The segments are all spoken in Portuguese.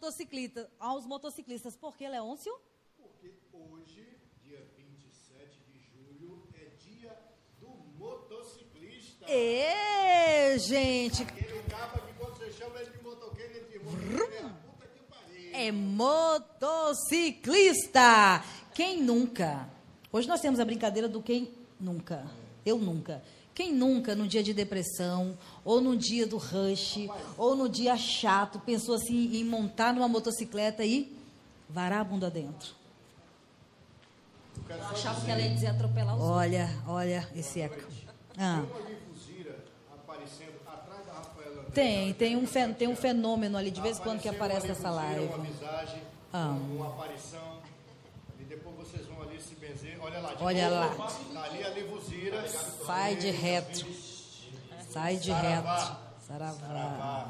motociclistas. Aos motociclistas. Por que, Leôncio? Porque hoje, dia 27 de julho, é dia do motociclista. Ê, gente! Aquele capa que quando você chama ele de motoqueiro, ele diz, motoqueiro é puta que pariu. É motociclista! Quem nunca? Hoje nós temos a brincadeira do quem nunca. Eu nunca. Quem nunca, num dia de depressão, ou num dia do rush, ou num dia chato, pensou assim em montar numa motocicleta e varar a bunda dentro? Eu achava que ela ia dizer atropelar os Olha, olha esse eco. Ah, Tem uma livuzira aparecendo atrás da Rafaela André. tem, tem um, fen- tem um fenômeno ali de vez em quando que aparece essa live. Uma visagem, Ah. uma aparição. E depois vocês vão ali se benzer. Olha lá. de Olha novo. lá. Tá ali a livuzira. Sai de reto. Sai de reto. Saravá.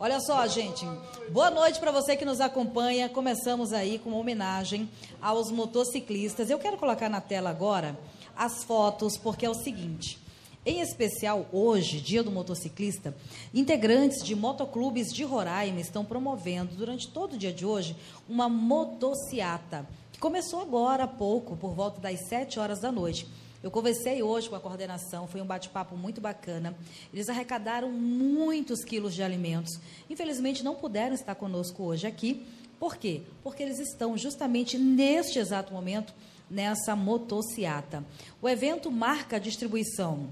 Olha só, gente. Boa noite para você que nos acompanha. Começamos aí com uma homenagem aos motociclistas. Eu quero colocar na tela agora as fotos, porque é o seguinte. Em especial hoje, Dia do Motociclista, integrantes de motoclubes de Roraima estão promovendo, durante todo o dia de hoje, uma motociata, que começou agora há pouco, por volta das 7 horas da noite. Eu conversei hoje com a coordenação, foi um bate-papo muito bacana. Eles arrecadaram muitos quilos de alimentos. Infelizmente, não puderam estar conosco hoje aqui. Por quê? Porque eles estão justamente neste exato momento nessa motociata. O evento marca a distribuição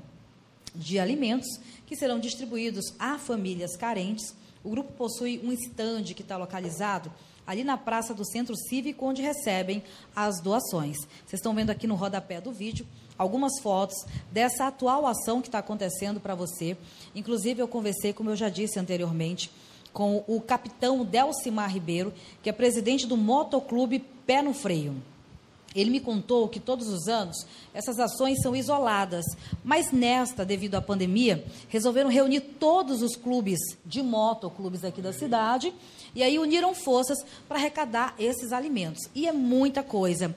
de alimentos que serão distribuídos a famílias carentes. O grupo possui um estande que está localizado ali na Praça do Centro Cívico, onde recebem as doações. Vocês estão vendo aqui no rodapé do vídeo algumas fotos dessa atual ação que está acontecendo para você. Inclusive, eu conversei, como eu já disse anteriormente, com o capitão Delcimar Ribeiro, que é presidente do Motoclube Pé no Freio. Ele me contou que todos os anos essas ações são isoladas, mas nesta, devido à pandemia, resolveram reunir todos os clubes de moto, clubes aqui da cidade, e aí uniram forças para arrecadar esses alimentos. E é muita coisa.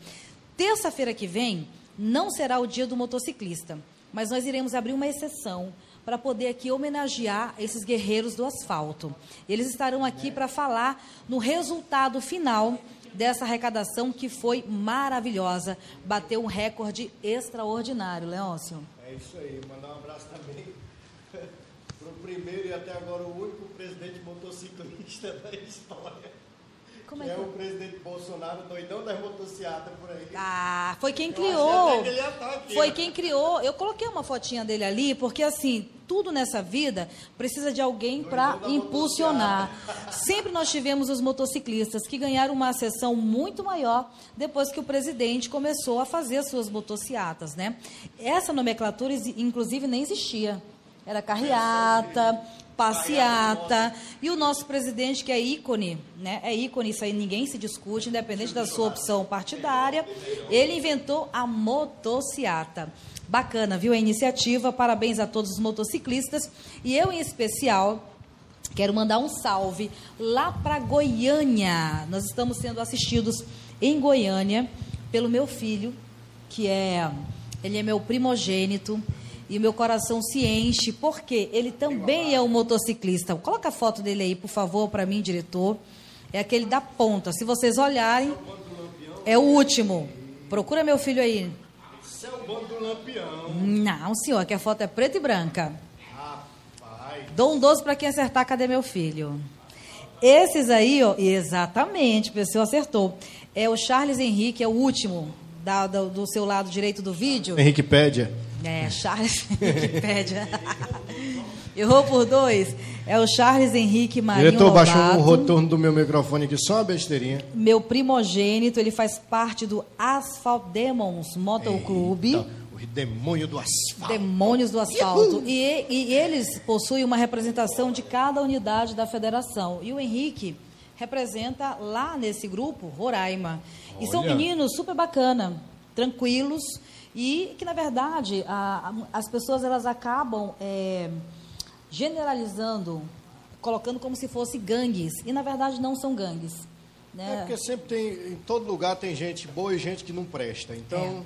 Terça-feira que vem não será o dia do motociclista, mas nós iremos abrir uma exceção para poder aqui homenagear esses guerreiros do asfalto. Eles estarão aqui para falar no resultado final dessa arrecadação que foi maravilhosa, bateu um recorde extraordinário, Leôncio. É isso aí. Mandar um abraço também para o primeiro e até agora o único presidente motociclista da história. Como que é é que- o presidente Bolsonaro, doidão das motocicletas por aí. Ah, foi quem Eu criou. que aqui, Foi né? quem criou. Eu coloquei uma fotinha dele ali, porque assim, tudo nessa vida precisa de alguém para impulsionar. Sempre nós tivemos os motociclistas que ganharam uma sessão muito maior depois que o presidente começou a fazer as suas motociatas, né? Essa nomenclatura, inclusive, nem existia. Era carreata, passeata. E o nosso presidente, que é ícone, né? É ícone, isso aí ninguém se discute, independente da sua opção partidária. Ele inventou a motociata. Bacana, viu a iniciativa? Parabéns a todos os motociclistas. E eu, em especial, Quero mandar um salve lá para Goiânia. Nós estamos sendo assistidos em Goiânia pelo meu filho, que é ele é meu primogênito e o meu coração se enche porque ele também é um motociclista. Coloca a foto dele aí, por favor, para mim, diretor. É aquele da ponta. Se vocês olharem, é o último. Procura meu filho aí. Isso é o bando do Lampião. Não, senhor, que a foto é preta e branca. Rapaz. Dou um doce para quem acertar, cadê meu filho? Esses aí, ó, exatamente, a pessoa acertou. É o Charles Henrique, é o último da- do, do seu lado direito do vídeo. Henrique Pédia. É, Charles pede. Errou por dois. É o Charles Henrique Marinho Diretor, baixou Lobato, o retorno do meu microfone aqui, só uma besteirinha. meu primogênito, ele faz parte do Asphalt Demons Motoclube. Eita, o demônio do asfalto. Demônios do Asfalto. E, e eles possuem uma representação de cada unidade da federação. E o Henrique representa lá nesse grupo Roraima. E são Olha. meninos super bacana, tranquilos e que na verdade a- a- as pessoas elas acabam é, generalizando, colocando como se fosse gangues e na verdade não são gangues. É Né? porque sempre tem, em todo lugar tem gente boa e gente que não presta. Então,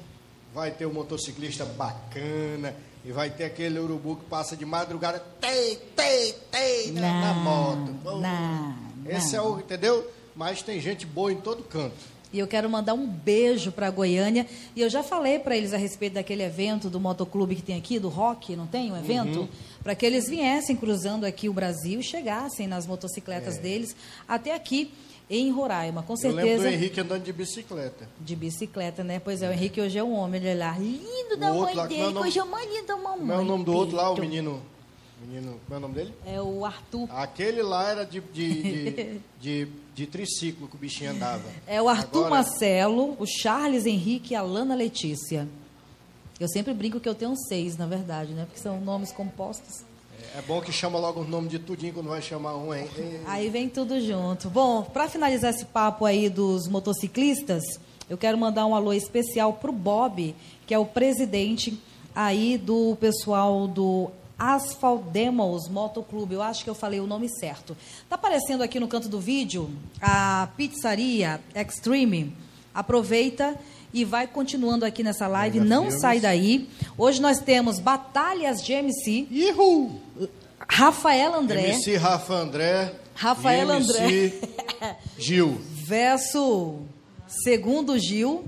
vai ter um motociclista bacana e vai ter aquele urubu que passa de madrugada, tei, tei, tei, na, moto. Não, Esse é o, entendeu? Mas tem gente boa em todo canto. E eu quero mandar um beijo para Goiânia. E eu já falei para eles a respeito daquele evento do motoclube que tem aqui, do rock, não tem um evento? Uhum. Para que eles viessem cruzando aqui o Brasil e chegassem nas motocicletas deles até aqui em Roraima. Com É. Eu lembro do certeza. Henrique andando de bicicleta. De bicicleta, né? Pois é, o Henrique hoje é um homem, ele é lá, lindo da O outro mãe lá, é dele, coisa mais linda da mamãe. Como é o nome do outro lá, o menino? Menino, como é o nome dele? É o Arthur. Aquele lá era de, de, de, de, de triciclo que o bichinho andava. É o Arthur Agora- Marcelo, o Charles Henrique e a Lana Letícia. Eu sempre brinco que eu tenho seis, na verdade, né? Porque são nomes compostos. É bom que chama logo o nome de tudinho quando vai chamar um, hein? Ei, Aí vem tudo junto. Bom, para finalizar esse papo aí dos motociclistas, eu quero mandar um alô especial pro Bob, que é o presidente aí do pessoal do Asphalt Demos Motoclube. Eu acho que eu falei o nome certo. Tá aparecendo aqui no canto do vídeo a pizzaria Extreme. Aproveita e vai continuando aqui nessa live. Não sai daí. Hoje nós temos Batalhas de MC, Ihu! Rafael André. MC Rafa André. Rafael MC Gil. verso segundo Gil.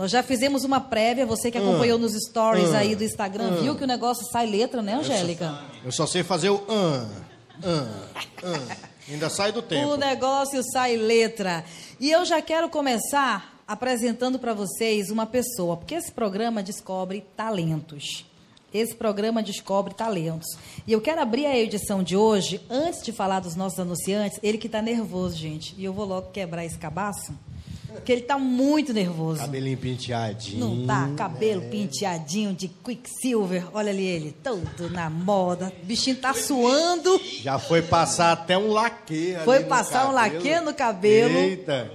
Nós já fizemos uma prévia, você que acompanhou nos stories ah, aí do Instagram, viu que o negócio sai letra, né, Angélica? Eu só sei fazer o an, an, an. Ainda sai do tempo. O negócio sai letra. E eu já quero começar apresentando para vocês uma pessoa, porque esse programa descobre talentos. Esse programa descobre talentos. E eu quero abrir a edição de hoje, antes de falar dos nossos anunciantes, ele que está nervoso, gente. E eu vou logo quebrar esse cabaço, porque ele está muito nervoso. Cabelinho penteadinho. Não tá, cabelo penteadinho de Quicksilver. Olha ali ele, todo na moda. O bichinho tá suando. Já foi passar até um laque Foi passar um laque no cabelo. Eita.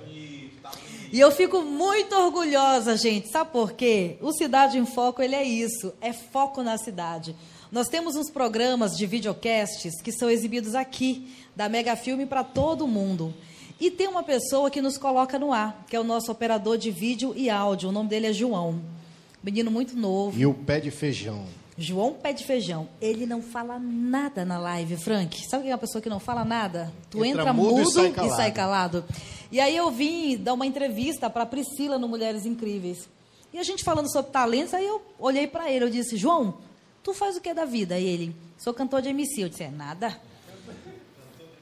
E eu fico muito orgulhosa, gente. Sabe por quê? O Cidade em Foco, ele é isso. É foco na cidade. Nós temos uns programas de videocasts que são exibidos aqui, da Mega Filme, para todo mundo. E tem uma pessoa que nos coloca no ar, que é o nosso operador de vídeo e áudio. O nome dele é João. Menino muito novo. E o pé de feijão. João Pé de Feijão, ele não fala nada na live, Frank. Sabe quem é uma pessoa que não fala nada? Tu Entra entra, mudo e sai e calado. sai calado. E aí eu vim dar uma entrevista para Priscila no Mulheres Incríveis. E a gente falando sobre talentos, aí eu olhei para ele, eu disse, João, tu faz o que da vida? E ele, sou cantor de MC. Eu disse, é nada?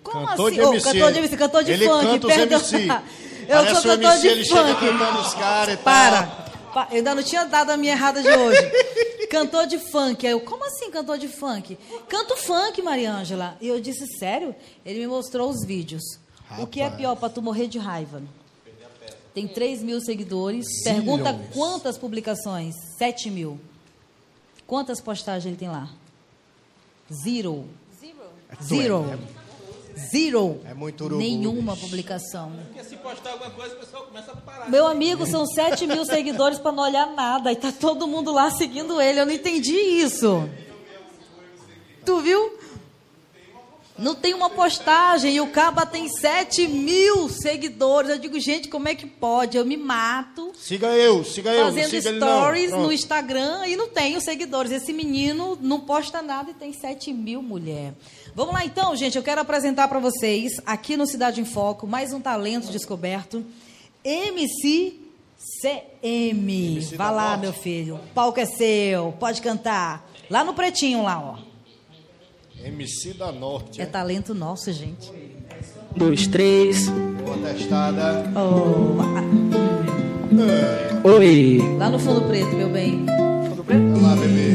Como Cantor assim? de MC. cantor de MC, cantor de Ele funk, canta os perdão. MC. Eu Parece sou o cantor MC, de ele chega funk. cantando os caras e tal. Para. Pa- Eu ainda não tinha dado a minha errada de hoje. cantor de funk. Aí eu, como assim cantor de funk? Canto funk, Maria Ângela. E eu disse, sério? Ele me mostrou os vídeos. O que é Rapaz. pior para tu morrer de raiva? Tem 3 mil seguidores. Pergunta Zilhões. quantas publicações? 7 mil. Quantas postagens ele tem lá? Zero. Zero. Zero. É muito urubu, Nenhuma publicação. Porque se postar alguma coisa, o pessoal começa a parar. Meu amigo, são 7 mil seguidores para não olhar nada. E tá todo mundo lá seguindo ele. Eu não entendi isso. Tu viu? Não tem uma postagem e o Caba tem 7 mil seguidores. Eu digo, gente, como é que pode? Eu me mato Siga eu, siga eu. fazendo siga ele não. stories no Instagram e não tenho seguidores. Esse menino não posta nada e tem 7 mil mulher. Vamos lá então, gente. Eu quero apresentar para vocês, aqui no Cidade em Foco, mais um talento descoberto. MC CM. MC Vai da lá, Morte. meu filho. O palco é seu. Pode cantar. Lá no pretinho, lá, ó. MC da Norte. É talento nosso, gente. dois, três. Boa testada. Oh, Oi. lá no fundo preto, meu bem. Vamos lá, bebê.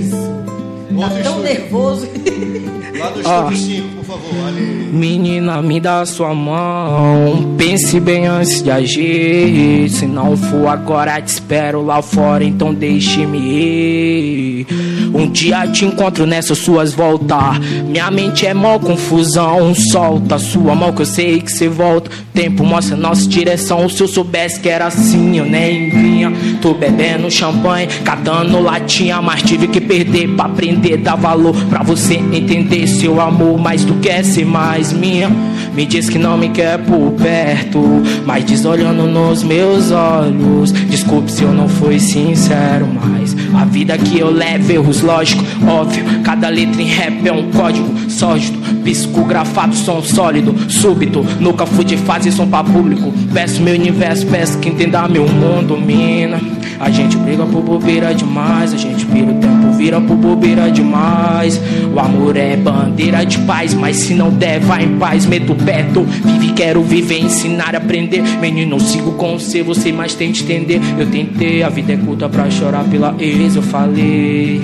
Tá tão estúdio. nervoso. Lá no Ah. estúdio 5, por favor. Ali. Menina, me dá sua mão. Pense bem antes de agir. Se não for agora, te espero lá fora. Então deixe-me ir. Um dia te encontro nessas suas voltas. Minha mente é mó confusão. Solta sua mão que eu sei que você volta. Tempo mostra nossa direção. Se eu soubesse que era assim, eu nem vinha. Tô bebendo champanhe, catando latinha. Mas tive que perder pra aprender, dar valor. Pra você entender seu amor mais do que ser mais minha. Me diz que não me quer por perto, mas diz olhando nos meus olhos. Desculpe se eu não fui sincero, mas a vida que eu levo, erros lógico, óbvio. Cada letra em rap é um código sólido, psicografado, som sólido, súbito. Nunca fui de fase som pra público. Peço meu universo, peço que entenda meu mundo, mina. A gente briga por bobeira demais, a gente pira o tempo, vira por bobeira demais. O amor é bandeira de paz, mas se não der, vai em paz, meto perto. Vive, quero viver, ensinar, aprender. Menino, sigo com você, você mais tente entender. Eu tentei, a vida é curta pra chorar pela ex, eu falei.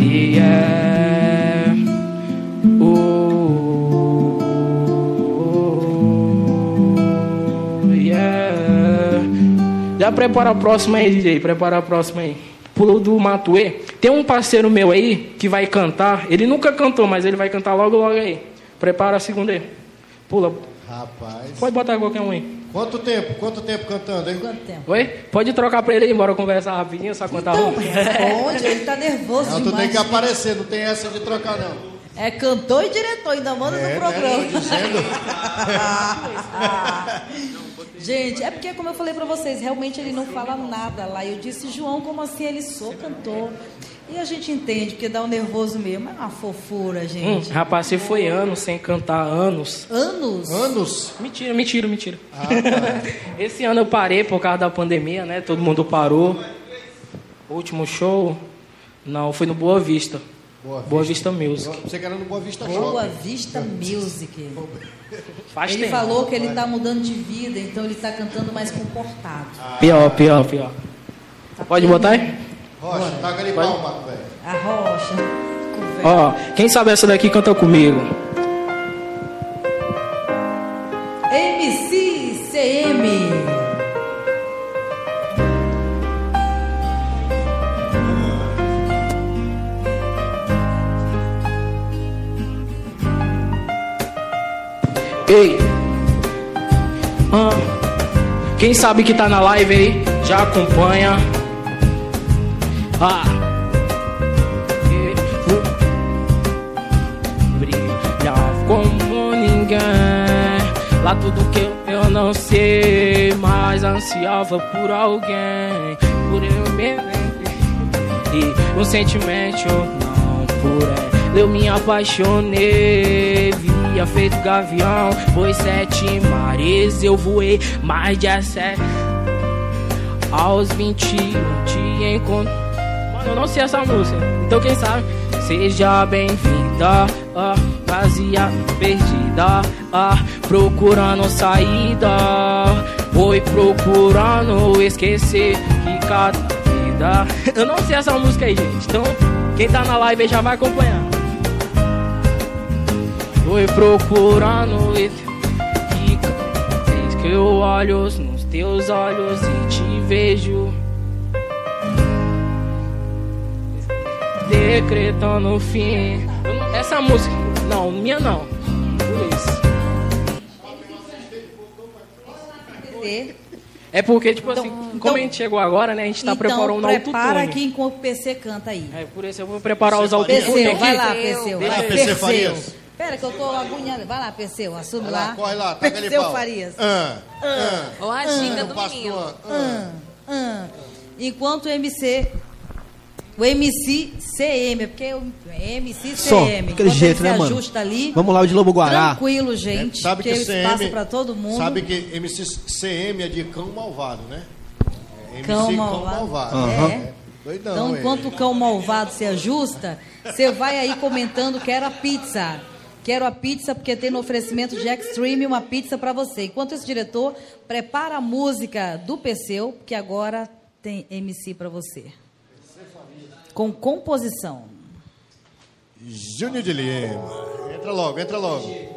Yeah. Oh, yeah. Já prepara a próxima aí, DJ. Prepara a próxima aí. Pulo do Matuê. Tem um parceiro meu aí que vai cantar. Ele nunca cantou, mas ele vai cantar logo, logo aí. Prepara a segunda aí. Pula. Rapaz. Pode botar qualquer um aí. Quanto tempo? Quanto tempo cantando, hein? Quanto tempo? Oi? Pode trocar pra ele aí, bora conversar rapidinho, só contar Então, um. responde, ele tá nervoso Não, tu demais. tem que aparecer, não tem essa de trocar, não. É cantor e diretor, ainda manda É, no né? programa. Tô dizendo. Gente, é porque, como eu falei pra vocês, realmente ele não fala nada lá. Eu disse, João, como assim? Ele sou cantor. E a gente entende, porque dá um nervoso mesmo. É uma fofura, Hum, gente. rapaz, você foi anos sem cantar, anos. Anos? Anos? Mentira, mentira, mentira. Ah, tá. Esse ano eu parei por causa da pandemia, né? Todo mundo parou. O último show, não, foi no Boa Vista. Boa Boa Vista Music. Você que era no Boa Vista Boa Shopping. Vista Music. Faz Ele tempo. falou que ele tá mudando de vida, então ele tá cantando mais comportado. Pior, pior, pior. Pode botar aí? Rocha, taca ali palma, velho. A rocha. Ó, quem sabe essa daqui canta comigo. MC CM. Ei. Ah, quem sabe que tá na live aí, já acompanha. Ah. E- uh. Brilha como ninguém. Lá tudo que eu, não sei, mas ansiava por alguém, por eu mesmo. E um sentimento não por ela. Eu me apaixonei, via feito gavião. Foi sete mares, eu voei mais de sete. Aos 21 te encontro. Eu não sei essa música. Então quem sabe? Seja bem-vinda, ah, vazia perdida, ah, procurando saída. Foi procurando esquecer que cada vida. Eu não sei essa música aí, gente. Então, quem tá na live já vai acompanhar. Foi procurando que eu olho nos teus olhos e te vejo. Decretando o fim. Essa música, não, minha não. Por isso. É porque, tipo Então- assim, como então- a gente chegou agora, né? A gente tá preparando então, um prepara autotune. aqui enquanto o PC canta aí. É, por isso eu vou preparar os autotunes aqui. vai lá, Perseu. Vai lá, Vai, PC. Farias. Pera que eu tô agoniada. Vai lá, Perseu, assume Vai lá, lá. corre lá, ali Perseu. Farias. Ah, ah, Ou a ginga do pastor, menino. ah. Ah, ah. Enquanto o MC... O MC CM, porque é o MC Som, CM. aquele jeito, né, se mano? ajusta ali. Vamos lá, o de Lobo Guará. Tranquilo, gente. Sabe que porque CM, espaço pra todo mundo. Sabe que MC CM é de cão malvado, né? É MC Cão cão malvado. malvado. Aham. É. Doidão, Então, enquanto o cão malvado se ajusta, você vai aí comentando quero a pizza. Quero a pizza porque tem no oferecimento de Extreme uma pizza para você. Enquanto esse diretor prepara a música do Perseu, que agora tem MC para você. Com composição. Júnior de Lima. Entra logo, entra logo.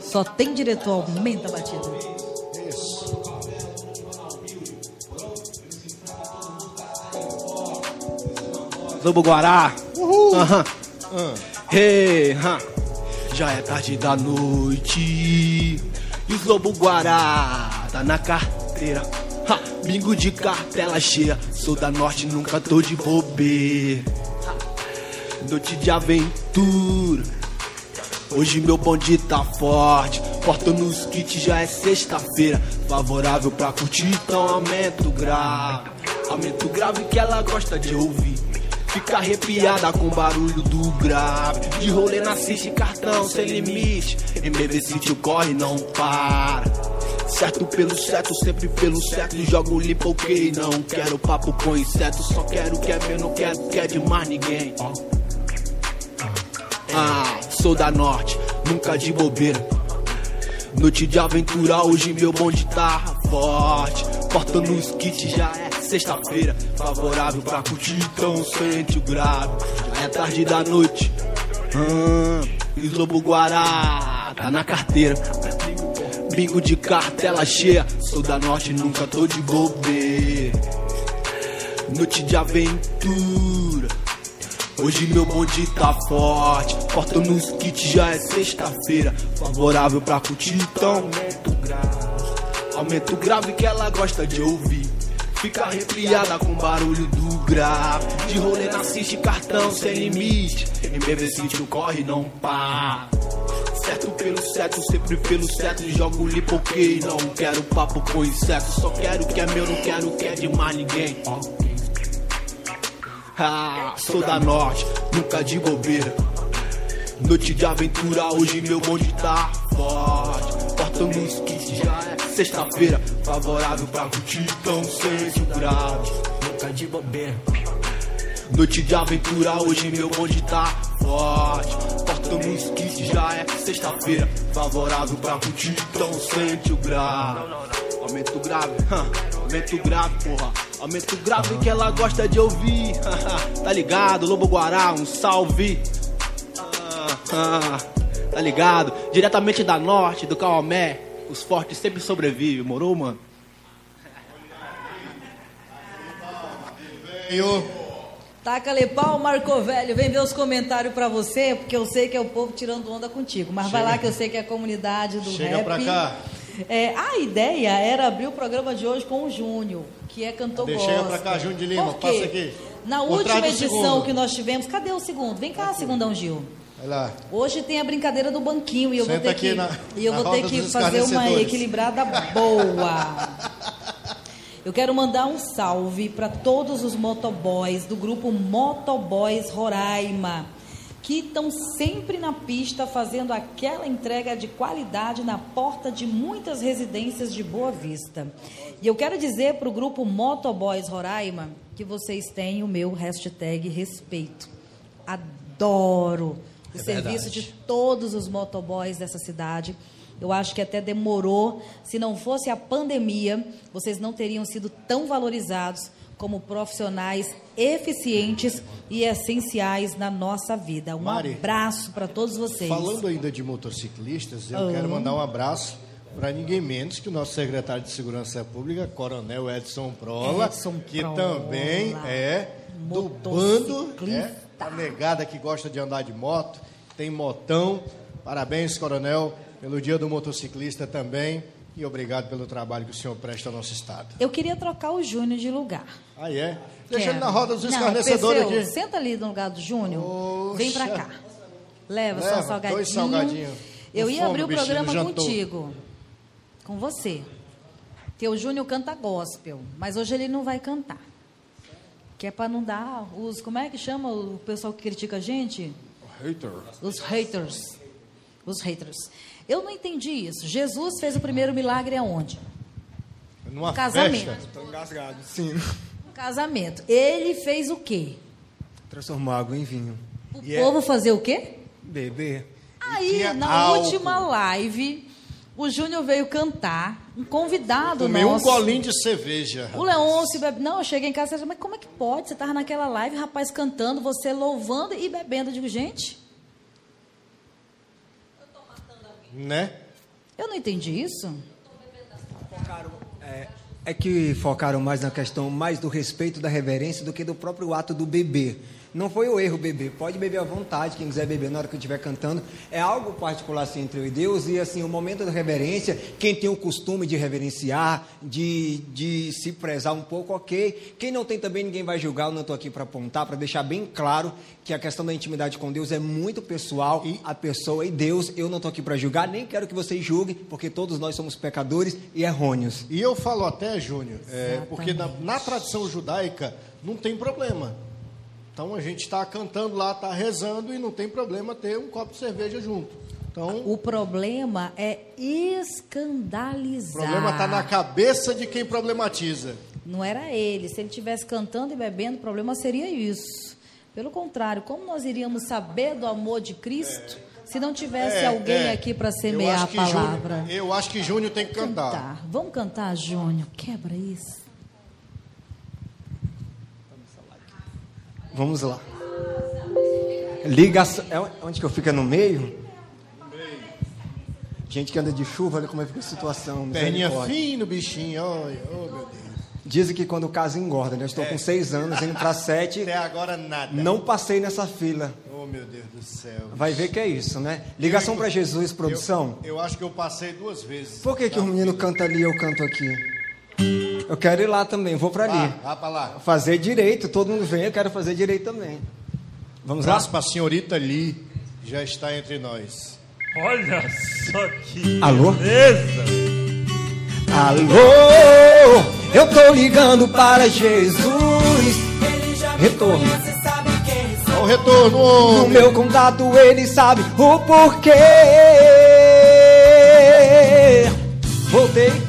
Só tem diretor, aumenta a batida. Isso. Lobo Guará. Aham. Ah. Hey, hã. Já é tarde da noite. E os Lobo Guará tá na carteira. Ha, bingo de cartela cheia, sou da norte, nunca tô de bobeira. Noite de aventura. Hoje meu bonde tá forte, corto nos kits, já é sexta-feira. Favorável pra curtir, então aumento grave. Aumento grave que ela gosta de ouvir. Fica arrepiada com o barulho do grave. De rolê na assiste cartão sem limite. MB City corre não para. Certo pelo certo, sempre pelo certo. Jogo limpo, ok. Não quero papo com inseto. Só quero que é meu, não quero que é de mais ninguém. Ah, sou da norte, nunca de bobeira. Noite de aventura, hoje meu bonde tá forte. Corta nos kits, já é sexta-feira. Favorável pra curtir, então sente o grave. Já é tarde da noite. Ah, e Lobo Guará, tá na carteira. Bingo de cartela cheia. Sou da norte, nunca tô de bobeira. Noite de aventura. Hoje meu bonde tá forte. Corta nos kits, já é sexta-feira. Favorável pra curtir, então aumenta o grave. Aumenta o grave que ela gosta de ouvir. Fica arrepiada com barulho do grave. De rolê na assiste cartão sem limite. MBV City o corre não para. Certo pelo certo, sempre pelo certo. Jogo limpo, ok. Não quero papo com inseto. Só quero o que é meu, não quero o que é de mais ninguém. Ah, sou da norte, nunca de bobeira. Noite de aventura, hoje meu bonde tá forte. Porta nos kits, já é sexta-feira. Favorável pra curtir, então sente o grave. Nunca de bobeira. Noite de aventura, hoje meu bonde tá forte. Porta nos kits, já é sexta-feira. Favorável pra curtir, então sente o grave. Aumenta o grave, hã, aumenta o grave, porra. Aumenta o grave que ela gosta de ouvir. tá ligado, Lobo Guará, um salve. Ah, ah, tá ligado? Diretamente da norte, do Caomé. Os fortes sempre sobrevivem, morou, mano? Taca-lhe pau, Marco Velho. Vem ver os comentários pra você, porque eu sei que é o povo tirando onda contigo. Mas vai Chega. lá que eu sei que é a comunidade do Chega rap. pra cá. É, a ideia era abrir o programa de hoje com o Júnior, que é cantor gospel. Chega pra cá, Júnior de Lima, passa aqui. Na Por última edição segundo. que nós tivemos, cadê o segundo? Vem cá, segundão Gil. Vai lá. Hoje tem a brincadeira do banquinho e eu Senta vou ter que, na- e eu vou ter que fazer uma equilibrada boa. Eu quero mandar um salve para todos os motoboys do grupo Motoboys Roraima, que estão sempre na pista fazendo aquela entrega de qualidade na porta de muitas residências de Boa Vista. E eu quero dizer para o grupo Motoboys Roraima que vocês têm o meu hashtag respeito. Adoro o serviço de todos os motoboys dessa cidade. Eu acho que até demorou. Se não fosse a pandemia, vocês não teriam sido tão valorizados como profissionais eficientes e essenciais na nossa vida. Um Mari, abraço para todos vocês. Falando ainda de motociclistas, eu Ah. quero mandar um abraço para ninguém menos que o nosso secretário de Segurança Pública, Coronel Edson Prola, Edson que Prola. também é do bando, né? A negada que gosta de andar de moto, tem motão. Parabéns, Coronel, pelo Dia do Motociclista também. E obrigado pelo trabalho que o senhor presta ao nosso Estado. Eu queria trocar o Júnior de lugar. Ah, é? Deixa ele Quero. na roda dos Não, escarnecedores Perseu, aqui. Senta ali no lugar do Júnior. Vem pra cá. Leva, só Leva, um salgadinho. dois salgadinhos. Eu ia fome, abrir o bichinho, programa jantou. contigo. Com você. Porque o Júnior canta gospel, mas hoje ele não vai cantar. Que é pra não dar os. Como é que chama o pessoal que critica a gente? Hater. Os haters. Os haters. Eu não entendi isso. Jesus fez o primeiro milagre aonde? Numa Casamento. Tô engasgado, sim. Um casamento. Ele fez o quê? Transformou água em vinho. O E é- povo fazer o quê? Bebê. Aí, na álcool. última live, o Júnior veio cantar, um convidado Tomei um nosso. golinho de cerveja. O Leôncio bebe... Não, eu cheguei em casa e falei, mas como é que pode? Você tava naquela live, rapaz cantando, você louvando e bebendo. Eu digo, gente, Né? eu não entendi isso. Focaram, é, é que focaram mais na questão mais do respeito, da reverência, do que do próprio ato do bebê. Não foi o erro beber. Pode beber à vontade, quem quiser beber na hora que eu estiver cantando. É algo particular assim, entre eu e Deus. E assim, o momento da reverência, quem tem o costume de reverenciar, de, de se prezar um pouco, ok. Quem não tem também, ninguém vai julgar. Eu não estou aqui para apontar, para deixar bem claro que a questão da intimidade com Deus é muito pessoal. E a pessoa e Deus, eu não estou aqui para julgar, nem quero que vocês julguem, porque todos nós somos pecadores e errôneos. E eu falo até, Júnior, é, porque na, na tradição judaica não tem problema. Então a gente está cantando lá, está rezando e não tem problema ter um copo de cerveja junto. Então, o problema é escandalizar. O problema está na cabeça de quem problematiza. Não era ele. Se ele estivesse cantando e bebendo, o problema seria isso. Pelo contrário, como nós iríamos saber do amor de Cristo é, se não tivesse é, alguém é. aqui para semear a palavra? Júnior, eu acho que Júnior tem que cantar. cantar. Vamos cantar, Júnior. Quebra isso. Vamos lá. Ligação. É onde que eu fico? É no meio? Gente que anda de chuva, olha como é que fica a situação. Perninha fina, bichinho. Olha, oh, meu Deus. Dizem que quando o caso engorda, né? Eu estou é. com seis anos, indo para sete. Até agora nada. Não passei nessa fila. Oh, meu Deus do céu. Vai ver que é isso, né? Ligação para Jesus, produção. Eu, eu, acho que eu passei duas vezes. Por que, que o menino canta ali e eu canto aqui? Eu quero ir lá também, vou para ali. Vá, vá para lá. Fazer direito, todo mundo vem, eu quero fazer direito também. Vamos Abraço lá? para a senhorita Lee, já está entre nós. Olha só que Alô? beleza! Alô, eu tô ligando para Jesus. Retorno. Olha o retorno. No meu contato ele sabe o porquê. Voltei.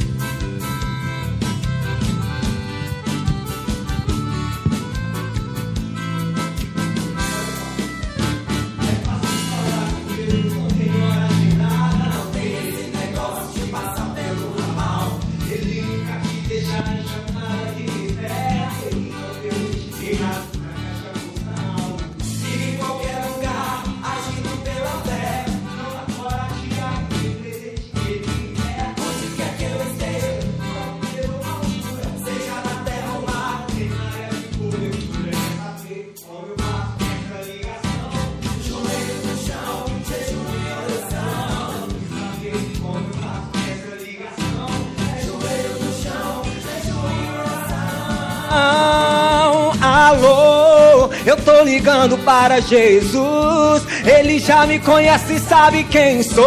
Tô ligando para Jesus. Ele já me conhece sabe quem sou.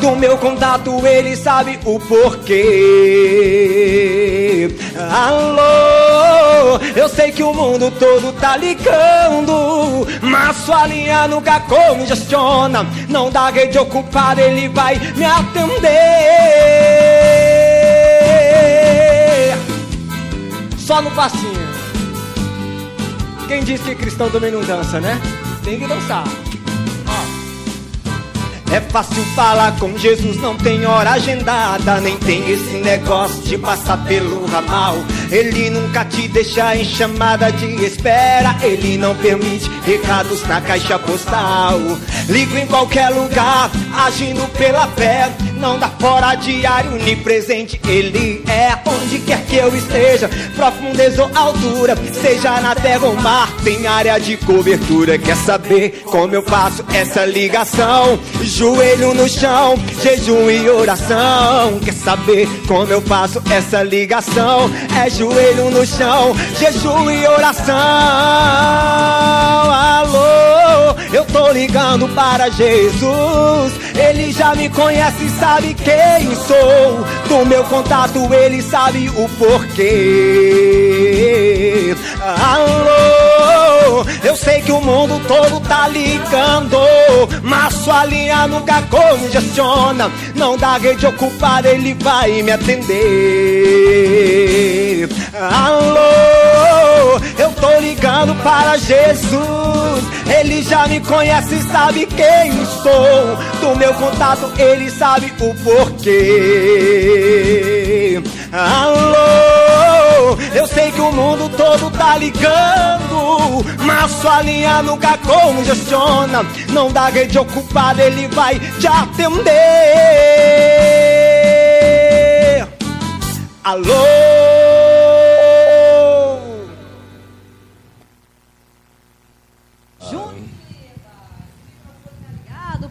Do meu contato, ele sabe o porquê. Alô, eu sei que o mundo todo tá ligando. Mas sua linha nunca congestiona. Não dá rede ocupada, ele vai me atender. Só no passinho. Quem disse que cristão também não dança, né? Tem que dançar. É fácil falar com Jesus, não tem hora agendada, nem tem esse negócio de passar pelo ramal. Ele nunca te deixa em chamada de espera, ele não permite recados na caixa postal. Ligo em qualquer lugar, agindo pela fé não dá fora diário, onipresente Ele é que eu esteja Profundeza ou altura Seja na terra ou mar Tem área de cobertura Quer saber como eu faço essa ligação? Joelho no chão Jejum e oração Quer saber como eu faço essa ligação? É joelho no chão Jejum e oração Alô, ligando para Jesus Ele já me conhece sabe sabe quem sou. Do meu contato ele sabe o porquê. Alô, eu sei que o mundo todo tá ligando, mas sua linha nunca congestiona. Não dá rede ocupada, ele vai me atender. Alô, eu tô ligando para Jesus. Ele já me conhece sabe quem sou. Do meu contato ele sabe o porquê. Alô, eu sei que o mundo todo tá ligando, mas sua linha nunca congestiona. Não dá rede ocupada, ele vai te atender. Alô.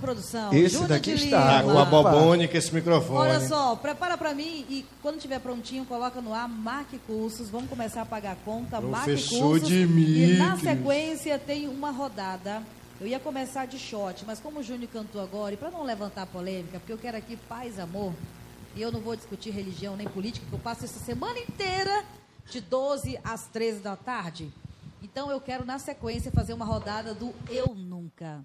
Produção. Esse daqui está. Tá Lima. com a bobônica esse microfone. Olha só, prepara pra mim e quando tiver prontinho, coloca no ar, marque cursos, vamos começar a pagar a conta, marque Professor cursos. E na Dimitris. sequência tem uma rodada. Eu ia começar de shot, mas como o Júnior cantou agora, e para não levantar polêmica, porque eu quero aqui paz amor, e eu não vou discutir religião nem política, que eu passo essa semana inteira de 12 às 13 da tarde. Então eu quero na sequência fazer uma rodada do Eu Nunca.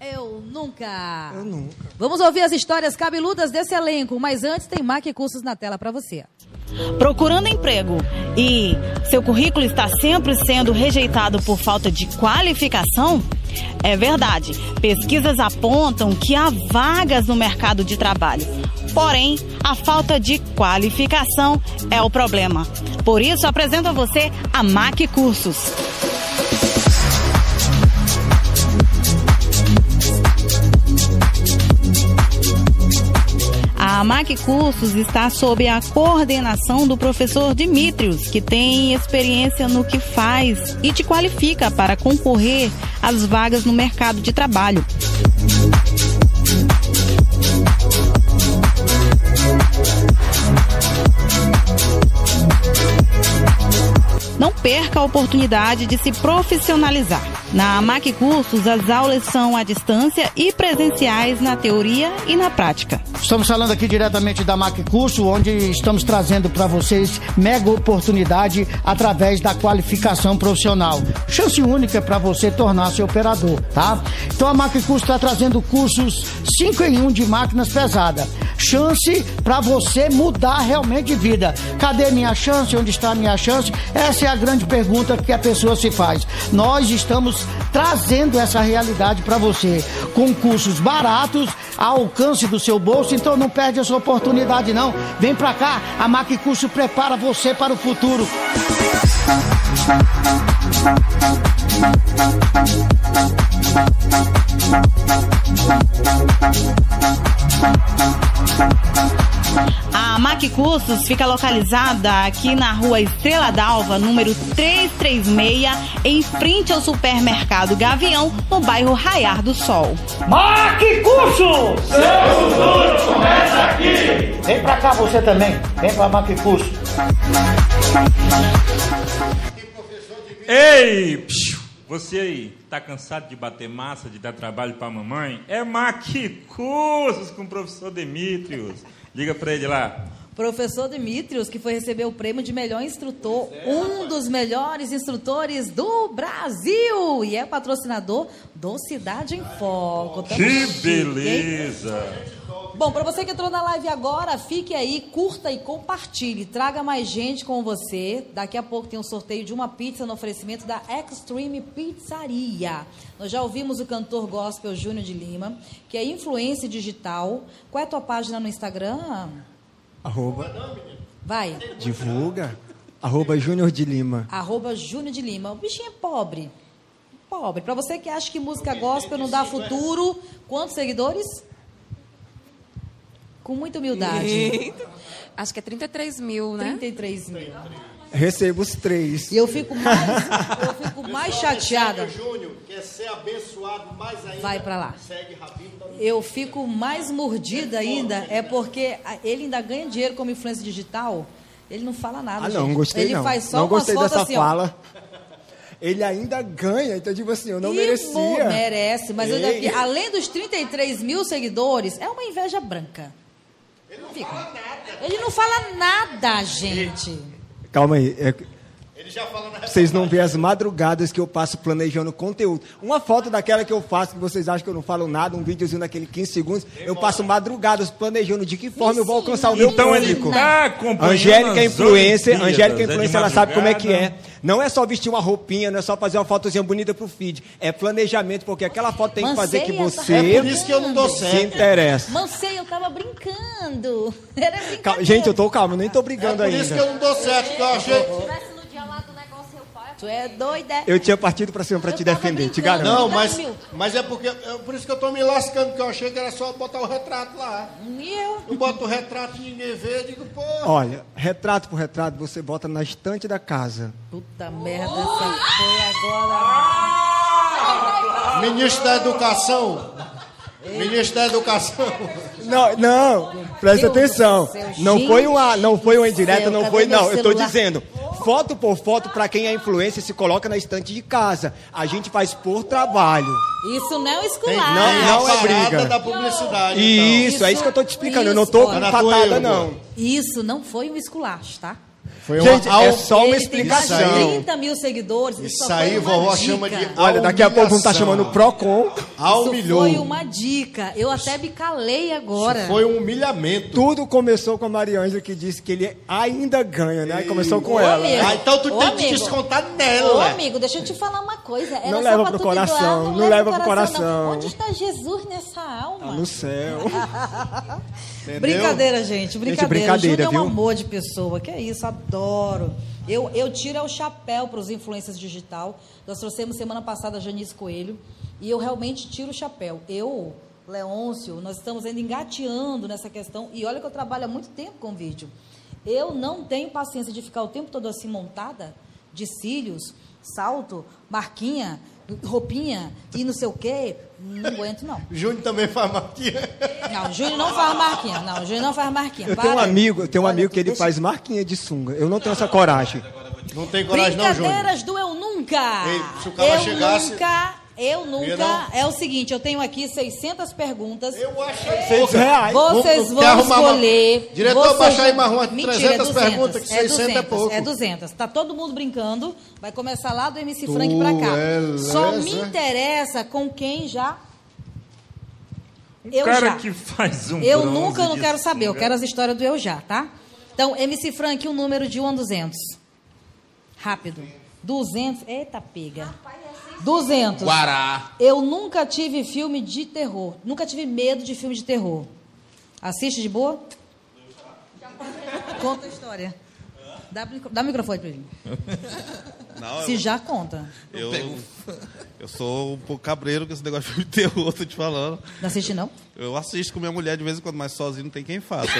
Eu nunca. Eu nunca. Vamos ouvir as histórias cabeludas desse elenco, mas antes tem Mac Cursos na tela para você. procurando emprego e seu currículo está sempre sendo rejeitado por falta de qualificação? É verdade. Pesquisas apontam que há vagas no mercado de trabalho. Porém, a falta de qualificação é o problema. Por isso, apresento a você a MAC Cursos. A MAC Cursos está sob a coordenação do professor Dimitrios, que tem experiência no que faz e te qualifica para concorrer às vagas no mercado de trabalho. Não perca a oportunidade de se profissionalizar. Na MAC Cursos, as aulas são à distância e presenciais na teoria e na prática. Estamos falando aqui diretamente da MAC Curso, onde estamos trazendo para vocês mega oportunidade através da qualificação profissional. Chance única para você tornar-se operador, tá? Então a MAC Curso está trazendo cursos 5 em 1 de máquinas pesadas. Chance para você mudar realmente de vida. Cadê minha chance? Onde está minha chance? Essa é a grande pergunta que a pessoa se faz. Nós estamos trazendo essa realidade para você com cursos baratos ao alcance do seu bolso, então não perde essa oportunidade não. Vem pra cá, a Mac Curso prepara você para o futuro. A MAC Cursos fica localizada aqui na rua Estrela d'Alva, número 336, em frente ao supermercado Gavião, no bairro Raiar do Sol. Mac Curso! Seu futuro começa aqui! Vem pra cá você também, vem pra Mac Curso. Ei, psiu, você aí, tá cansado de bater massa, de dar trabalho pra mamãe? É Maquicursos com o professor Demetrios. Liga pra ele lá. Professor Dimitrios, que foi receber o prêmio de melhor instrutor, um dos melhores instrutores do Brasil, e é patrocinador do Cidade em Foco. Tamo Que chique, hein? Bom, para você que entrou na live agora, fique aí, curta e compartilhe. Traga mais gente com você. Daqui a pouco tem um sorteio de uma pizza no oferecimento da Extreme Pizzaria. Nós já ouvimos o cantor gospel Júnior de Lima, que é influência digital. Qual é a tua página no Instagram? Arroba, Vai. divulga. Arroba Júnior de Lima. Arroba Júnior de Lima. O bichinho é pobre. Pobre. Para você que acha que música gospel não dá futuro, quantos seguidores? Com muita humildade. Acho que é 33 mil, né? 33 mil. Recebo os três. E eu fico mais, eu fico mais chateada. Júnior quer ser abençoado mais ainda. Vai pra lá. Tá Eu fico mais mordida ainda, é porque ele ainda ganha dinheiro como influência digital. Ele não fala nada. Ah, não, gente. gostei Ele não. faz só não gostei dessa assim, fala. Ele ainda ganha, então tipo assim, eu não E merecia. mo- merece, mas eu, além dos 33 mil seguidores, é uma inveja branca. Ele não fala nada. Ele não fala nada, gente. Calma aí. é- Ele já fala na Vocês não vê as madrugadas que eu passo planejando conteúdo. Uma foto daquela que eu faço, que vocês acham que eu não falo nada, um videozinho daquele 15 segundos, eu passo madrugadas planejando de que forma eu vou alcançar o meu Então ele público. tá acompanhando Angélica é influencer, Angélica é é influencer, ela sabe como é que é. Não é só vestir uma roupinha, não é só fazer uma fotozinha bonita pro feed. É planejamento, porque aquela foto tem que fazer que Manceia você tá- É por isso que eu não dou se certo. interessa. Mancei, eu tava brincando. Era brincadeira. Calma, gente, eu tô calmo, eu nem tô É brigando por isso que ainda. eu não dou certo, porque eu achei. Tu é doida? Eu tinha partido pra cima pra Eu te defender, te garanto. Não, mas, mas é porque. é por isso que eu tô me lascando, porque eu achei que era só botar o retrato lá. E eu? Eu boto o retrato e ninguém vê, eu digo, pô. Olha, retrato por retrato, você bota na estante da casa. Puta merda, essa foi agora. Ministro da Educação. Ministro da Educação. Não, não, presta atenção. Não foi uma, não foi uma indireta, não foi não. Eu tô celular? dizendo, foto por foto para quem é influência se coloca na estante de casa. A gente faz por trabalho. Isso não é um esculacho. Não, não é briga. da publicidade. Isso, então. é isso que eu tô te explicando. Eu não isso, tô olha. com patada não. Isso não foi um esculacho, tá? Foi Gente, uma é só uma tem mais explicação. 30 mil seguidores. Isso só aí, vovó dica. chama de Olha, daqui a pouco vão estar humilhação. chamando o Procon. Humilhou. Isso foi uma dica. Eu até me calei agora. Isso foi um humilhamento. Tudo começou com a Mariângela que disse que ele ainda ganha, né? Aí começou com Ô, ela. amigo. Ah, então tu Ô, tem que descontar Ô, nela. amigo, deixa eu te falar uma coisa. Era Não só leva pro coração, doar, não leva leva pro coração. não. Onde está Jesus nessa alma? Tá no céu. Brincadeira, gente. Brincadeira. brincadeira, Júnior é um viu? amor de pessoa. Que é isso, adoro. Eu, eu tiro é o chapéu para os influências digital. Nós trouxemos semana passada a Janice Coelho. E eu realmente tiro o chapéu. Eu, Leôncio, nós estamos ainda engateando nessa questão. E olha que eu trabalho há muito tempo com vídeo. Eu não tenho paciência de ficar o tempo todo assim montada, de cílios, salto, marquinha, roupinha e não sei o quê. Não aguento, não. Júnior também faz marquinha. Não, o Júnior não faz marquinha. Não, o Júnior não faz marquinha. Eu tenho um amigo, eu tenho um Olha, amigo que ele deixa- faz marquinha de sunga. Eu não tenho essa coragem. Não tem coragem não, Júnior. Brincadeiras do Eu Nunca. Ei, se o cara eu chegasse- nunca, eu nunca. É o seguinte, eu tenho aqui 600 perguntas. Eu achei Seis pouca. reais. Vocês vão arrumar uma- escolher. Diretor, vocês baixa aí mais umas Mentira, 300 é 200, perguntas, que 600 é pouco. É 200. Tá todo mundo brincando. Vai começar lá do MC Frank pra cá. beleza. Só me interessa com quem já. Um Eu cara já. que faz um Eu nunca não quero saber, eu sunga. quero as histórias do eu já, tá? Então, MC Frank, um número de 1 a 200. Rápido. 200. Eita, pega. 200. Guará. Eu nunca tive filme de terror. Nunca tive medo de filme de terror. Assiste de boa? Conta a história. Dá, dá o microfone pra ele. Não, Se eu, já conta. eu, eu sou um pouco cabreiro com esse negócio de terror, tô te falando. Não assiste, não? Eu assisto com minha mulher de vez em quando, mas sozinho não tem quem faça.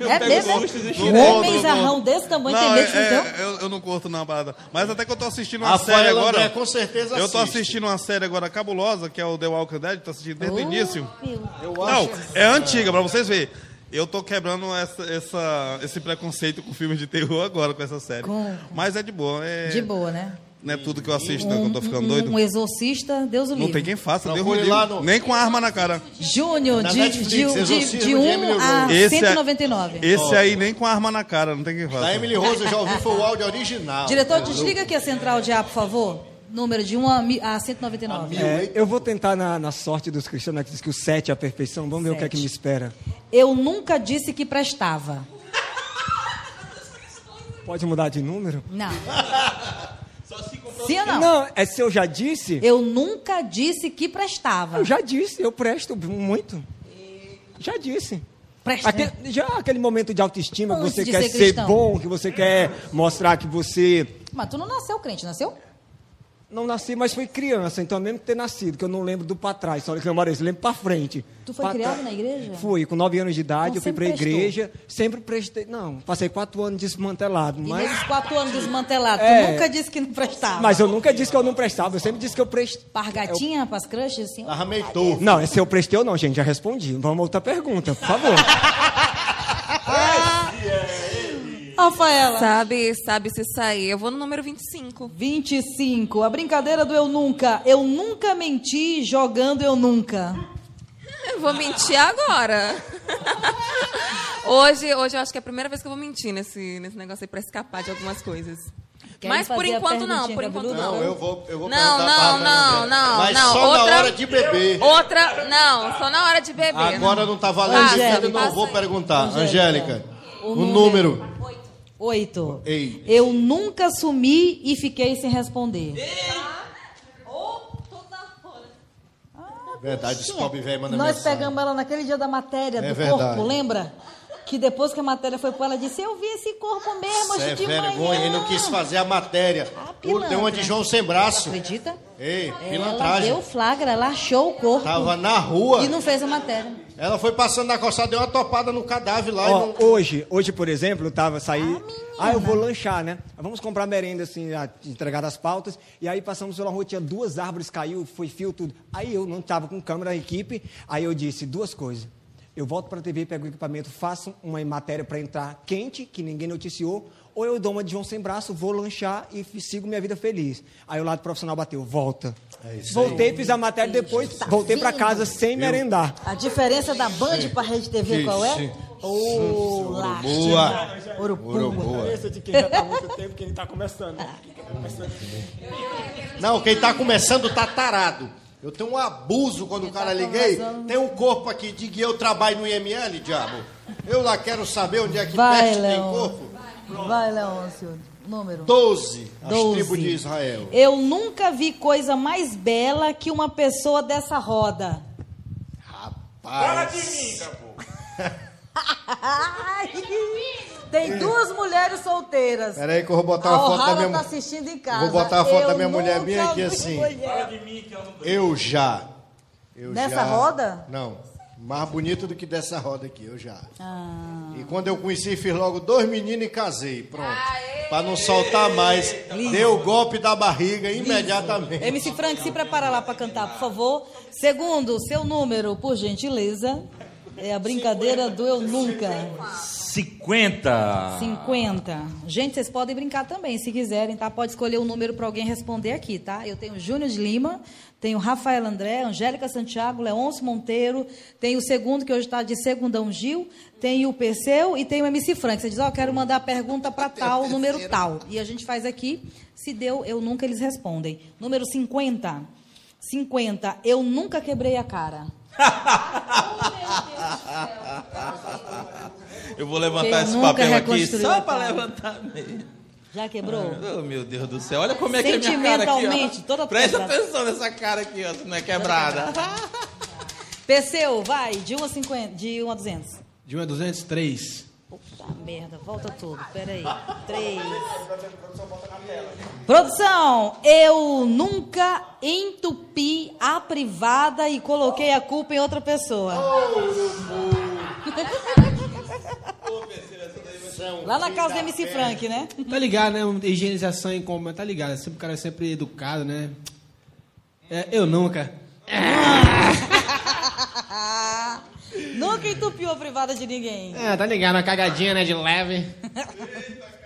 É mesmo? Não Um vou, homem não zarrão desse tamanho Não, tem medo de é- filme é, eu, eu não curto não a parada. Mas até que eu tô assistindo uma série Rafael agora. André, com certeza Eu tô assiste. assistindo uma série agora cabulosa, que é o The Walking Dead, tô assistindo desde o Oh, início. meu. Eu Não, acho. é antiga, pra vocês verem. Eu tô quebrando essa, essa- esse preconceito com filmes de terror agora com essa série. Com- Mas é de boa. É, De boa, né? Não é tudo que eu assisto, não, que eu tô ficando doido. Um exorcista, Deus o livre. Não tem quem faça, Deus Procure me livre. no- Nem com arma na cara. Júnior, Na de, Netflix, de, de, de de 1 Emily a Rose. Esse é- 199. Esse aí nem com arma na cara, não tem quem faça. Da Emily Rose eu já ouvi, foi o áudio original. Diretor, desliga aqui a central de ar, por favor. Número de 1 a, mi- a 199. É, eu vou tentar na, na sorte dos cristãos, né, que diz que o 7 é a perfeição. Vamos ver o que é que me espera. Eu nunca disse que prestava. Pode mudar de número? Não. Sim ou não? Não, é se eu já disse. Eu nunca disse que prestava. Eu já disse, eu presto muito. Já disse. Presta, Aque- né? já aquele momento de autoestima que Antes você de quer ser ser, bom, que você quer mostrar que você Mas tu não nasceu crente, nasceu? Não nasci, mas fui criança, então mesmo ter nascido, que eu não lembro do para trás, só que eu eu lembro para frente. Tu foi Pra criado trás. na igreja? Fui, com nove anos de idade, Então eu fui para a igreja, sempre prestei, não, passei quatro anos desmantelado, E mas, nesses quatro anos desmantelados, É. tu nunca disse que não prestava. mas eu nunca disse que eu não prestava, eu sempre disse que eu prestei. Par gatinha, pras crushes, assim? Arrameitou. Não, é se eu prestei ou não, gente, já respondi. Vamos a outra pergunta, por favor. Rafaela. Sabe, sabe se sair. Eu vou no número 25. 25. A brincadeira do eu nunca. Eu nunca menti jogando eu nunca. Eu vou mentir agora. hoje, hoje eu acho que é a primeira vez que eu vou mentir nesse, nesse negócio aí pra escapar de algumas coisas. Querem Mas por enquanto não, por enquanto não. Não, eu vou, eu vou Não, não, não, não, Mas não. só Outra- na hora de beber. Outra, não, só na hora de beber. Agora não tá valendo, Angélica. eu não vou perguntar. Angélica. Angélica, O o número. Oito. Ei. Eu nunca sumi e fiquei sem responder. Verdade, esse pobre velho manda Nós mensagem. pegamos ela naquele dia da matéria É do verdade. corpo, lembra? Que depois que a matéria foi para ela, disse: Eu vi esse corpo mesmo hoje é de vergonha, manhã. ele não quis fazer a matéria. Ah, Tem uma de. João sem braço. Acredita? Ei, Ela pilantragem. deu flagra, ela achou o corpo Tava na rua. e não fez a matéria. Ela foi passando na calçada, deu uma topada no cadáver lá. Ó, e não... hoje, hoje, por exemplo, eu tava saí. Ah, eu vou lanchar, né? Vamos comprar merenda, assim, já entregada as pautas. E aí passamos pela rua, tinha duas árvores, caiu, foi fio, tudo. Aí eu não estava com câmera, a equipe. Aí eu disse duas coisas. Eu volto para a TV, pego o equipamento, faço uma matéria para entrar quente, que ninguém noticiou, ou eu dou uma de João sem braço, vou lanchar e sigo minha vida feliz. Aí o lado profissional bateu, volta. Voltei, fiz a matéria depois, voltei para casa sem merendar. A diferença da Band para a Rede TV Sim, qual é? sim. Ô, Urubua. Urubua. Esse de quem já está há muito tempo, quem está começando. Não, quem tá começando tá tarado. Eu tenho um abuso quando o cara liguei. Tem um corpo aqui, diga eu trabalho no IML, diabo. Eu lá quero saber onde é que Vai, peste tem Leão. corpo. Vai, Leôncio. Número. Doze, as Doze. tribos de Israel. Eu nunca vi coisa mais bela que uma pessoa dessa roda. Fala de mim, capô. Tem duas mulheres solteiras. Peraí que eu vou botar a uma foto da minha tá assistindo em casa. Vou botar a foto Eu da minha mulher nunca aqui assim. mim que eu não Eu já. Eu Nessa já- roda? Não. Mais bonito do que dessa roda aqui, eu já. Ah. E quando eu conheci, fiz logo dois meninos e casei. Pronto. Pra não soltar mais. Deu o golpe da barriga imediatamente. MC Frank, se prepara lá para cantar, por favor. Segundo, seu número, por gentileza. É a brincadeira do Eu Nunca. 50. 50. Gente, vocês podem brincar também, se quiserem, tá? Pode escolher um número para alguém responder aqui, tá? Eu tenho Júnior de Lima, tenho Rafael André, Angélica Santiago, Leôncio Monteiro, tenho o segundo, que hoje está de Segundão Gil, tenho o Perseu e tenho o MC Frank. Você diz, ó, eu quero mandar a pergunta para tal, número tal. E a gente faz aqui, se deu, eu nunca, eles respondem. Número 50. 50. Eu nunca quebrei a cara. Eu vou levantar Eu esse papel aqui só para levantar mesmo. Já quebrou? Oh, meu Deus do céu. Olha como é que é a minha cara aqui, Sentimentalmente, toda Presta quebrada. atenção nessa cara aqui, ó, se não é quebrada. Perseu, vai, de 1 a 50, de 1 a 200. De 1 a 200, 3. Puta merda, volta tudo. Peraí. Três. Produção, eu nunca entupi a privada e coloquei a culpa em outra pessoa. Lá na casa do MC Frank, né? Tá ligado, né? Higienização em como, tá ligado? Sempre, o cara é sempre educado, né? É, eu nunca. nunca entupiu a privada de ninguém. É, tá ligado, uma cagadinha, né? De leve.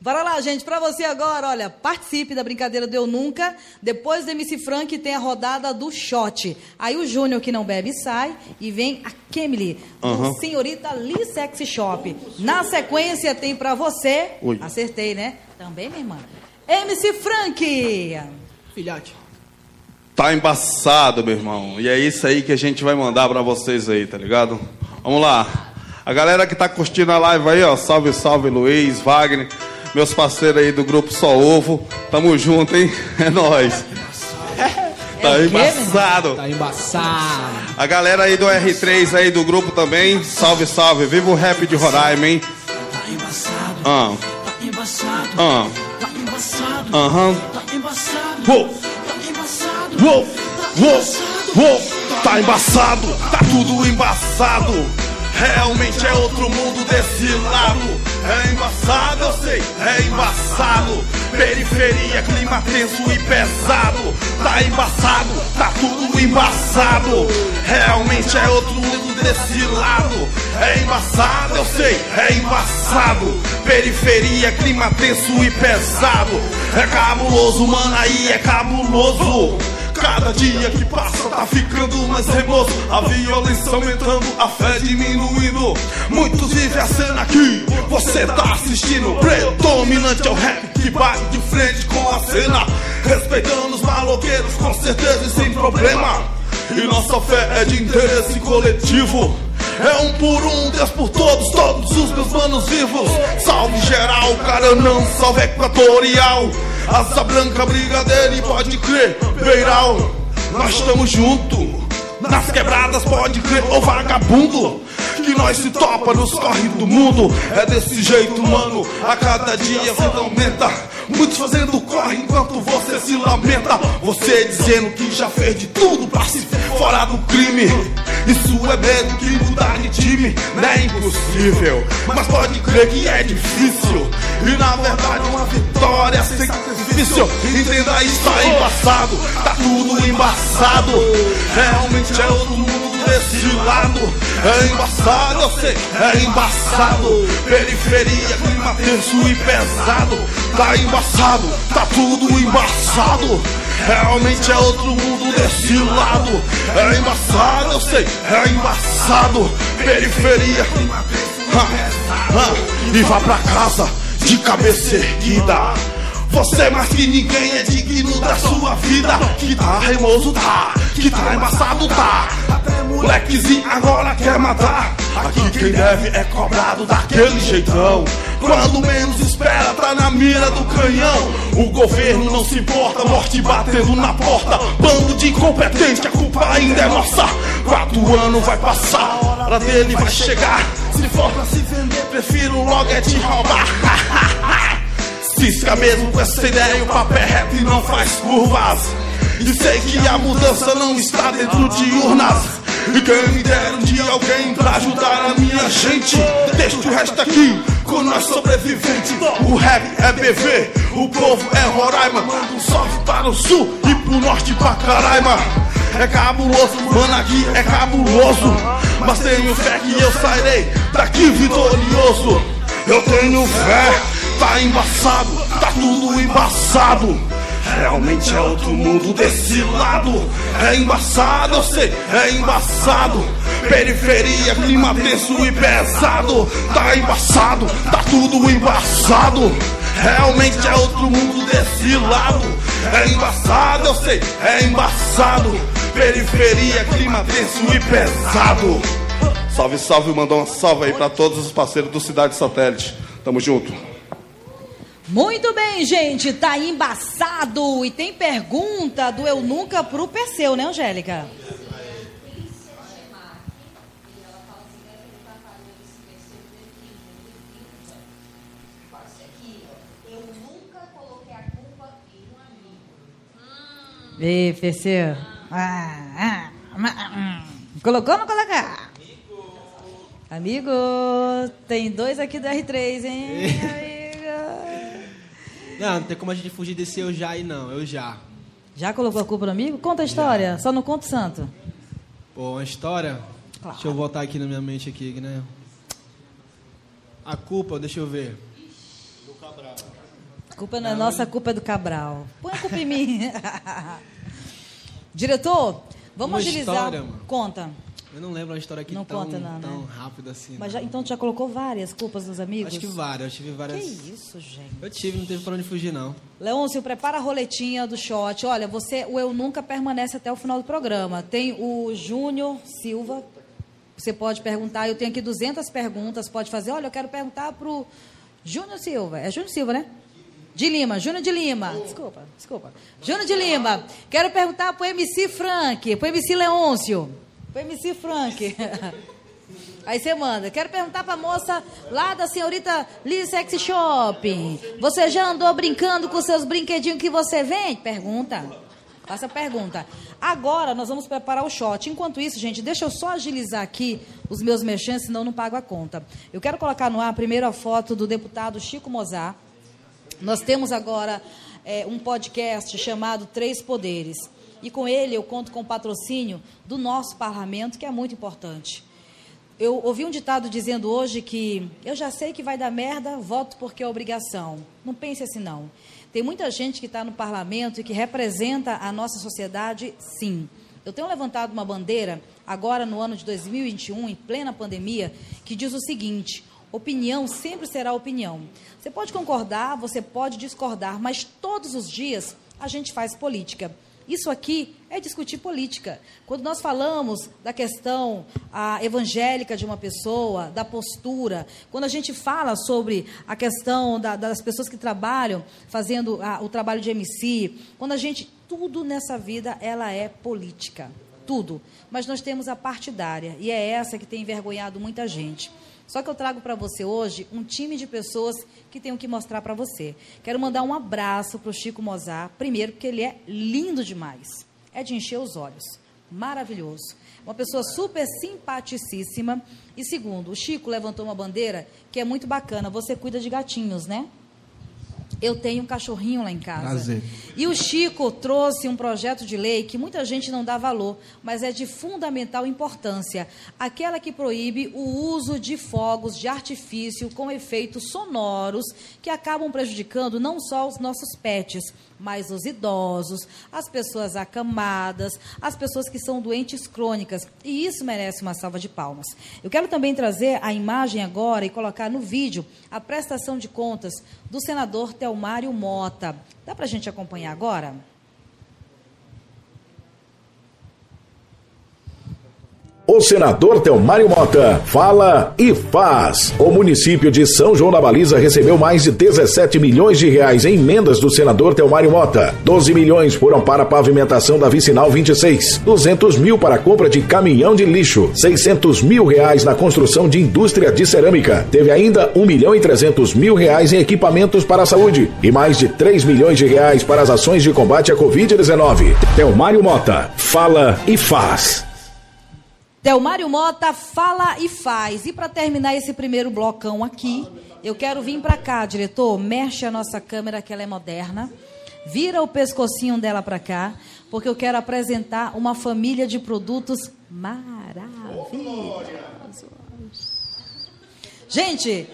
Bora lá, gente. Pra você agora, olha, participe da brincadeira do Eu Nunca. Depois do MC Frank tem a rodada do shot. Aí o Júnior, que não bebe, sai. E vem a Kemily, do Aham. Senhorita Lee Sexy Shop. Na sequência tem pra você... Oi. Acertei, né? Também, minha irmã. MC Frank. Filhote. Tá embaçado, meu irmão. E é isso aí que a gente vai mandar pra vocês aí, tá ligado? Vamos lá. A galera que tá curtindo a live aí, ó. Salve, salve, Luiz, Wagner. Meus parceiros aí do grupo Só Ovo. Tamo junto, hein? É nóis. Tá embaçado. Tá embaçado. A galera aí do R3 aí do grupo também. Salve, salve. Viva o rap de Roraima, hein? Tá embaçado, Ah, tá embaçado, ah, tá embaçado, aham. tá embaçado, Uou. tá embaçado, Uou, tá uou, uou, tá embaçado, tá tudo embaçado. Realmente é outro mundo desse lado. É embaçado, eu sei, é embaçado. Periferia, clima tenso e pesado. Tá embaçado, tá tudo embaçado. Realmente é outro mundo desse lado. É embaçado, eu sei, é embaçado. Periferia, clima tenso e pesado. É cabuloso, mano, aí é cabuloso. Cada dia que passa tá ficando mais remoso A violência aumentando, a fé diminuindo. Muitos vivem a cena aqui Você tá assistindo. Predominante é o rap que bate de frente com a cena. Respeitando os maloqueiros com certeza e sem problema. E nossa fé é de interesse coletivo é um por um, Deus por todos, todos os meus manos vivos. Salve geral, cara não, salve equatorial. Asa branca, brigadeiro e pode crer, beiral. Nós estamos junto, nas quebradas pode crer, ô vagabundo. Que nós se topa nos corre do mundo. É desse jeito, mano, a cada dia você aumenta. Muitos fazendo corre enquanto você se lamenta. Você dizendo que já fez de tudo pra se fora do crime. Isso é mesmo que mudar de time não é impossível. Mas pode crer que é difícil. E na verdade, uma vitória sem sacrifício. Entenda isso, tá embaçado, tá tudo embaçado. Realmente é outro mundo desse lado. É embaçado, eu sei, é embaçado. Periferia, clima tenso e pesado. Tá embaçado, tá tudo embaçado. Realmente é outro mundo desse lado. É embaçado, eu sei, é embaçado. Periferia, clima tenso e pesado. E vá pra casa de cabeça erguida. Você mais que ninguém é digno da sua vida. Que tá remoso, tá. Que tá embaçado, tá. Molequezinho agora quer matar. Aqui quem deve é cobrado daquele jeitão. Quando menos espera, tá na mira do canhão. O governo não se importa, morte batendo na porta. Bando de incompetente, a culpa ainda é nossa. Quatro anos vai passar, a hora dele vai chegar. Se for pra se vender, prefiro logo é te roubar. Cisca mesmo com essa ideia, o papel é reto e não faz curvas. E sei que a mudança não está dentro de urnas. E quem me dera um dia alguém pra ajudar a minha gente. Deixa o resto aqui com nós sobreviventes. O rap é BV, o povo é Roraima. Manda um salve para o sul e pro norte pra Caraima. É cabuloso, mano, aqui é cabuloso. Mas tenho fé que eu sairei daqui vitorioso. Eu tenho fé, tá embaçado, tá tudo embaçado. Realmente é outro mundo desse lado. É embaçado, eu sei, é embaçado. Periferia, clima tenso e pesado. Tá embaçado, tá tudo embaçado. Realmente é outro mundo desse lado. É embaçado, eu sei, é embaçado. Periferia, clima tenso e pesado. Salve, salve, mandou uma salve aí pra todos os parceiros do Cidade Satélite. Tamo junto. Muito bem, gente, tá embaçado. E tem pergunta do Eu Nunca pro Perseu, né, Angélica? Ei, Perseu. Ah, ah, ah, ah. Colocou ou não colocar? Amigo, tem dois aqui do R3, hein, amigo? Não, não tem como a gente fugir desse eu já e não, eu já. Já colocou a culpa no amigo? Conta a história, só não conta o santo. Pô, uma história. Deixa eu voltar aqui na minha mente aqui, né? A culpa, deixa eu ver. A culpa não é nossa, a culpa é do Cabral. Põe a culpa em mim. Diretor, vamos Uma agilizar. história, mano. Conta. Eu não lembro uma história aqui Não tão, conta, não, tão né? rápida assim. Mas já, então tu já colocou várias culpas dos amigos? Acho que várias, eu tive várias. Que isso, gente. Eu tive, não teve pra onde fugir, não. Leôncio, prepara a roletinha do shot. Olha, você, o Eu Nunca permanece até o final do programa. Tem o Júnior Silva. Você pode perguntar. Eu tenho aqui 200 perguntas. Pode fazer. Olha, eu quero perguntar pro Júnior Silva. É Júnior Silva, né? De Lima. Júnior de Lima. Desculpa, desculpa. Júnior de Lima. Quero perguntar pro MC Frank. Pro MC Leôncio. Pro MC Frank. Aí você manda. Quero perguntar pra moça lá da senhorita Lee Sexy Shopping. Você já andou brincando com seus brinquedinhos que você vende? Pergunta. Faça a pergunta. Agora nós vamos preparar o shot. Enquanto isso, gente, deixa eu só agilizar aqui os meus mexentes, senão não pago a conta. Eu quero colocar no ar a foto do deputado Chico Mozart. Nós temos agora é, um podcast chamado Três Poderes. E com ele eu conto com o patrocínio do nosso parlamento, que é muito importante. Eu ouvi um ditado dizendo hoje que eu já sei que vai dar merda, voto porque é obrigação. Não pense assim, não. Tem muita gente que está no parlamento e que representa a nossa sociedade, sim. Eu tenho levantado uma bandeira, agora no ano de 2021, em plena pandemia, que diz o seguinte: opinião sempre será opinião. Você pode concordar, você pode discordar, mas todos os dias a gente faz política. Isso aqui é discutir política. Quando nós falamos da questão ah, evangélica de uma pessoa, da postura, quando a gente fala sobre a questão da- das pessoas que trabalham fazendo ah, o trabalho de MC, quando a gente. Tudo nessa vida ela é política. Tudo. Mas nós temos a partidária. E é essa que tem envergonhado muita gente. Só que eu trago para você hoje um time de pessoas que tenho que mostrar para você. Quero mandar um abraço para o Chico Mozart, primeiro porque ele é lindo demais. É de encher os olhos. Maravilhoso. Uma pessoa super simpaticíssima. E segundo, o Chico levantou uma bandeira que é muito bacana. Você cuida de gatinhos, né? Eu tenho um cachorrinho lá em casa. Prazer. E o Chico trouxe um projeto de lei que muita gente não dá valor, mas é de fundamental importância. Aquela que proíbe o uso de fogos de artifício com efeitos sonoros que acabam prejudicando não só os nossos pets, mas os idosos, as pessoas acamadas, as pessoas que são doentes crônicas. E isso merece uma salva de palmas. Eu quero também trazer a imagem agora e colocar no vídeo a prestação de contas do senador Telmário Mota. Dá para a gente acompanhar agora? O senador Telmário Mota fala e faz. O município de São João da Baliza recebeu mais de 17 milhões de reais em emendas do senador Telmário Mota. 12 milhões foram para a pavimentação da Vicinal 26, 200 mil para a compra de caminhão de lixo, 600 mil reais na construção de indústria de cerâmica. Teve ainda 1 milhão e 300 mil reais em equipamentos para a saúde e mais de 3 milhões de reais para as ações de combate à Covid-19. Telmário Mota fala e faz. Telmário Mota fala e faz. E para terminar esse primeiro blocão aqui, eu quero vir para cá, diretor. Mexe a nossa câmera, que ela é moderna. Vira o pescocinho dela para cá, porque eu quero apresentar uma família de produtos maravilhosos. Gente,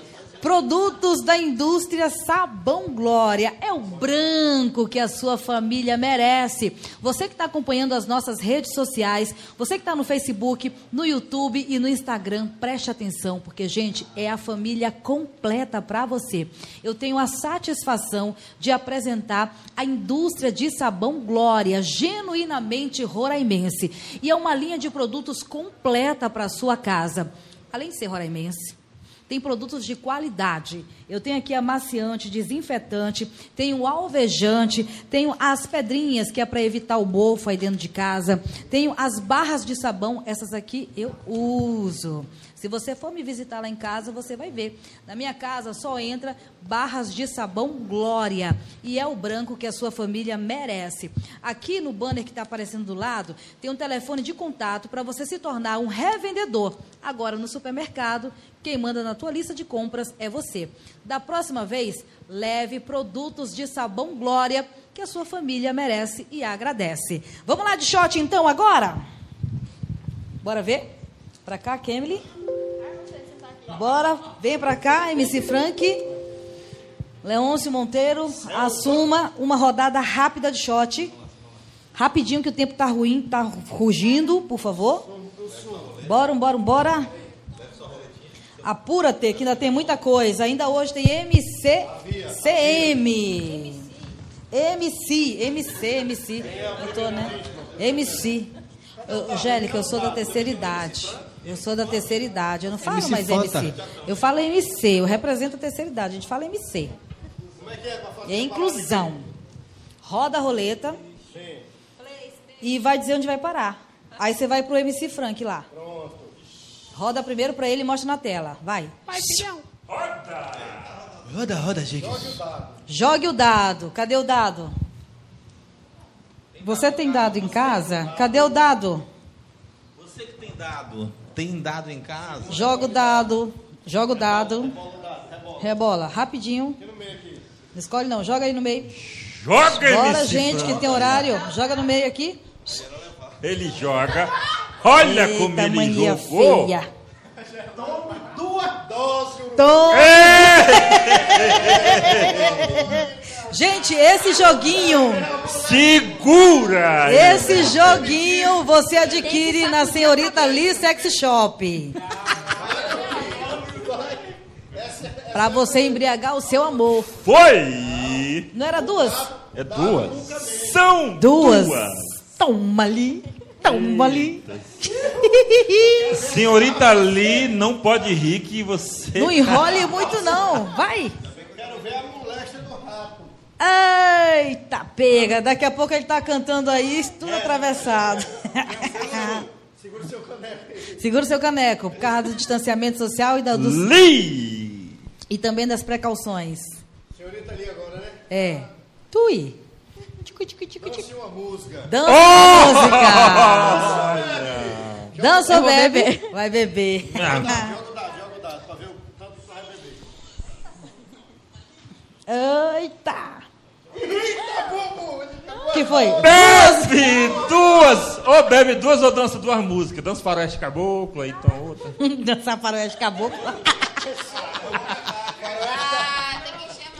produtos da indústria Sabão Glória. É o branco que a sua família merece. Você que está acompanhando as nossas redes sociais, você que está no Facebook, no YouTube e no Instagram, preste atenção, porque, gente, é a família completa para você. Eu tenho a satisfação de apresentar a indústria de sabão Glória, genuinamente roraimense. E é uma linha de produtos completa para a sua casa. Além de ser roraimense, tem produtos de qualidade. Eu tenho aqui amaciante, desinfetante, tenho alvejante, tenho as pedrinhas que é para evitar o mofo aí dentro de casa, tenho as barras de sabão, essas aqui eu uso. Se você for me visitar lá em casa, você vai ver. Na minha casa só entra barras de sabão Glória. E é o branco que a sua família merece. Aqui no banner que está aparecendo do lado, tem um telefone de contato para você se tornar um revendedor. Agora, no supermercado, quem manda na tua lista de compras é você. Da próxima vez, leve produtos de sabão Glória que a sua família merece e agradece. Vamos lá de shot então agora? Bora ver? Pra cá, Kemily. Bora, vem pra cá, MC Frank. Leôncio Monteiro, assuma uma rodada rápida de shot. Rapidinho que o tempo tá ruim, tá rugindo, por favor. Bora, bora, bora. Apura-te, que ainda tem muita coisa. Ainda hoje tem MC, CM. MC, MC, MC. Eu tô, né? MC. Angélica, eu sou da terceira idade. Eu sou da terceira idade. Eu não falo MC mais Fanta. MC. Eu falo MC. Eu represento a terceira idade. A gente fala MC. É inclusão. Roda a roleta. E vai dizer onde vai parar. Aí você vai pro MC Frank lá. Roda primeiro pra ele e mostra na tela. Vai. Vai, filhão. Roda, roda, gente. Jogue o dado. Cadê o dado? Você tem dado em casa? Cadê o dado? Você que tem dado, tem dado em casa? Joga o dado. Joga o dado. Rebola. Rapidinho. Não escolhe não. Joga aí no meio. Joga, Bora, MC gente, que tem horário. Joga no meio aqui. Ele joga. Olha Eita, como ele mania jogou. feia. Duas doses. Tô- Gente, esse joguinho. Segura! Esse joguinho você adquire na senhorita Lee Sex Shop. Pra você embriagar o seu amor. Foi! Não era duas? É duas. São Duas. duas. Toma ali. Toma ali. Senhorita Lee não pode rir que você. Não enrole muito, não. Vai. Quero ver a. Eita, pega. Daqui a pouco ele tá cantando aí, tudo atravessado. Segura o seu caneco. Segura o seu caneco, por causa do distanciamento social e da, dos... Lee! E também das precauções. Senhorita ali agora, né? É. Tui. Dance uma música. Dança uma Olha. música. Dança ou bebe? Vai beber. Joga o dado, joga o dado, pra ver o tanto que vai beber. Eita! Eita, bobo! que foi? Bebe duas! Ou bebe duas ou dança duas músicas. Dança faroeste caboclo, aí então outra. Dançar faroeste caboclo.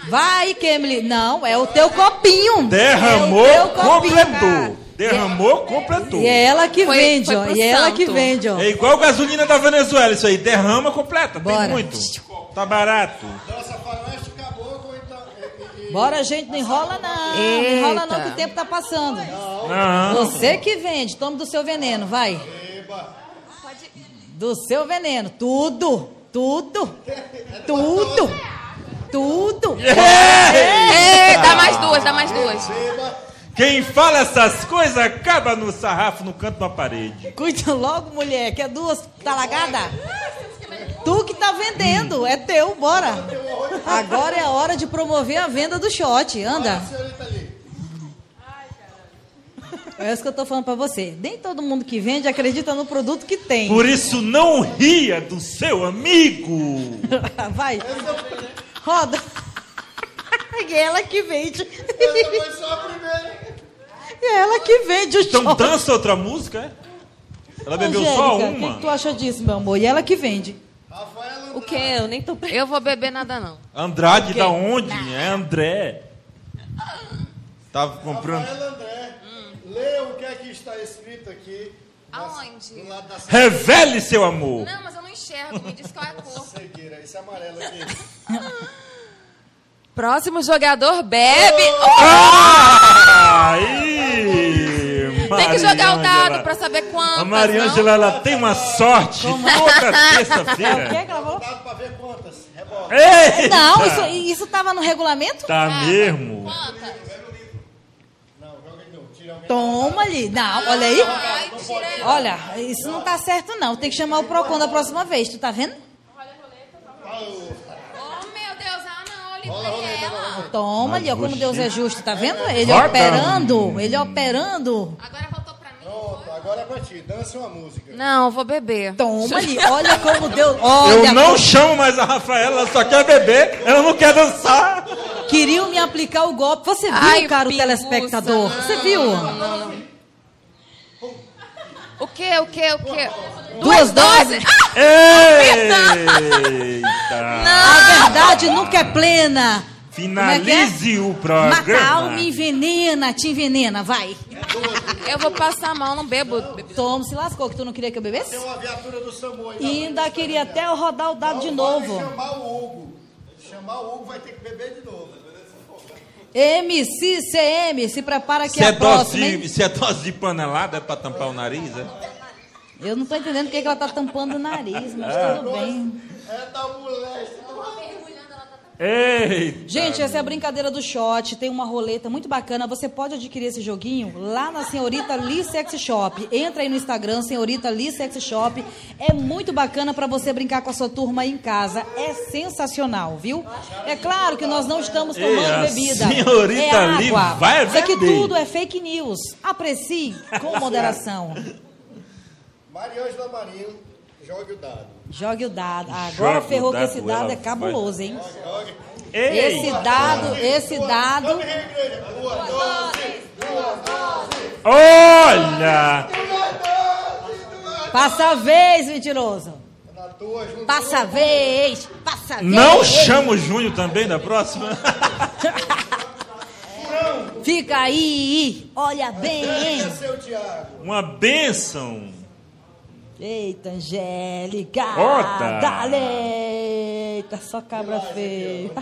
Vai, Kemily. Não, é o teu copinho. Derramou, É o teu copinho. completou. Derramou, completou. E é ela que Foi- vende, foi ó. E é ela que vende, ó. É igual gasolina da Venezuela, isso aí. Derrama, completa. Bora. Tem muito. Tá barato. Dança faroeste Bora, gente, não enrola não. Não Eita. enrola não, que o tempo tá passando. Não. Você que vende, tome do seu veneno, vai. Do seu veneno. Tudo, tudo, tudo, tudo. Ei, dá mais duas, dá mais duas. Quem fala essas coisas acaba no sarrafo, no canto da parede. Cuida logo, mulher, que é duas talagada. Tu que tá vendendo, é teu, bora. Agora é a hora de promover a venda do shot. Anda. É isso que eu tô falando pra você. Nem todo mundo que vende acredita no produto que tem. Por isso não ria do seu amigo. Vai. Roda. É ela que vende. Essa foi só a primeira. É ela que vende o Então shot. dança outra música, é? Ela bebeu só Angélica, O uma. que, que tu acha disso, meu amor? E ela que vende. O que? Eu nem tô... Eu vou beber nada, não. Andrade da onde? É André. Tava comprando. Rafael André, lê o que é que está escrito aqui. Aonde? Do lado da Revele seu amor. Não, mas eu não enxergo. Me diz qual é a cor. cegueira. Esse amarelo aqui. Próximo jogador bebe. Aí, Tem que jogar o dado pra saber quantas. A Mariângela, ela tem uma sorte toda É o que terça-feira. que ela falou? Dado pra ver quantas. Rebola. Eita! Não, isso, isso tava no regulamento? Tá mesmo? Toma ali. Não, olha aí. Olha, isso não tá certo, não. Tem que chamar o Procon da próxima vez. Tu tá vendo? Oh, meu Deus. Ah, não. Eu livrei ela. Toma ali, ó, como Deus é justo, tá vendo? Ele operando, ele operando. Agora voltou pra mim. Pronto, agora é pra ti. Dança uma música. Não, eu vou beber. Toma ali, olha como Deus. Olha, Eu não chamo mais a Rafaela, ela só quer beber, ela não quer dançar. Queriam me aplicar o golpe. Você viu, Ai, cara, o telespectador? Você viu? não, não, não. O que, o que, o que? Duas doses? Eita! A verdade nunca é plena. Finalize o Mata a programa. alma e envenena, te envenena, vai. Eu vou passar mal, não bebo. Toma, se lascou que tu não queria que eu bebesse? Tem uma viatura do SAMU aí. E ainda queria até eu rodar o dado de novo. Vai chamar o Hugo. Chamar o Hugo vai ter que beber de novo. MCCM, se prepara que Se é é, a dose próxima, hein? se é dose de panelada, é pra tampar o nariz, é? Eu não tô entendendo porque que ela tá tampando o nariz, mas É. tudo bem. É da mulher. Eita! Gente, essa é a brincadeira do shot. Tem uma roleta muito bacana. Você pode adquirir esse joguinho lá na Senhorita Lee Sex Shop. Entra aí no Instagram, Senhorita Lee Sex Shop. É muito bacana para você brincar com a sua turma aí em casa. É sensacional, viu? É claro que nós não estamos tomando Ei, a bebida. Senhorita é Lee água. vai Isso aqui tudo é fake news. Aprecie com moderação. Mariângela Marinho, jogue o dado. Jogue o dado. Agora Joga o ferrou que dado, esse dado é cabuloso, hein? Jogue. Ei! Esse dado, esse dado. Vamos, igreja. Duas doses. Duas doses. Olha! Passa a vez, mentiroso. Junto. Passa a vez. Passa a vez. Não chama o Júnior também da próxima? Fica aí, olha bem. Uma bênção. Eita, Angélica. Ota. Dale. Eita, só cabra feio.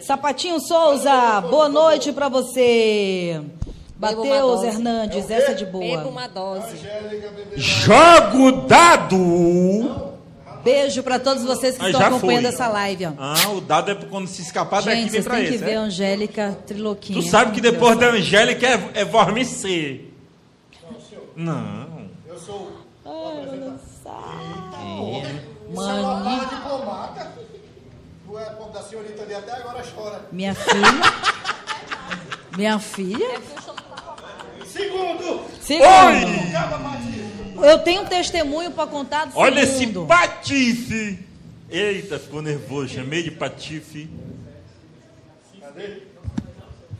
Sapatinho Souza, boa noite pra você. Beba Mateus. Hernandes, essa é de Beba boa. uma dose. Joga o dado! Beijo pra todos vocês que Ah, estão já acompanhando foi. essa live. Ó. Ah, o dado é quando se escapar daqui Gente, vem vocês pra têm que esse. ver a é? Angélica Triloquinha. Tu sabe que depois Deus. da Angélica é, é vormicer. Não. Eu sou Mani, uma diplomata. Tu é povo da senhorita ali até agora chora. minha filha. Minha filha? Segundo! Segundo! Eu tenho um testemunho pra contar do Olha esse segundo. patife! Eita, ficou nervoso, chamei de patife. Cadê?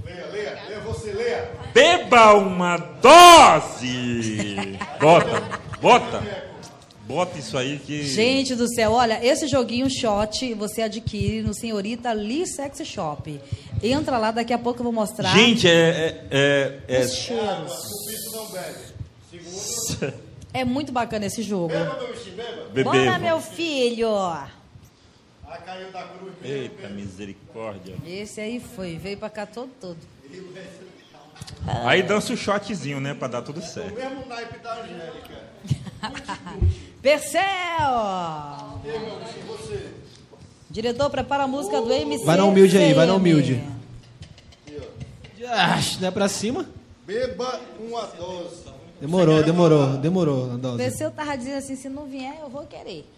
Leia, leia, leia você, leia. Beba uma dose! Bota, bota. Bota isso aí que. Gente do céu, olha, esse joguinho shot você adquire no Senhorita Lee Sex Shop. Entra lá, daqui a pouco eu vou mostrar. Gente, é. é, é, é- Os cheiros. É muito bacana esse jogo. Bebê. Bora, meu filho. Eita, misericórdia. Esse aí foi, veio pra cá todo, todo. Aí dança o shotzinho, né? Pra dar tudo certo. Mesmo naipe da Angélica. Percel! Diretor, prepara a música do MC. Vai na humilde aí, vai na humilde. Ah, não é pra cima? Beba uma dose. Demorou, demorou, demorou a O. Perseu tava dizendo assim, se não vier, eu vou querer.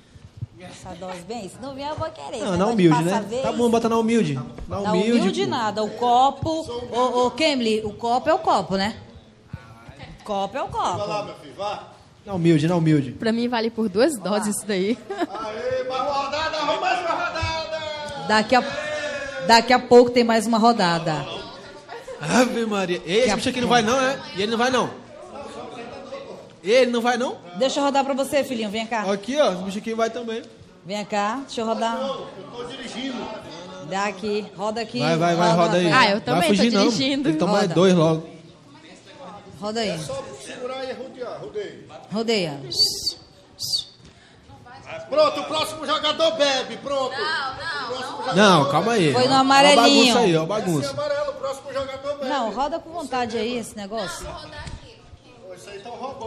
Essa dose bem, se não vier, eu vou querer. Não, na humilde, né? vez, Tá bom, bota na humilde. Na Na humilde. humilde nada. O copo. Ô, ô Kemley, o copo é o copo, né? Copo é o Vai lá, copo. meu filho, vá. Na humilde, na humilde. Pra mim vale por duas doses isso daí. Aê, mais uma rodada, vamos mais uma rodada. Daqui a, daqui a pouco tem mais uma rodada. Ave Maria. Ei, esse bicho aqui não vai não, né? E ele não vai não. Ele não vai não? Deixa eu rodar pra você, filhinho. Vem cá. Aqui, ó. Esse bicho aqui vai também. Vem cá. Deixa eu rodar. Eu tô dirigindo. Dá aqui. Roda aqui. Vai, vai, vai, roda aí. Ah, eu também vai tô fugir, não. dirigindo. Tem que tomar Roda. dois logo. Roda aí. Só segurar e rodear, rodeio. Rodeia. Pronto, o próximo jogador bebe, pronto. Não, calma aí. Foi no a amarelinho. bagunça aí, ó a Esse bagunça. amarelo, o próximo jogador bebe. Não, roda com vontade aí esse negócio. Tá roubando.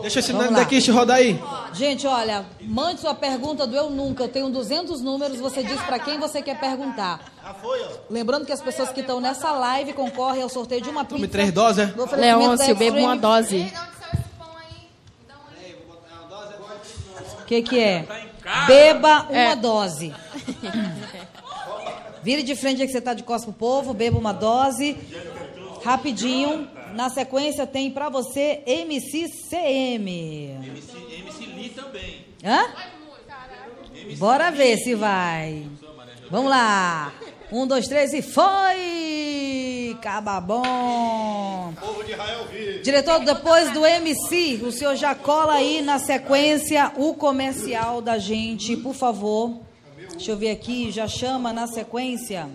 Deixa esse Vamos nome daqui, deixa eu rodar aí. Gente, olha, mande sua pergunta do Eu Nunca. Eu tenho 200 números, você diz pra quem você quer perguntar. Já foi, ó. Lembrando que as pessoas que estão nessa live concorrem ao sorteio de uma Tome pizza. três doses, é? da Leôncio, beba uma dose. O que, que é? Beba uma É. dose. Vire de frente aí que você tá de costas pro povo, beba uma dose. Rapidinho. Na sequência tem pra você MC CM. MC Lee também. Hã? Bora ver se vai. Vamos lá. Um, dois, três e foi! Caba bom. Povo de Israel vive. Diretor, depois do MC, o senhor já cola aí na sequência o comercial da gente, por favor. Deixa eu ver aqui, já chama na sequência.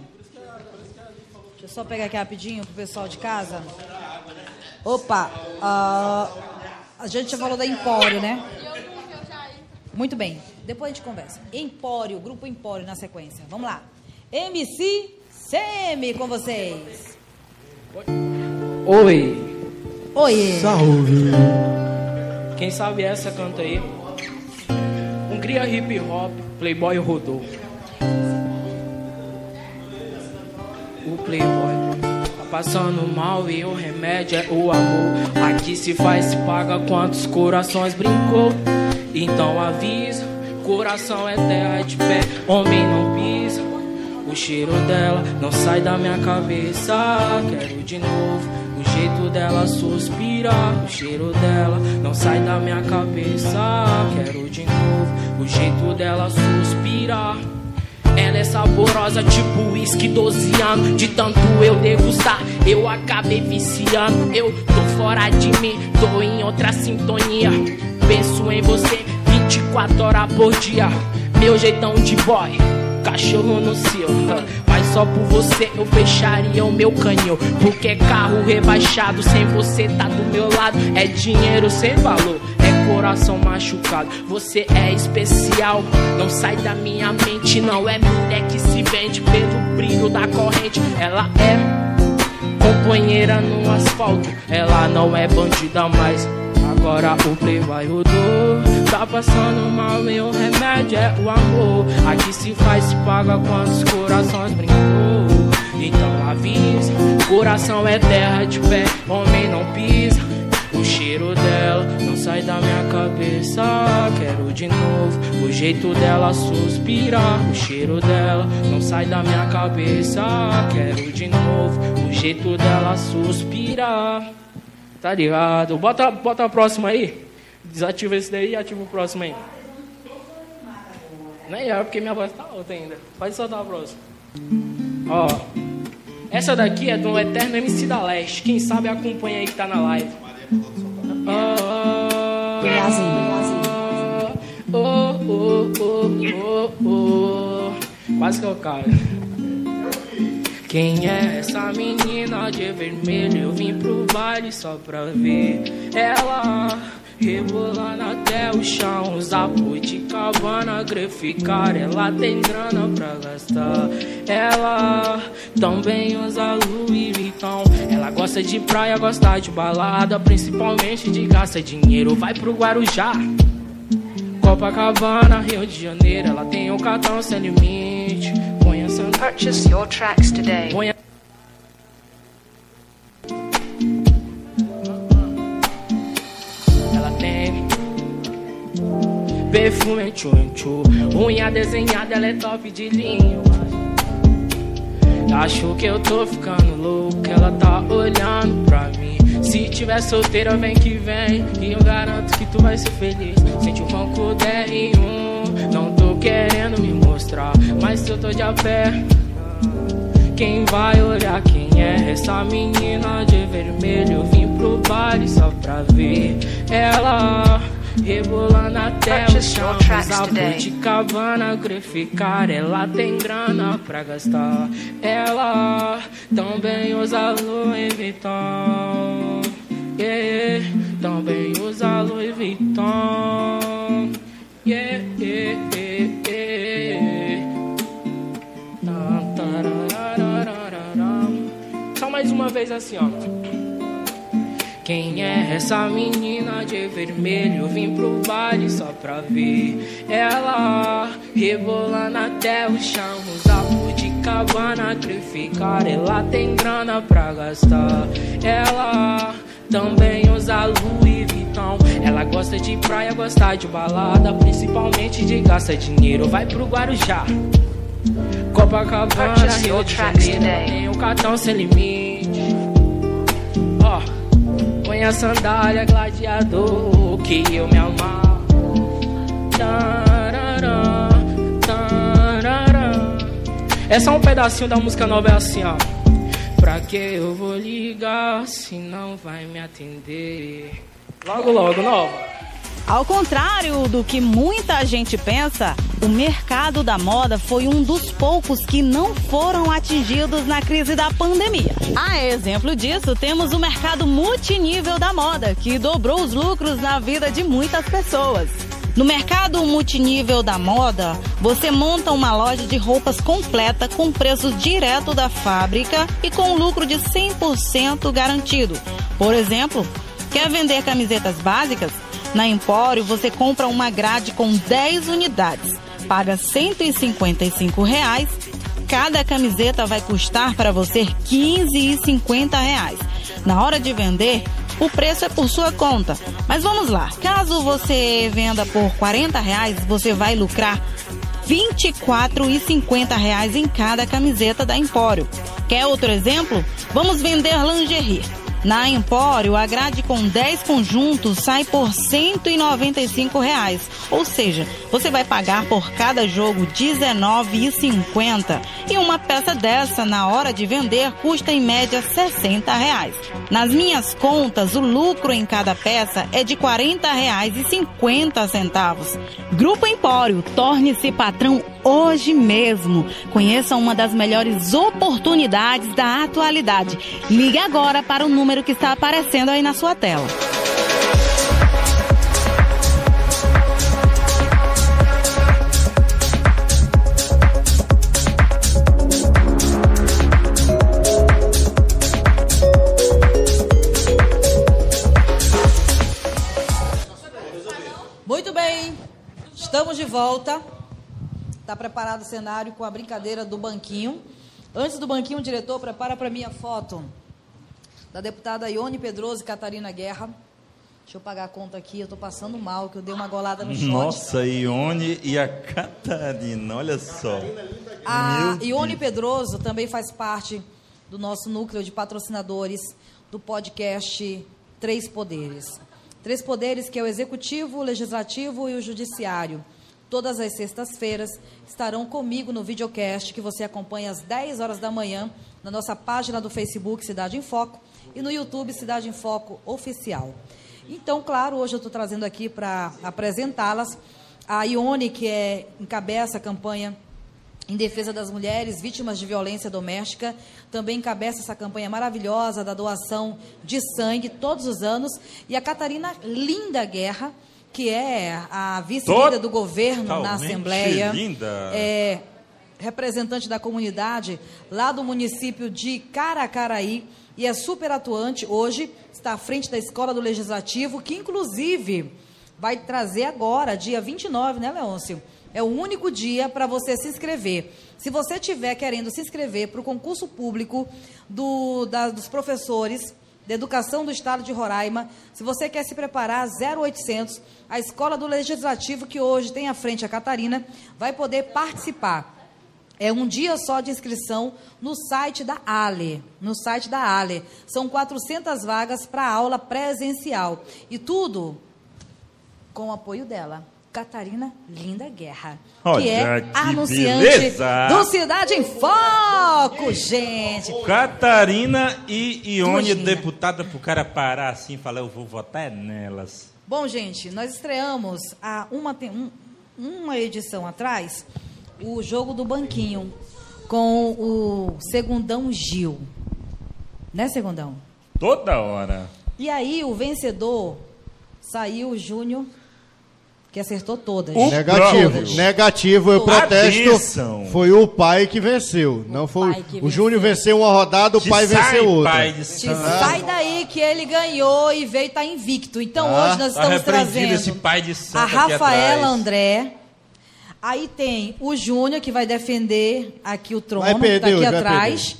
Deixa eu só pegar aqui rapidinho pro pessoal de casa. Opa, ah, a gente já falou da Empório, né? Muito bem, depois a gente conversa. Empório, grupo Empório na sequência. Vamos lá. MC CM com vocês. Oi. Oi. Salve. Quem sabe essa canta aí? Hungria hip hop, Playboy rodou. O Playboy passando mal e o remédio é o amor. Aqui se faz, se paga quantos corações brincou. Então avisa, coração é terra de pé, homem não pisa. O cheiro dela não sai da minha cabeça. Quero de novo o jeito dela suspirar. O cheiro dela não sai da minha cabeça. Quero de novo o jeito dela suspirar. Ela é saborosa, tipo uísque 12 anos. De tanto eu degustar, eu acabei viciando. Eu tô fora de mim, tô em outra sintonia. Penso em você 24 horas por dia. Meu jeitão de boy, cachorro no cio. Só por você eu fecharia o meu canil. Porque carro rebaixado sem você tá do meu lado. É dinheiro sem valor, é coração machucado. Você é especial, não sai da minha mente. Não é mulher que se vende pelo brilho da corrente. Ela é companheira no asfalto. Ela não é bandida mais. Agora o play vai rodou. Tá passando mal o remédio é o amor. Aqui se faz, se paga quantos corações brincou. Então avisa: coração é terra de pé, homem não pisa. O cheiro dela não sai da minha cabeça. Quero de novo o jeito dela suspirar. O cheiro dela não sai da minha cabeça. Quero de novo o jeito dela suspirar. Tá ligado? Bota, bota a próxima aí. Desativa esse daí e ativa o próximo aí. Nem é porque minha voz tá alta ainda. Pode soltar a próxima. Ó. Essa daqui é do Eterno MC da Leste. Quem sabe acompanha aí que tá na live. Oh, oh, oh, oh, oh. Quase que eu caio. Quem é essa menina de vermelho? Eu vim pro baile só pra ver ela rebolando até o chão. Usar de cabana, greficar. Ela tem grana pra gastar. Ela também usa Louis Vuitton. Ela gosta de praia, gosta de balada, principalmente de gasta dinheiro. Vai pro Guarujá. Copacabana, Rio de Janeiro, ela tem um cartão sem limite. Purchase your tracks today. Ela tem perfume tchum unha desenhada, ela é top de linha. Acho que eu tô ficando louco, ela tá olhando pra mim. Se tiver solteira, vem que vem, e eu garanto que tu vai ser feliz. Sente o banco DR1, não tô querendo me mostrar, mas se eu tô de a pé. Quem vai olhar quem é essa menina de vermelho? Eu vim pro baile só pra ver ela rebolando até o chão. de cabana, greficar. Ela tem grana pra gastar. Ela também usa Louis Vuitton. Yeah, também usa Louis Vuitton. Yeah, yeah, yeah. Vez assim, ó. Quem é essa menina de vermelho? Vim pro baile só pra ver ela rebolando até o chão. Usar de cabana, sacrificar. Ela tem grana pra gastar. Ela também usa Louis Vuitton. Ela gosta de praia, gosta de balada, principalmente de gasta dinheiro. Vai pro Guarujá. Copacabana, Rio de Janeiro, tem um cartão sem limite. Ó, põe a sandália gladiador que eu me amarro. Tarará. É só um pedacinho da música nova, é assim, ó. Pra que eu vou ligar se não vai me atender? Logo, logo, nova. Ao contrário do que muita gente pensa, o mercado da moda foi um dos poucos que não foram atingidos na crise da pandemia. A exemplo disso, temos o mercado multinível da moda, que dobrou os lucros na vida de muitas pessoas. No mercado multinível da moda, você monta uma loja de roupas completa com preço direto da fábrica e com lucro de 100% garantido. Por exemplo, quer vender camisetas básicas? Na Empório, você compra uma grade com 10 unidades, paga 155 reais. Cada camiseta vai custar para você 15,50 reais. Na hora de vender, o preço é por sua conta. Mas vamos lá, caso você venda por 40 reais, você vai lucrar 24,50 reais em cada camiseta da Empório. Quer outro exemplo? Vamos vender lingerie. Na Empório, a grade com 10 conjuntos sai por 195 reais. Ou seja, você vai pagar por cada jogo R$ 19,50. E uma peça dessa, na hora de vender, custa em média 60 reais. Nas minhas contas, o lucro em cada peça é de 40 reais e 50 centavos. Grupo Empório, torne-se patrão hoje mesmo. Conheça uma das melhores oportunidades da atualidade. Ligue agora para o número que está aparecendo aí na sua tela. Estamos de volta. Está preparado o cenário com a brincadeira do banquinho. Antes do banquinho, o diretor prepara para mim a foto da deputada Ione Pedroso e Catarina Guerra. Deixa eu pagar a conta aqui, eu tô passando mal, que eu dei uma golada no shot. Nossa, Ione e a Catarina, olha só. A Meu Ione. Pedroso também faz parte do nosso núcleo de patrocinadores do podcast Três Poderes. Três Poderes, que é o Executivo, o Legislativo e o Judiciário. Todas as sextas-feiras estarão comigo no videocast que você acompanha às 10 horas da manhã na nossa página do Facebook Cidade em Foco e no YouTube Cidade em Foco Oficial. Então, claro, hoje eu estou trazendo aqui para apresentá-las a Ione, que é, encabeça a campanha em defesa das mulheres vítimas de violência doméstica. Também encabeça essa campanha maravilhosa da doação de sangue todos os anos. E a Catarina Linda Guerra, que é a vice-líder do governo na Assembleia. linda. É representante da comunidade lá do município de Caracaraí e é super atuante hoje, está à frente da Escola do Legislativo, que inclusive vai trazer agora, dia 29, né, Leôncio? É o único dia para você se inscrever. Se você estiver querendo se inscrever para o concurso público do, da- dos professores da Educação do Estado de Roraima, se você quer se preparar, 0800, a Escola do Legislativo, que hoje tem à frente a Catarina, vai poder participar. É um dia só de inscrição no site da Ale. No site da Ale. São 400 vagas para aula presencial. E tudo com o apoio dela. Catarina Linda Guerra. que Olha é que anunciante beleza! do Cidade em Foco, gente. Catarina e Ione, deputada pro cara parar assim e falar, eu vou votar é nelas. Bom, gente, nós estreamos há uma, um- uma edição atrás o jogo do banquinho com o Segundão Gil. Né, Segundão? Toda hora. E aí o vencedor saiu o Júnior, que acertou todas. Negativo, negativo, eu protesto. Atenção. Foi o pai que venceu. Não foi pai que o Júnior venceu uma rodada, o Te pai sai, venceu outra. pai de Te sai daí que ele ganhou e veio estar invicto. Então Ah, hoje nós Tá estamos trazendo esse pai de santo a Rafaela. André. Aí tem o Júnior, que vai defender aqui o trono, Vai que perder tá aqui atrás.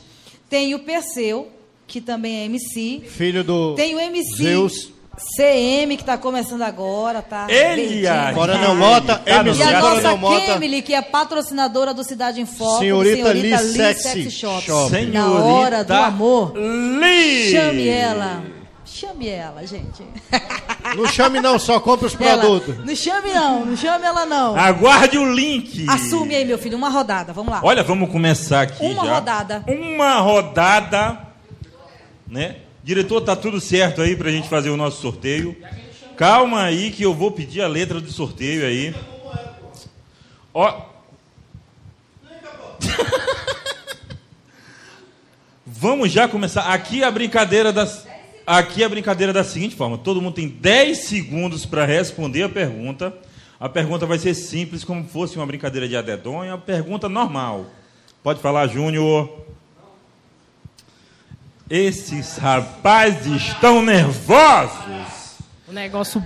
Tem o Perseu, que também é MC. Filho do Tem o MC Zeus. CM, que está começando agora, tá? A Coronel Mota, Tá MC E a nossa Mota. Kemily, que é patrocinadora do Cidade em Foco, Senhorita Senhorita Lee Lee Sexy Sexy Shop. Shop. Na hora do Senhorita amor. Lee. Chame ela. Chame ela, gente. Não chame não, só compra os Ela, produtos. não chame não, não chame ela não. Aguarde o link. Assume aí, meu filho, uma rodada, vamos lá. Olha, vamos começar aqui Uma já. rodada. Uma rodada, né? Diretor, tá tudo certo aí pra gente fazer o nosso sorteio. Calma aí que eu vou pedir a letra do sorteio aí. Ó. Vamos já começar. Aqui a brincadeira das Aqui a brincadeira da seguinte forma: todo mundo tem 10 segundos para responder a pergunta. A pergunta vai ser simples, como fosse uma brincadeira de adedonha, uma pergunta normal. Pode falar, Júnior. Esses rapazes estão nervosos. O negócio.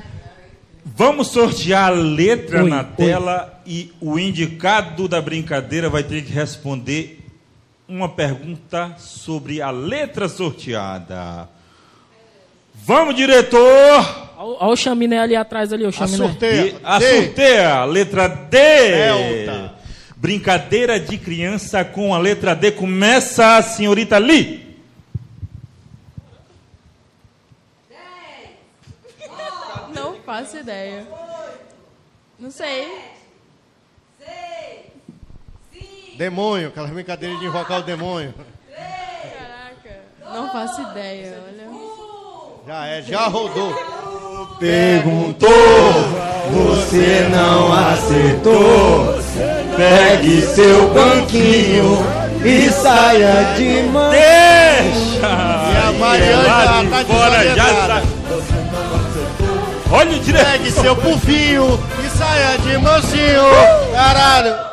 Vamos sortear a letra Oi, na oi. tela e o indicado da brincadeira vai ter que responder uma pergunta sobre a letra sorteada. Vamos, diretor! Olha o chaminé ali atrás ali, o chaminé. A D. sorteia, letra D. Delta. Brincadeira de criança com a letra D. Começa a senhorita Lee. Não faço ideia. Não sei. Demônio, aquela brincadeira de invocar o demônio. Não faço ideia, olha. Já é, já rodou. Perguntou, você não acertou. Pegue seu banquinho e saia de mão. Deixa! E a Mariana já tá fora, já desorientada. Olha o diretor. Pegue seu pufinho e saia de mansinho. Caralho.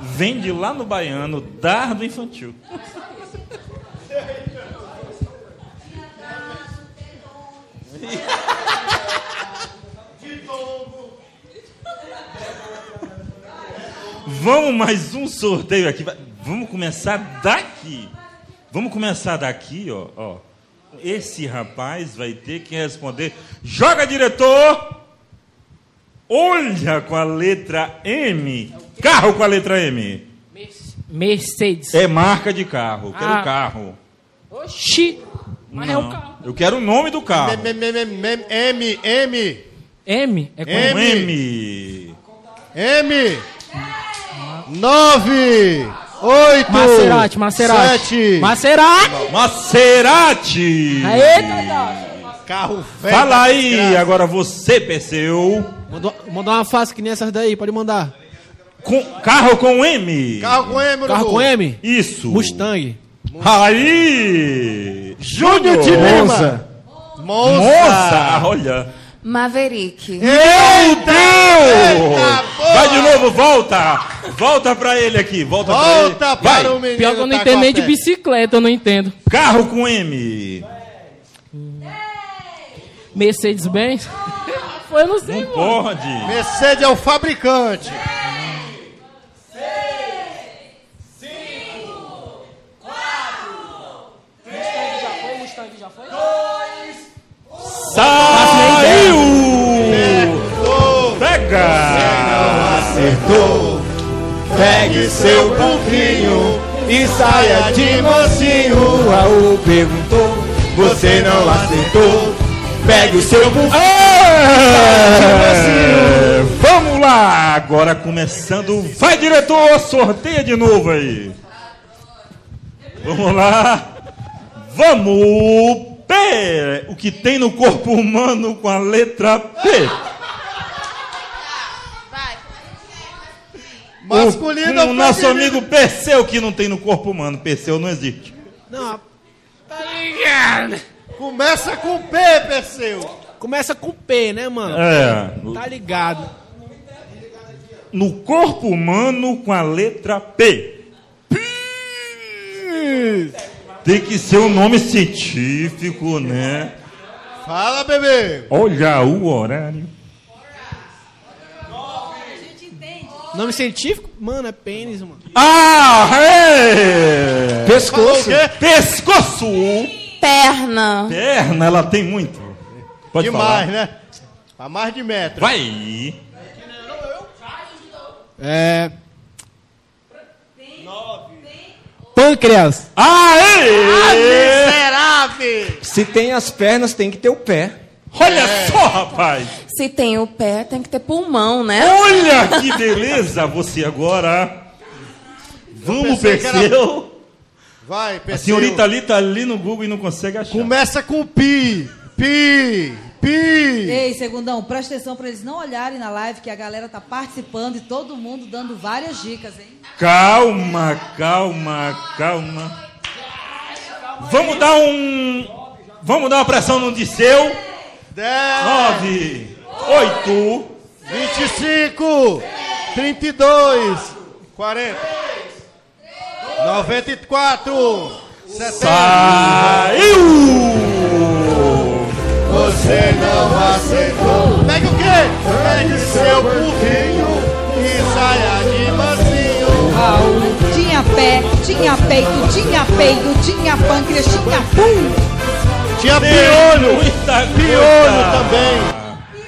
Vende lá no Baiano, dardo infantil. Vamos mais um sorteio aqui. Vamos começar daqui. Vamos começar daqui, ó, ó. Esse rapaz vai ter que responder. Joga, diretor! Olha com a letra M. Carro com a letra M. Mercedes. É marca de carro. Quero Ah. carro. Oxi. Mas é o Não. carro. Eu quero o nome do carro. M, M, M, M, M, M. M? É com M. M. M. Nove. Oito. Maserati, Maserati. Sete. Maserati. Maserati. Aê. Carro velho. Fala da aí, desgraça. agora você, Perseu. Mandou, mandou uma fácil que nem essas daí, pode mandar. Com, carro com M. Carro com M, Carro com M? Isso. Mustang. Aí! Júnior de Lima. Monza. Moça! Olha! Maverick. Meu Deus! Vai de novo, volta! Volta pra ele aqui, volta, Volta pra ele. para Vai. o menino. Pior que eu não tá entendo nem de bicicleta, eu não entendo. Carro com M. Mercedes-Benz? Foi, eu não sei, Não mano. pode. Mercedes é o fabricante. Saiu! Pegue seu pouquinho e saia de mansinho. Raul perguntou, você não acertou. Pegue o seu pouquinho. É, Vamos lá! Agora começando. Vai, diretor! Sorteia de novo aí. Vamos lá. Vamos! P! O que tem no corpo humano com a letra P? Masculino o, ou o nosso amigo Perseu que não tem no corpo humano. Perseu não existe. Não, Começa com P, Perseu. começa com P, né, mano? É. Tá ligado. No corpo humano com a letra P. Tem que ser um nome científico, né? Fala, bebê. Olha o horário. Nome científico? Mano, é pênis, mano. Ah, é! Falou o quê? Pescoço! Perna. Perna, ela tem muito. Pode Demais, falar. né? Pra mais de metro. Vai! É. Pâncreas. Aê! Miserável. Se tem as pernas, tem que ter o pé. Olha É. só, rapaz! Se tem o pé, tem que ter pulmão, né? Olha que beleza! Você agora. Vamos, pensei que era- Perseu. Vai, A Perseu. senhorita ali tá ali no Google e não consegue achar. Começa com Pi. Pi. Pi. Ei, segundão, presta atenção para eles não olharem na live que a galera tá participando e todo mundo dando várias dicas, hein? Calma, calma, calma. Vamos dar um. Vamos dar uma pressão no Disseu. 10. Nove, oito. 25. 32. 40. 94. 70. Saiu! Você não aceitou. Pega o quê? Pegue seu burrinho e saia de mansinho. Raul tinha pé, tinha peito, tinha peido, tinha pâncreas, tinha pum. Tinha piolho. Piolho também.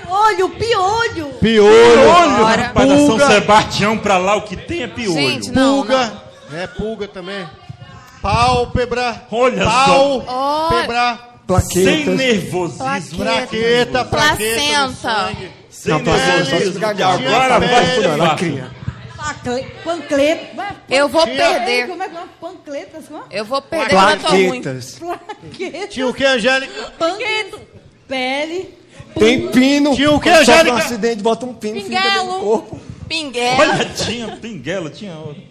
Piolho, piolho. Piolho. Rapaz, da São. Sebastião pra lá, o que tem é piolho. Gente, não, Pulga. É pulga também. Pálpebra. Olha Pau. Ó. Pebra. Sem nervosismo. Plaqueta. Plaqueta. Placenta. Sem Não, só nervosismo. agora. Vai Pele. Pacle- Pancleta. Eu vou perder. Como é que é? Pancletas? Como? Eu vou perder. Plaquetas. Plaqueta. Tinha o que, Angélica? Panqueto. Pele. Tem pino. Tinha o quê, Quando sofre um Angélica? acidente, bota um pino, Pinguelo. corpo. Pinguelo. Olha, tinha pinguelo, tinha outro.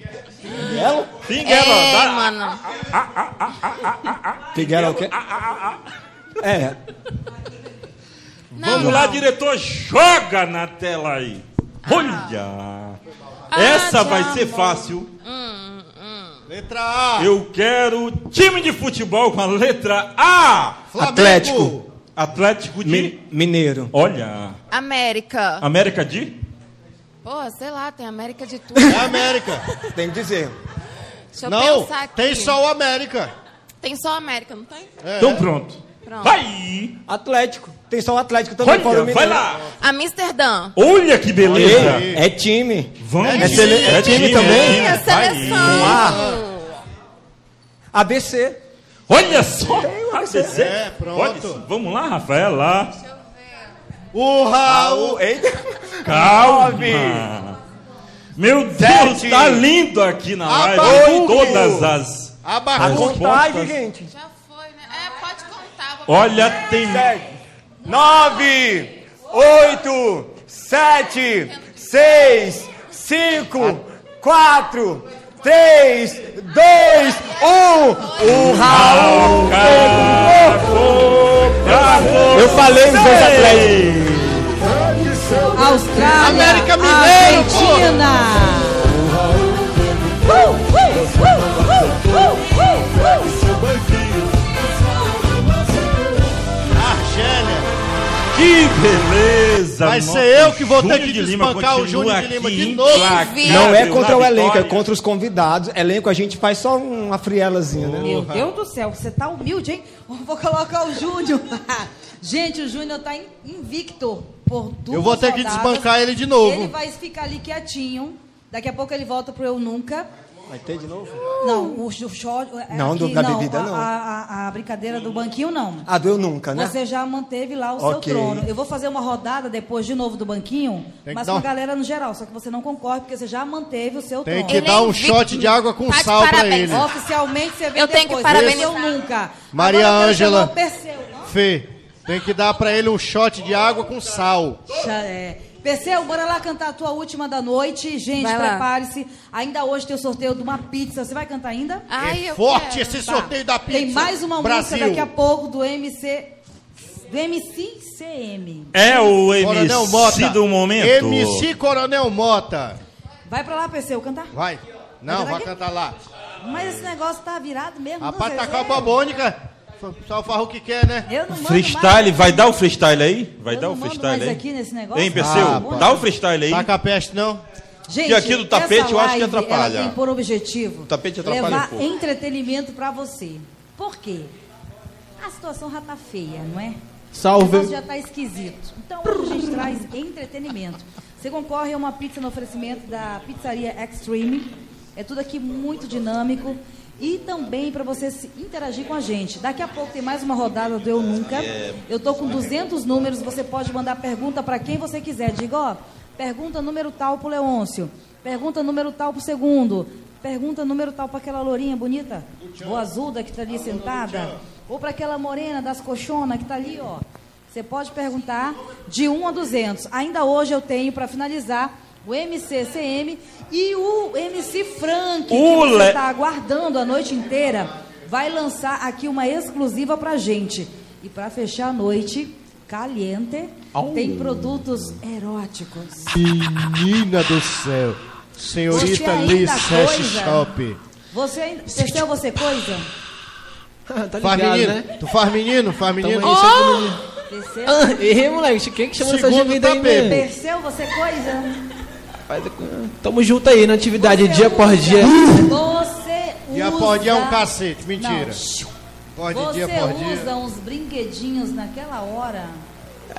Pinguelo? Pinguelo, É, mano. Pinguelo é o quê? É. Vamos lá, diretor, joga na tela aí. Olha! Essa vai ser fácil. Letra A. Eu quero time de futebol com a letra A. Flamengo. Atlético. Atlético de. Mi- Mineiro. Olha. América. América de? Pô, sei lá, tem América de tudo. É América. Tem que dizer. Deixa eu Não, pensar aqui. tem só o América. Tem só América, não tem? Então pronto. Pronto. Vai! Atlético. Tem só o Atlético também. Olha, vai Mineiro. lá. Amsterdã. Olha que beleza! É time. Vamos. É, é É time, time, também? é. É seleção. Ah. ABC. Olha só! ABC. É, pronto. Olha. Vamos lá, Rafael, lá. O Raul. Eita. Calma. Meu Deus, Sete. tá lindo aqui na live. Abacuque. Todas as. A Abacuque. contagem, respostas. gente. Já foi, né? É, pode contar. vou Olha, tem. Nove, oito, sete, seis, cinco, quatro, três, dois, um. O Raul! Eu falei nos dois atletas. Austrália, América Mineiro, pô. Argentina. Que beleza! Vai ser eu que vou ter que de desbancar o Júnior de Lima aqui de novo. implacável Não é contra o elenco, é contra os convidados. Elenco a gente faz só uma frielazinha, né? Meu Deus do céu, você tá humilde, hein? Vou colocar o Júnior. Gente, o Júnior tá in- invicto por duas Eu vou ter que desbancar ele de novo. Ele vai ficar ali quietinho. Daqui a pouco ele volta pro Eu Nunca. Vai ter de novo? Não, o, o short... é Não, do- da bebida, a, não. A, a- a brincadeira do banquinho, não. Ah, do eu nunca, né? Você já manteve lá o Ok. seu trono. Eu vou fazer uma rodada depois de novo do banquinho, Tem mas com a galera no geral. Só que você não concorre, porque você já manteve o seu Tem trono. que dar um shot de água com Tá sal pra parabéns. ele. Oficialmente você vê Eu tenho que parabenizar. Eu nunca. Maria Ângela. Fê, tem que dar pra ele um shot de água com sal. É. Perseu, bora lá cantar a tua última da noite. Gente, prepare-se. Ainda hoje tem o sorteio de uma pizza. Você vai cantar ainda? Ai, eu Forte quero. esse sorteio da pizza. Tem mais uma Brasil. música daqui a pouco do MC. Do MC CM. É o Coronel MC Mota. do momento. MC Coronel Mota. Vai pra lá, Perseu, cantar? Vai. Não, Vai vai cantar lá. Mas esse negócio tá virado mesmo. Rapaz, tá com a babônica. Só o Farro que quer, né? Eu não mando Freestyle, mais. vai dar o freestyle aí? Vai Eu dar não o freestyle aí? aqui nesse negócio. Hein, Perseu? Ah, dá o freestyle aí. Tá com a peste, não? Gente, E aqui do tapete eu acho que atrapalha. Ela tem por objetivo O tapete atrapalha levar um pouco. entretenimento pra você. Por quê? A situação já tá feia, não é? Salve. O negócio já tá esquisito. Então hoje a gente traz entretenimento. Você concorre a uma pizza no oferecimento da Pizzaria Extreme. É tudo aqui muito dinâmico. E também para você se interagir com a gente. Daqui a pouco tem mais uma rodada do Eu Nunca. Eu tô com 200 números. Você pode mandar pergunta para quem você quiser. Diga, ó, pergunta número tal pro Leôncio. Pergunta número tal pro segundo. Pergunta número tal para aquela lourinha bonita, ou azulda que está ali sentada, ou para aquela morena das colchonas que está ali, ó. Você pode perguntar de 1 a 200. Ainda hoje eu tenho para finalizar o MCCM e o MC Frank, que você está aguardando a noite inteira, vai lançar aqui uma exclusiva pra gente. E para fechar a noite, caliente, tem produtos eróticos. Menina do céu. Senhorita Liz Hash? Shop. Você ainda. Você coisa? tá Faz ligado, menino? né? Tu faz menino? Faz menino? Aí, segundo menino. Perseu? Ah, Ih, moleque, quem que chama essa Segundo gemida aí, né? Perseu, você coisa? Faz- Tamo junto aí na atividade, dia por dia. Você usa. Dia por dia é um cacete. Mentira. Não. Pode Você dia por dia. usa uns brinquedinhos naquela hora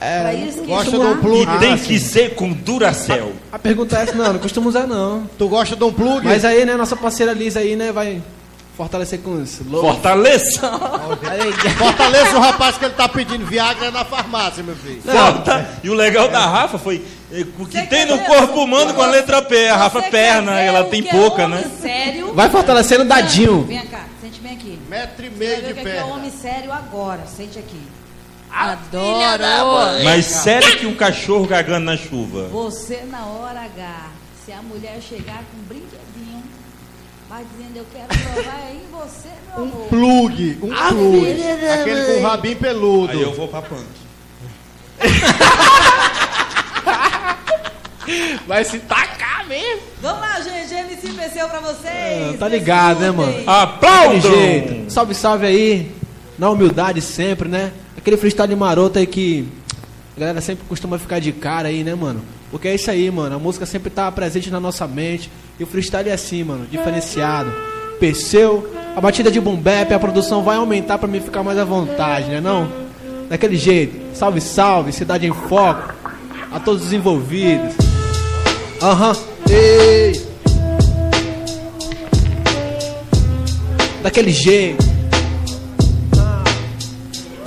É, pra isso que Gosta de um plug? E tem que ser com Duracell. A pergunta é essa, não, não costumo usar não. Tu gosta de um plug? Mas aí, né, nossa parceira Liz aí, né, vai fortalecer com os loucos. Fortaleza. Fortaleça o rapaz que ele tá pedindo Viagra na farmácia, meu filho. Forta- E o legal da Rafa foi eh, o que Você tem no corpo humano com a letra P. A Rafa Você perna, ela tem é pouca, homem né? Sério? Vai fortalecendo o dadinho. Vem cá, sente bem aqui. Metro e meio de é que é perna. homem sério agora. Sente aqui. Adoro. Mas sério que um cachorro cagando na chuva. Você na hora H, se a mulher chegar com brinquedinho, vai dizendo eu quero provar aí em você, meu amor. Plug, um Ah, plug. Aquele com rabinho peludo. Aí eu vou pra punk. Vai se tacar mesmo. Vamos lá, gente. MC PC pra vocês. Ah, tá ligado, né, mano? Aplaudam! Jeito. Salve, salve aí. Na humildade sempre, né? Aquele freestyle maroto aí que a galera sempre costuma ficar de cara aí, né, mano? Porque é isso aí, mano. A música sempre tá presente na nossa mente. E o freestyle é assim, mano, diferenciado. Perseu, A batida de boom a produção vai aumentar pra mim ficar mais à vontade, né não? Daquele jeito. Salve, salve, cidade em foco. A todos os envolvidos. Aham, ei. Daquele jeito.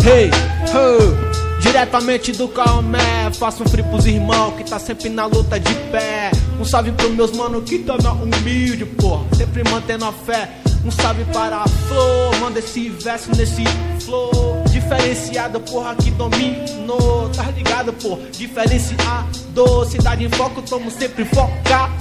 Hey, ho. Diretamente do Calmé, faço um free pros irmãos que tá sempre na luta de pé. Um salve pros meus mano que tá na humilde, pô, sempre mantendo a fé. Um salve para a flor, manda esse verso nesse flow. Diferenciado, porra, que dominou, tá ligado, pô? Diferenciado, cidade em foco, tamo sempre focado.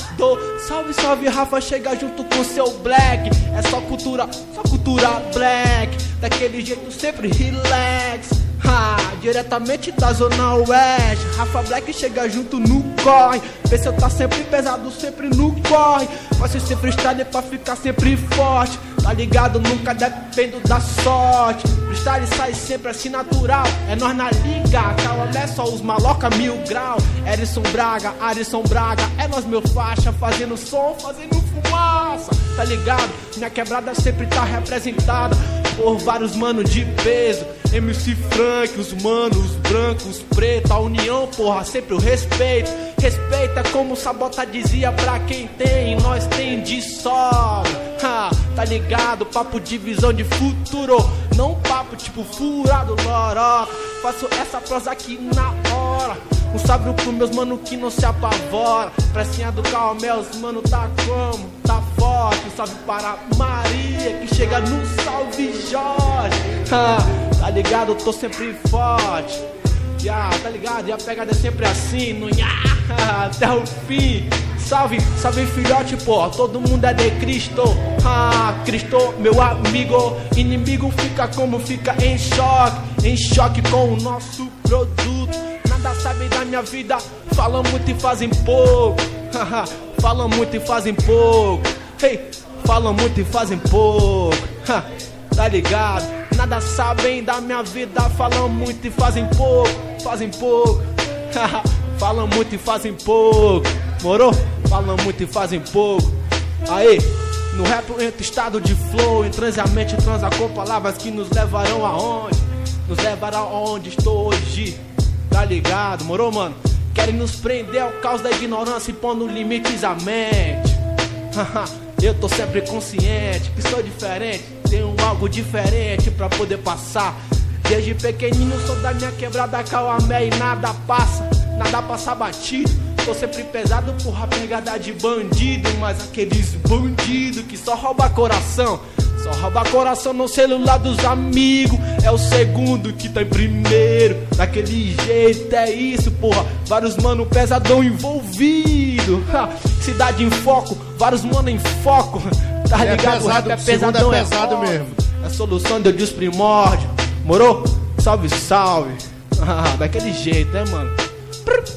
Salve, salve, Rafa, chega junto com seu black. É só cultura, só cultura black. Daquele jeito sempre relax. Ha, diretamente da zona oeste. Rafa Black chega junto no corre. Vê se eu tá sempre pesado, sempre no corre. Faço esse freestyle pra ficar sempre forte. Tá ligado? Nunca dependo da sorte. Freestyle sai sempre assim natural. É nós na liga. Calma, é só os maloca mil grau. Erison Braga, Arison Braga. É nós meu faixa Fazendo som, fazendo fumaça. Tá ligado? Minha quebrada sempre tá representada Por vários manos de peso MC Frank, os manos brancos, preto, a união, porra, sempre o respeito. Respeita como Sabota dizia pra quem tem, nós tem de sobra. Ha, tá ligado? Papo de visão de futuro, não papo tipo furado loroca. Faço essa prosa aqui na hora. Um salve pro meus mano que não se apavora. Precinha do Calmé, os mano tá como? Tá salve para Maria que chega no Salve Jorge. Tá ligado? Tô sempre forte. Ya, tá ligado? E a pegada é sempre assim, no ya, até o fim. Salve, salve filhote, pô, todo mundo é de Cristo. Ah, Cristo, meu amigo. Inimigo fica como fica em choque, em choque com o nosso produto. Nada sabem da minha vida, falam muito e fazem pouco. Falam muito e fazem pouco. Hey, falam muito e fazem pouco. Ha, tá ligado? Nada sabem da minha vida, falam muito e fazem pouco, fazem pouco. falam muito e fazem pouco. Morou? Falam muito e fazem pouco. Aí, no rap eu entro estado de flow, em transeamente transa com palavras que nos levarão aonde? Nos levarão aonde estou hoje. Tá ligado, morou, mano? Querem nos prender ao caos da ignorância e pondo limites à mente. Eu tô sempre consciente que sou diferente, tenho algo diferente pra poder passar. Desde pequenino sou da minha quebrada calmé e nada passa, nada passa batido. Tô sempre pesado porra pegada de bandido, mas aqueles bandidos que só rouba coração. Só rouba coração no celular dos amigos. É o segundo que tá em primeiro. Daquele jeito é isso, porra. Vários mano pesadão envolvido. Ha, cidade em foco, vários mano em foco. Tá É ligado? O rap pesado, é pesadão, é pesado óbvio. mesmo. É solução de Deus primórdio. Morou? Salve, salve. Ah, daquele jeito, né, mano?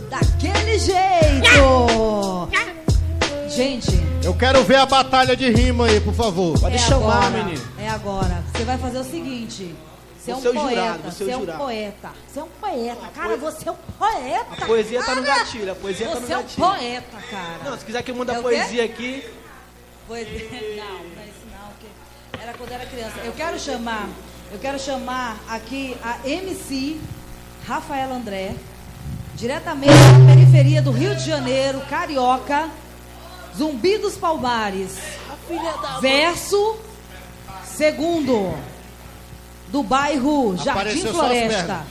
Daquele jeito! Gente, Eu quero ver a batalha de rima aí, por favor. Pode é chamar, agora, menino. É agora. Você vai fazer o seguinte. Você é um Você é poeta. jurado, você é Você é um poeta. Você é um poeta. Cara, você é um poeta. A poesia tá no cara. gatilho, a poesia tá no Você é um gatilho. poeta, cara. Não, se quiser que eu mande É a quê? poesia aqui. Poesia. Não, não é isso não, porque era quando era criança. Eu quero chamar, eu quero chamar aqui a MC Rafaela André, diretamente da periferia do Rio de Janeiro, carioca, Zumbi dos Palmares. Verso segundo do bairro Jardim Apareceu Floresta.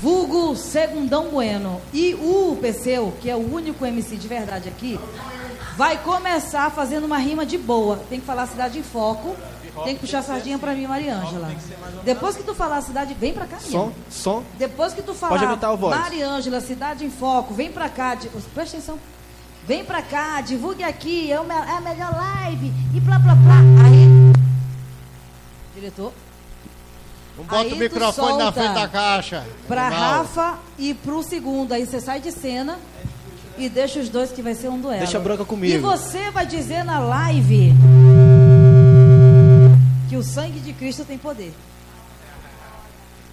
Vulgo Segundão Bueno. E o Perseu, que é o único MC de verdade aqui, vai começar fazendo uma rima de boa. Tem que falar cidade em foco. Tem que puxar a sardinha pra mim, Mariângela. Depois que tu falar a cidade, vem pra cá, Som, som. Depois que tu falar Pode aumentar o voz. Mariângela, cidade em foco, vem pra cá. Presta atenção. Vem pra cá, divulgue aqui, é, é a melhor live. E blá blá blá. Aí. Diretor. Não bota Aí o microfone na frente da caixa. Pra Animal. Rafa e pro segundo. Aí você sai de cena e deixa os dois que vai ser um duelo. Deixa a branca comigo. E você vai dizer na live que o sangue de Cristo tem poder.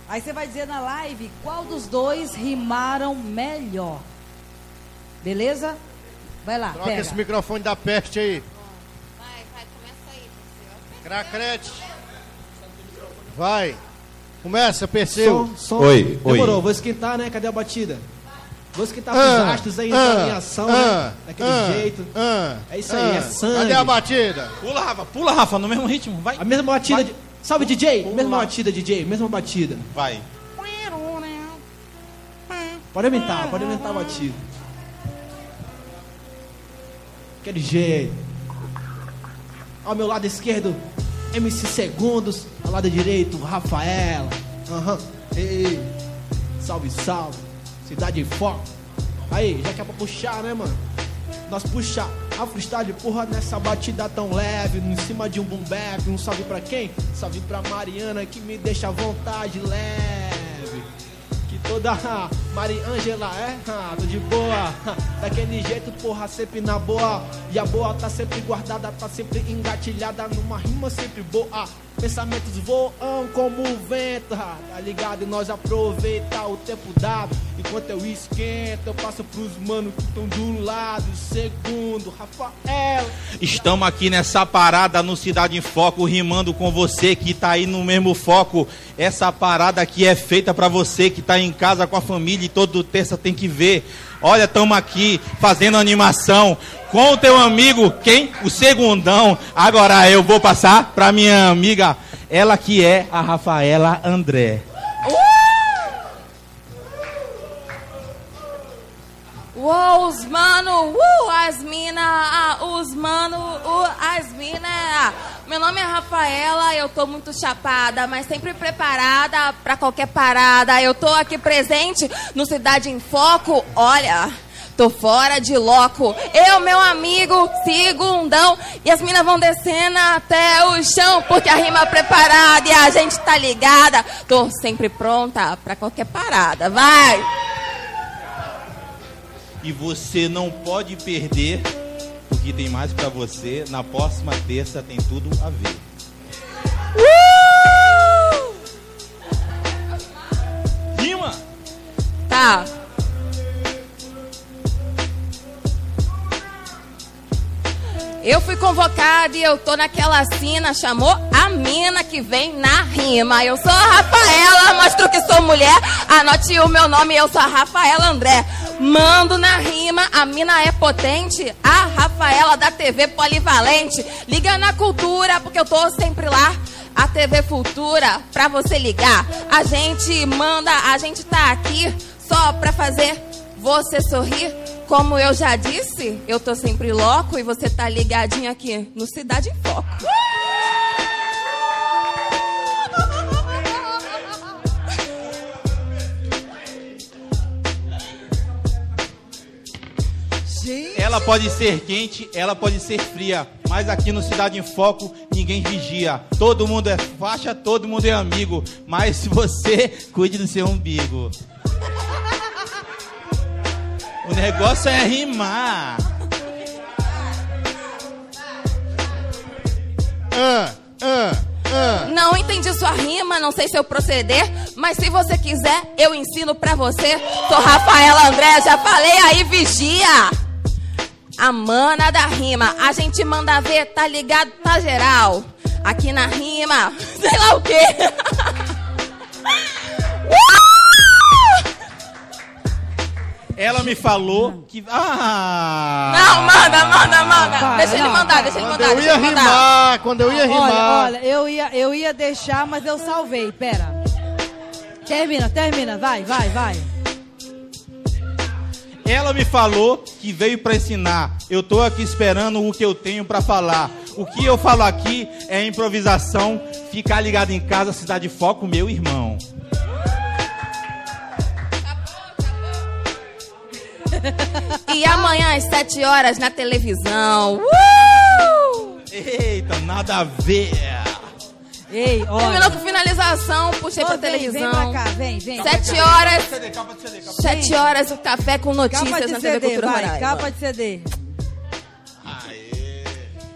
Aí você vai dizer na live qual dos dois rimaram melhor. Beleza? Vai lá, Troca pega. esse microfone da peste aí. Vai, vai, começa aí, você, Cracrete. Vai. Começa, Perseu. Som, som. Oi, oi. Demorou, vou esquentar, né? Cadê a batida? Vou esquentar Ah, os astros aí ah, em ação, ah, né? Daquele ah, jeito. ah, é isso aí, é ah. sangue. Cadê a batida? Pula, Rafa, pula, Rafa, no mesmo ritmo, vai. A mesma batida. Vai. De... Salve, DJ! Mesma batida, DJ, mesma batida. Vai. Pode aumentar, pode aumentar a batida. Aquele jeito. Ao meu lado esquerdo, MC Segundos. Ao lado direito, Rafaela. Aham. Ei. Salve, salve. Cidade foco. Aí, já que é pra puxar, né, mano? Nós puxa a freestyle, porra, nessa batida tão leve, em cima de um boom bap. Um salve pra quem? Salve pra Mariana que me deixa à vontade leve. Toda a Mariângela é, tô de boa. Daquele jeito, porra, sempre na boa. E a boa tá sempre guardada, tá sempre engatilhada numa rima sempre boa. Pensamentos voam como o vento, ah, tá ligado? E nós aproveitar o tempo dado. Enquanto eu esquento, eu passo pros manos que estão do lado. Segundo, Rafael. Estamos aqui nessa parada no Cidade em Foco, rimando com você que tá aí no mesmo foco. Essa parada aqui é feita pra você que tá em casa com a família e todo terça tem que ver. Olha, estamos aqui fazendo animação com o teu amigo, quem? O Segundão. Agora eu vou passar pra minha amiga, ela que é a Rafaela André. Uou, os mano, uh, as mina, ah, os mano, uh, as mina. Meu nome é Rafaela, eu tô muito chapada, mas sempre preparada pra qualquer parada. Eu tô aqui presente no Cidade em Foco, olha, tô fora de loco. Eu, meu amigo, segundão, e as minas vão descendo até o chão, porque a rima é preparada e a gente tá ligada. Tô sempre pronta pra qualquer parada, vai! E você não pode perder, porque tem mais pra você. Na próxima terça tem tudo a ver. Rima! Tá. Eu fui convocada e eu tô naquela cena, chamou a mina que vem na rima. Eu sou a Rafaela, mostro que sou mulher. Anote o meu nome, eu sou a Rafaela André. Mando na rima, a mina é potente. A Rafaela da TV Polivalente. Liga na cultura, porque eu tô sempre lá. A TV Futura, pra você ligar. A gente manda, a gente tá aqui só pra fazer você sorrir. Como eu já disse, eu tô sempre louco e você tá ligadinho aqui no Cidade em Foco. Ela pode ser quente, ela pode ser fria, mas aqui no Cidade em Foco ninguém vigia. Todo mundo é faixa, todo mundo é amigo, mas se você cuide do seu umbigo. O negócio é rimar. Ah, ah, ah. Não entendi sua rima, não sei seu proceder, mas se você quiser, eu ensino pra você. Sou Rafaela André, já falei aí, vigia. A mana da rima, a gente manda ver, tá ligado, tá geral. Aqui na rima, sei lá o quê. Ela me falou que. Ah! Não, manda, manda, manda. Para, deixa ele mandar, para. deixa ele Quando mandar. eu deixa ia mandar. rimar, quando eu ia Olha, rimar. olha, eu ia, eu ia deixar, mas eu salvei. Pera. Termina, termina. Vai, vai, vai. Ela me falou que veio pra ensinar. Eu tô aqui esperando o que eu tenho pra falar. O que eu falo aqui é improvisação. Ficar ligado em casa, cidade de foco, meu irmão. E amanhã às 7 horas na televisão. Uh! Eita, nada a ver. Ei, Terminou com finalização, puxei Ô, pra vem, televisão. vem pra cá, vem, vem. Sete horas. Capa de CD, Sete horas o café com Capa notícias de na TV CD, Cultura vai. Roraima. Capa de CD.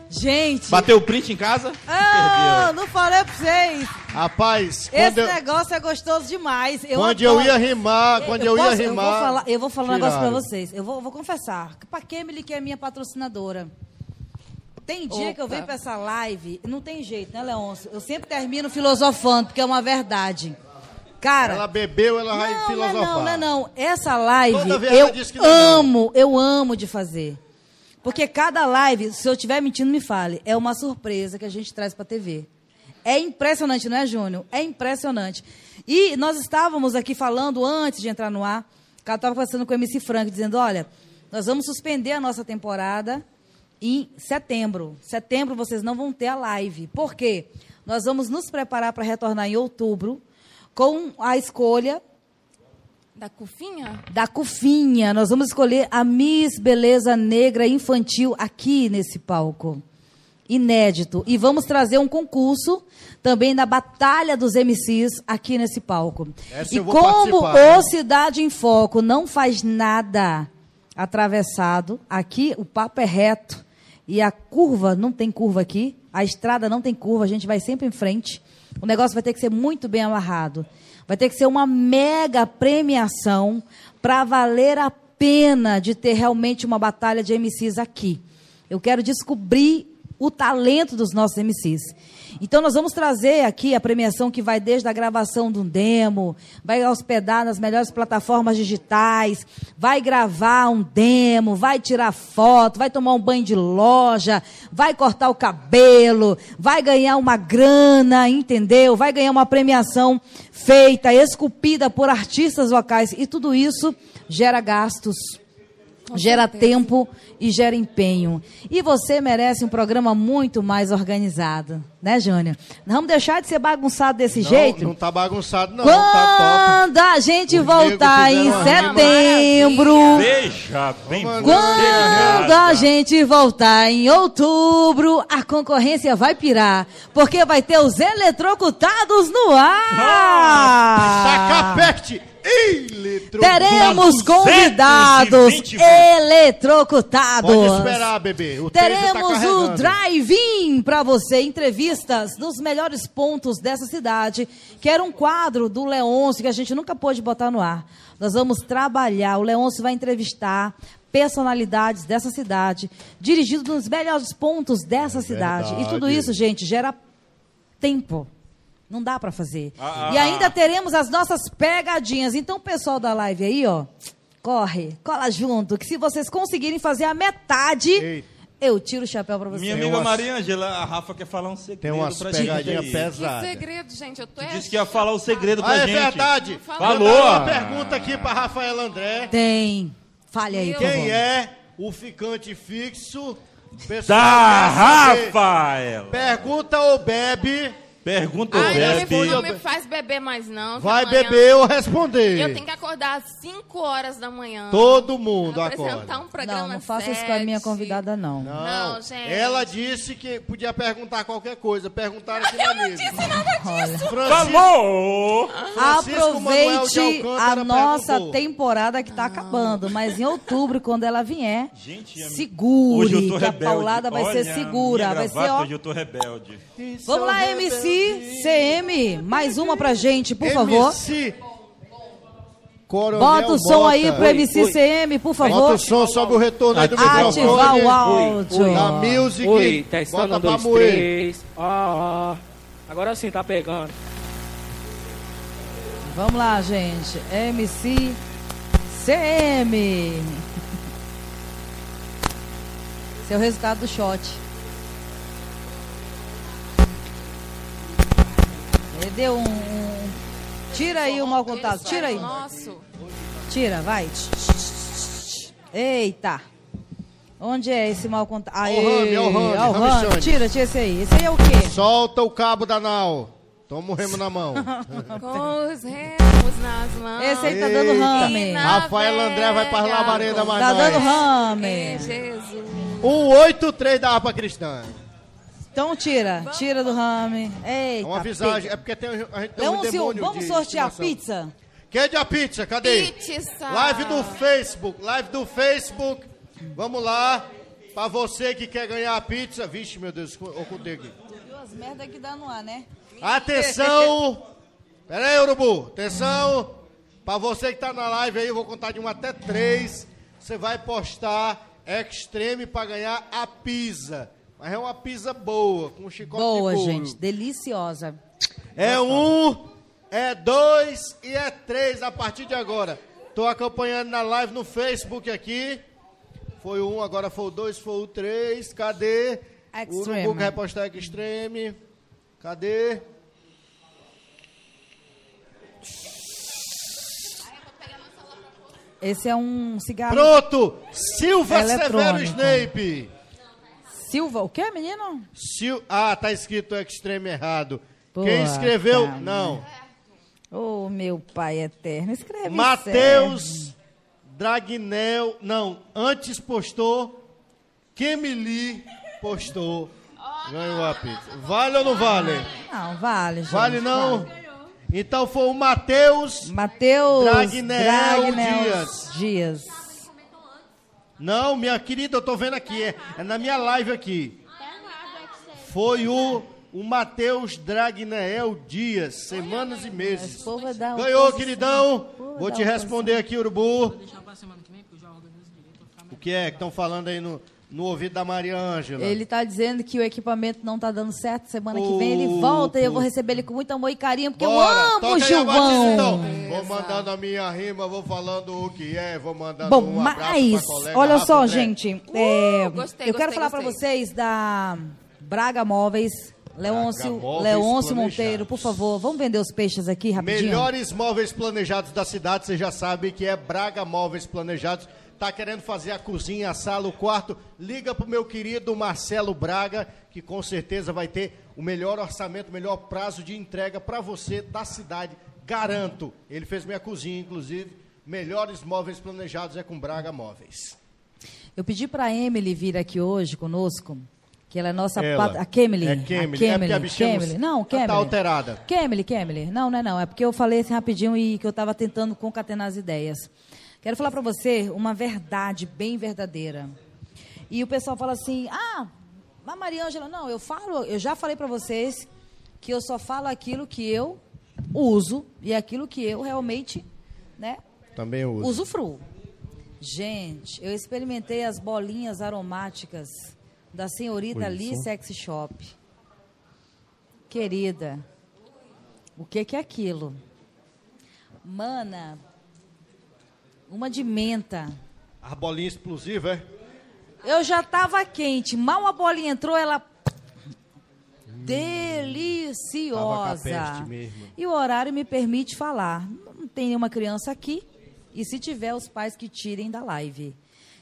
Gente. Bateu o print em casa? Ah, não falei pra vocês. Rapaz, Esse eu, negócio é gostoso demais. Eu quando eu adoro. ia rimar, quando eu, ia posso- rimar. Eu vou falar, eu vou falar um negócio pra vocês. Eu vou, eu vou confessar. Pra Kemily, que é minha patrocinadora. Tem dia que eu Opa. venho pra essa live, não tem jeito, né, Leôncio? Eu sempre termino filosofando, porque é uma verdade. Cara. Ela bebeu, ela vai não, filosofar. Não, não, não, não. Não live eu diz que não é amo, eu amo de fazer. Porque cada live, se eu estiver mentindo, me fale, é uma surpresa que a gente traz pra TV. É impressionante, não é, Júnior? É impressionante. E nós estávamos aqui falando antes de entrar no ar, ela estava conversando com o MC Frank, dizendo, olha, nós vamos suspender a nossa temporada em setembro. Setembro vocês não vão ter a live. Por quê? Nós vamos nos preparar para retornar em outubro com a escolha Da cufinha? da Cufinha. Nós vamos escolher a Miss Beleza Negra Infantil aqui nesse palco. Inédito. E vamos trazer um concurso também da Batalha dos MCs aqui nesse palco. Essa e como participar, o Cidade em Foco não faz nada atravessado, aqui o papo é reto e a curva não tem curva aqui, a estrada não tem curva, a gente vai sempre em frente. O negócio vai ter que ser muito bem amarrado. Vai ter que ser uma mega premiação para valer a pena de ter realmente uma batalha de MCs aqui. Eu quero descobrir o talento dos nossos MCs. Então nós vamos trazer aqui a premiação que vai desde a gravação de um demo, vai hospedar nas melhores plataformas digitais, vai gravar um demo, vai tirar foto, vai tomar um banho de loja, vai cortar o cabelo, vai ganhar uma grana, entendeu? Vai ganhar uma premiação feita, esculpida por artistas locais e tudo isso gera gastos gera tempo e gera empenho. E você merece um programa muito mais organizado, né, Júnior? Não vamos deixar de ser bagunçado desse Não, jeito? não tá bagunçado, não. Tá Quando a gente Os voltar em setembro. Veja bem Quando a gente voltar em outubro, a concorrência vai pirar, porque vai ter os eletrocutados no ar. Sacapete! Teremos convidados 220 eletrocutados. Pode esperar, bebê. O tá Teremos o carregando. drive-in para você, entrevistas nos melhores pontos dessa cidade, que era um quadro do Leôncio que a gente nunca pôde botar no ar. Nós vamos trabalhar, o Leôncio vai entrevistar personalidades dessa cidade, dirigido nos melhores pontos dessa cidade. E tudo verdade. isso, gente, gera tempo. Não dá para fazer. Ah, e ah, ainda ah. teremos as nossas pegadinhas. Então, pessoal da live aí, ó, corre, cola junto, que se vocês conseguirem fazer a metade, eu tiro o chapéu para vocês. Minha amiga Maria Angela, a Rafa quer falar um segredo Tem umas pra gente pegadinhas aí. pesadas. Que segredo, gente. Eu tô é Disse que ia falar o segredo pra Ah, é gente. verdade. Falou. Uma pergunta aqui para Rafaela André. Tem. Fale aí, Quem é o ficante fixo? Pessoal Da. Rafaela. Pergunta ou bebe? Pergunta Ai, não, Bebe. me, não me faz beber mais, não. Vai amanhã beber ou responder. Eu tenho que acordar às 5 horas da manhã. Todo mundo apresentar acorda. um programa Não, não faça isso com a minha convidada, não. Não, gente. Ela disse que podia perguntar qualquer coisa. Perguntaram aqui na mesa. disse nada disso. Falou! Francisco Manuel de Aproveite a nossa perguntou. temporada que está acabando. Mas em outubro, quando ela vier, Gente, segure, Hoje eu tô que a rebelde. paulada vai Olha, ser segura. Vai ser, ó. Hoje eu tô rebelde. Vamos lá, MC, CM, mais uma pra gente, por favor. MC Coronel Bota o som aí pro MC CM, por favor. Bota o som sobre o retorno aí do Ativar microfone. o áudio. Da music. Oi, testando Bota um, pra dois, moer. três. Ah, agora sim, tá pegando. Vamos lá, gente. MC CM. Seu resultado do shot. Ele deu um, um- Tira aí o mau contato. Tira aí. Nosso. Tira, vai. Eita. Onde é esse mau contato? Aê, o rame, é o rame, ó o. Xande. Tira, tira esse aí. Esse aí é o quê? Solta o cabo da nau. Toma o remo na mão. Com os remos nas mãos. Esse aí tá dando rame. Rafael André vai pra labareda mais Tá nós. dando rame. É, Jesus. 183 da Rapa Cristã. Então tira, tira do rame. Eita. Uma visagem. É porque tem, a gente tem um demônio vamos de sortear estimação. pizza? Quem é a pizza? Cadê? Pizza. Live do Facebook. Live do Facebook. Vamos lá. Pra você que quer ganhar a pizza. Vixe, meu Deus, ocultei aqui. Viu as merda que dá no ar, né? Atenção! Pera aí, Urubu. Atenção! Pra você que tá na live aí, eu vou contar de um até três. Você vai postar Extreme pra ganhar a pizza. Mas é uma pizza boa, com chicote Boa, de couro. gente. Deliciosa. É um, é dois e é três a partir de agora. Tô acompanhando na live no Facebook aqui. Foi o um, agora foi o dois, foi o três. Cadê? O Extreme. Google vai postar Extreme. Cadê? Esse é um cigarro. Pronto! Silva Severo Eletrônico. Snape. Silva, o que, menino? Sil... Ah, tá escrito Extreme errado. Pô, Quem escreu? cara. Não. Ô, meu pai eterno, escreve certo. Matheus Dragnel. Não, antes postou. Kemili postou. Ganhou a pizza. Vale ou não vale? Não, vale, gente. Vale não? Então foi o Matheus. Matheus Dragnel Dragnel Dias. Dias. Não, minha querida, eu tô vendo aqui. É, é na minha live aqui. Foi o, o Matheus Dragnel Dias, semanas e meses. Ganhou, queridão. Vou te responder aqui, Urubu. O que é que estão falando aí no, no ouvido da Maria Ângela? Ele tá dizendo que o equipamento não tá dando certo. Semana que vem ele volta e eu vou receber ele com muito amor e carinho, porque Bora, eu amo o Gilvão. batida, então. Vou mandando a minha rima, vou falando o que é, vou mandando Bom, um abraço mas, pra colega olha Rafa só, André. gente. é, gostei, eu quero gostei, falar pra gostei. vocês da Braga Móveis. Leôncio, Leôncio. Monteiro, por favor, vamos vender os peixes aqui rapidinho? Melhores móveis planejados da cidade, você já sabe que é Braga Móveis Planejados. Tá querendo fazer a cozinha, a sala, o quarto? Liga pro meu querido Marcelo Braga, que com certeza vai ter o melhor orçamento, o melhor prazo de entrega para você da cidade. Garanto. Ele fez minha cozinha, inclusive. Melhores móveis planejados é com Braga Móveis. Eu pedi pra Emily vir aqui hoje conosco, que ela é nossa... Ela. pat- A Kemily. É a Kemily. É a não- Kemily. Não, Kemily. tá alterada. Kemily, Kemily. Não, não é não. É porque eu falei assim rapidinho e que eu estava tentando concatenar as ideias. Quero falar para você uma verdade bem verdadeira. E o pessoal fala assim, ah, mas Maria Ângela, não, eu falo, eu já falei para vocês que eu só falo aquilo que eu uso e aquilo que eu realmente, né, Também uso. usufruo. Gente, eu experimentei as bolinhas aromáticas da senhorita Lee. Sexy Shop. Querida, o que que é aquilo? Mana, uma de menta. A bolinha explosiva, é? Eu já tava quente, mal a bolinha entrou, ela deliciosa. Tava mesmo. E o horário me permite falar. Não tem nenhuma criança aqui. E se tiver, os pais que tirem da live.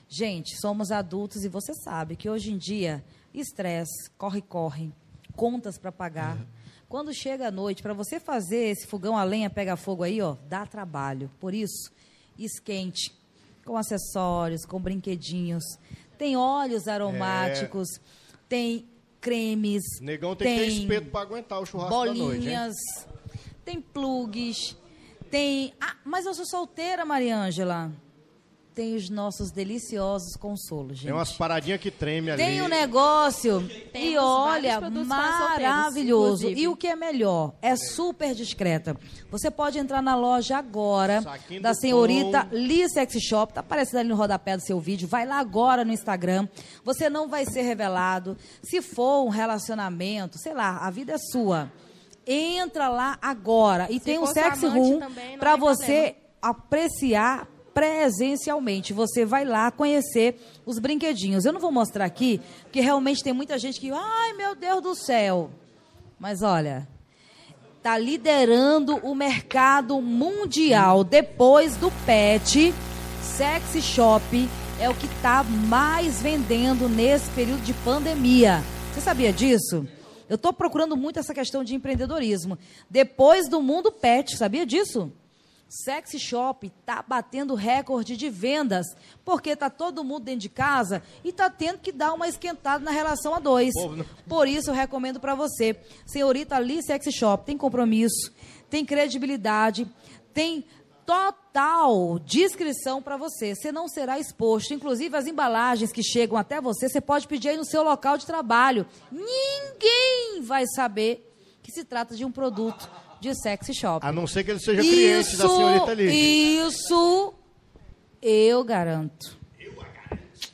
Gente, somos adultos e você sabe que hoje em dia, estresse, corre-corre, contas para pagar. Quando chega a noite, para você fazer esse fogão a lenha pega fogo aí, ó, dá trabalho. Por isso, esquente, com acessórios, com brinquedinhos. Tem óleos aromáticos, tem cremes, Negão tem, que ter espeto para aguentar o churrasco da noite, hein? bolinhas, tem plugs, tem. Ah, mas eu sou solteira, Maria Ângela. Tem os nossos deliciosos consolos, gente. Tem umas paradinhas que treme ali. Tem um negócio e Temos olha, para solteiros, maravilhoso. E o que é melhor, é super discreta. Você pode entrar na loja agora Saquinho da senhorita pão. Lee Sexy Shop, tá aparecendo ali no rodapé do seu vídeo. Vai lá agora no Instagram. Você não vai ser revelado. Se for um relacionamento, sei lá, a vida é sua. Entra lá agora e tem um sexy room para você apreciar presencialmente. Você vai lá conhecer os brinquedinhos. Eu não vou mostrar aqui, porque realmente tem muita gente que, ai meu Deus do céu. Mas olha, tá liderando o mercado mundial depois do pet. Sexy Shop é o que tá mais vendendo nesse período de pandemia. Você sabia disso? Eu estou procurando muito essa questão de empreendedorismo. Depois do mundo pet, sabia disso? Sexy Shop tá batendo recorde de vendas, porque tá todo mundo dentro de casa e tá tendo que dar uma esquentada na relação a dois. Não- Por isso eu recomendo para você, senhorita Lee Sexy Shop, tem compromisso, tem credibilidade, tem total discrição para você. Você não será exposto. Inclusive, as embalagens que chegam até você, você pode pedir aí no seu local de trabalho. Ninguém vai saber que se trata de um produto de sexy shop. A não ser que ele seja isso, cliente da senhorita Lívia. Isso eu garanto. Eu garanto.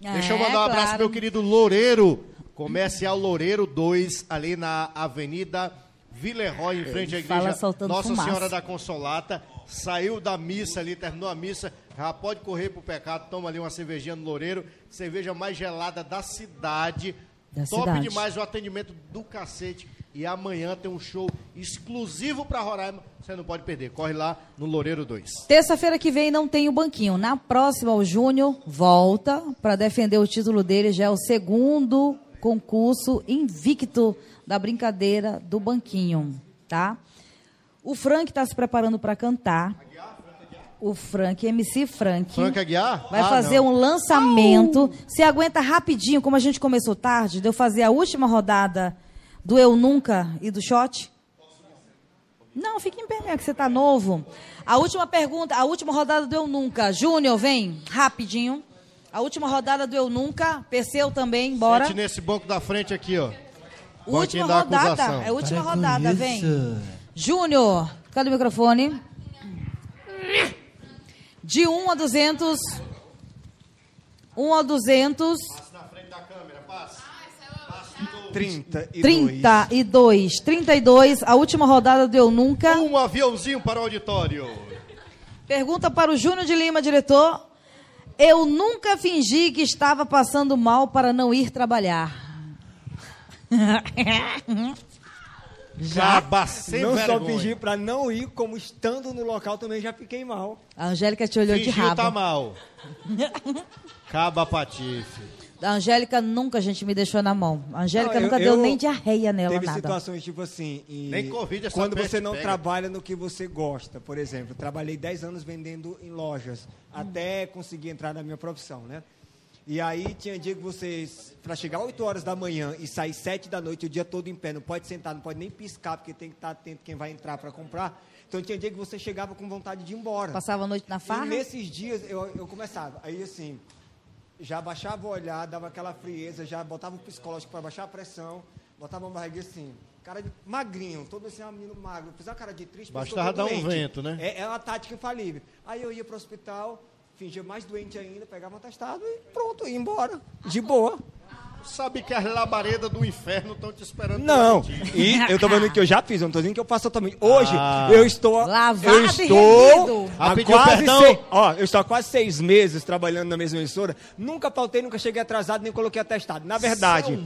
Deixa eu é, mandar um abraço claro. meu querido Loureiro, Comercial Loureiro 2, ali na Avenida Villeroy, em frente à igreja Nossa fumaça. Senhora da Consolata. Saiu da missa ali, terminou a missa, já pode correr pro pecado, toma ali uma cervejinha no Loureiro, cerveja mais gelada da cidade. Da Top cidade. demais o atendimento do cacete. E amanhã tem um show exclusivo para Roraima, você não pode perder. Corre lá no Loureiro 2. Terça-feira que vem não tem o banquinho. Na próxima, o Júnior volta para defender o título dele. Já é o segundo concurso invicto da brincadeira do banquinho, tá? O Frank está se preparando para cantar. O Frank, MC Frank. Frank Aguiar? Vai Ah, fazer não. um lançamento. Se aguenta rapidinho, como a gente começou tarde, de eu fazer a última rodada do Eu Nunca e do Shot? Não, fique em pé mesmo, que você tá novo. A última pergunta, a última rodada do Eu Nunca. Júnior, vem, rapidinho. A última rodada do Eu Nunca. Perseu também, bora. Sente nesse banco da frente aqui, ó. Última rodada. É a última Para rodada, vem. Júnior, cadê o microfone? De 1 a 200. 1 a 200. 32. 32. 32. A última rodada do Eu Nunca. Um aviãozinho para o auditório. Pergunta para o Júnior de Lima, diretor. Eu nunca fingi que estava passando mal para não ir trabalhar. Caba sem não só vergonha. fingir pra não ir, como estando no local também já fiquei mal. A Angélica te olhou de Fingiu rabo. tá mal. Caba patife. A Angélica nunca a gente me deixou na mão. A Angélica Não, eu- nunca deu eu- nem diarreia nela, Teve nada. situações tipo assim. e Nem Covid, essa Quando peste você não pega. trabalha no que você gosta, por exemplo. Trabalhei 10 anos vendendo em lojas, até conseguir entrar na minha profissão, né? E aí tinha dia que vocês, para chegar 8 horas da manhã e sair 7 da noite o dia todo em pé, não pode sentar, não pode nem piscar, porque tem que estar atento quem vai entrar para comprar. Então tinha dia que você chegava com vontade de ir embora. Passava a noite na farra? E nesses dias eu, eu começava. Aí assim, já baixava o olhar, dava aquela frieza, já botava o psicológico para baixar a pressão, botava uma barriga assim, cara de magrinho, todo assim, um menino magro, fiz a cara de triste, Bastava dar um vento, né? É, é uma tática infalível. Aí eu ia pro hospital, fingia mais doente ainda, pegava um atestado e pronto, ia embora, de boa. Sabe que as labaredas do inferno estão te esperando. Não, e eu tô falando que eu já fiz, eu não tô dizendo que eu faço totalmente. Hoje, Ah. eu estou. Lavado eu estou. Há Ah, quase perdão? seis, ó, eu estou há quase seis meses trabalhando na mesma emissora. Nunca pautei, nunca cheguei atrasado, nem coloquei atestado. Na verdade,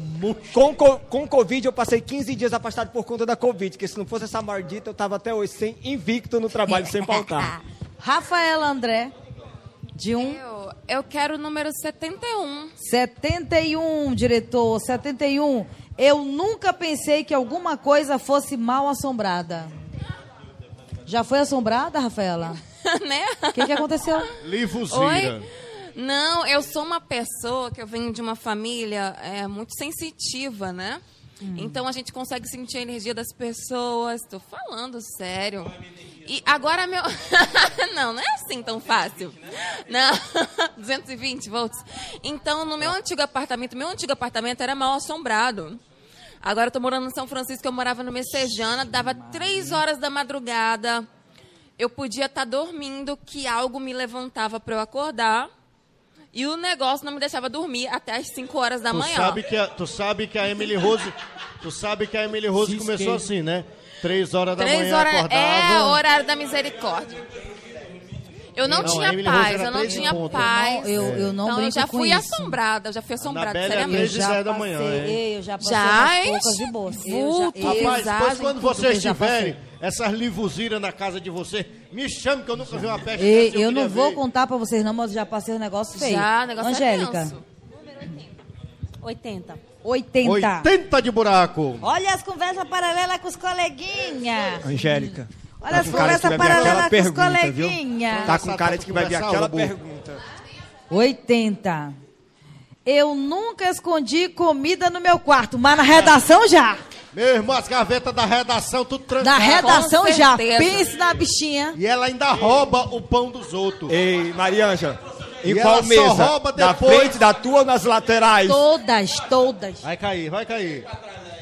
com, co- com Covid, eu passei 15 dias afastado por conta da Covid, que se não fosse essa maldita, eu tava até hoje sem invicto no trabalho, sem pautar. Rafaela André, de 1. Eu, eu quero o número 71. 71, diretor, 71. Eu nunca pensei que alguma coisa fosse mal assombrada. Já foi assombrada, Rafaela? né? O que, que aconteceu? Livuzira. Oi? Não, eu sou uma pessoa que eu venho de uma família é, muito sensitiva, né? Então a gente consegue sentir a energia das pessoas. Tô falando sério. E agora meu. não, não é assim tão fácil. Não, 220 volts. Então, no meu antigo apartamento, meu antigo apartamento era mal assombrado. Agora eu tô morando em São Francisco, eu morava no Messejana, dava três horas da madrugada. Eu podia estar dormindo, que algo me levantava para eu acordar. E o negócio não me deixava dormir até as 5 horas da Tu manhã. sabe, que a, tu sabe que a Emily Rose. Tu sabe que a Emily Rose começou assim, né? Três horas da Três manhã horas acordava. é o horário da misericórdia. Eu não, Não, tinha Emily paz, eu não tinha ponto. paz. Eu, eu não então eu já fui isso. assombrada, eu já fui assombrada, Anabelle é seriamente. três e dez da manhã, passei, hein? eu já passei Já, poucas de boa. Eu já, Vulto. eu, Rapaz, depois quando vocês eu já tiverem passei. essas livuziras na casa de você, me chame que eu nunca vi uma peste Ei, dessa, eu não vou ver. contar pra vocês não, mas eu já passei um negócio feio. Já, o negócio é Angélica, tenso. 80. 80. 80 de buraco. Olha as conversas paralelas com os coleguinhas. Angélica. Olha tá as conversas paralelas com os pergunta, viu? coleguinhas. Tá com cara de que vai vir aquela pergunta. 80. Eu nunca escondi comida no meu quarto, mas na redação já. Meu irmão, as gavetas da redação, tudo Na trancado. redação Com já. certeza. Pense na bichinha. E ela ainda rouba o pão dos outros. Ei, Marianja, em E qual ela só mesa? rouba Da depois- frente, da tua ou nas laterais? Todas, todas. Vai cair, vai cair.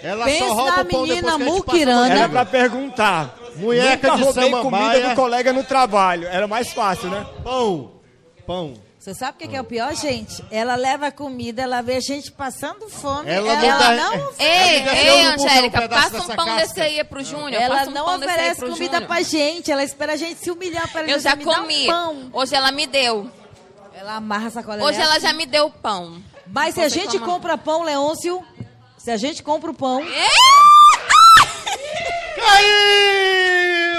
Ela Pense só rouba na o pão menina muquirana. Era pra perguntar. Munheca Nunca de roubei samambaia. comida do colega no trabalho. Era mais fácil, né? Pão, pão. Você sabe o que, que é o pior, gente? Ela leva comida, ela vê a gente passando fome. Ela Ela, não dá- não, Ei, ei, um Angélica, pedaço passa um pão casca. desse aí pro Júnior. ela passa um não oferece comida Júnior. pra gente. Ela espera a gente se humilhar para Eu já um comi. pão. Hoje ela me deu. Ela amarra a sacola Hoje ela já me deu o pão. Mas se a gente compra pão, Leôncio, se a gente compra o pão... Caiu!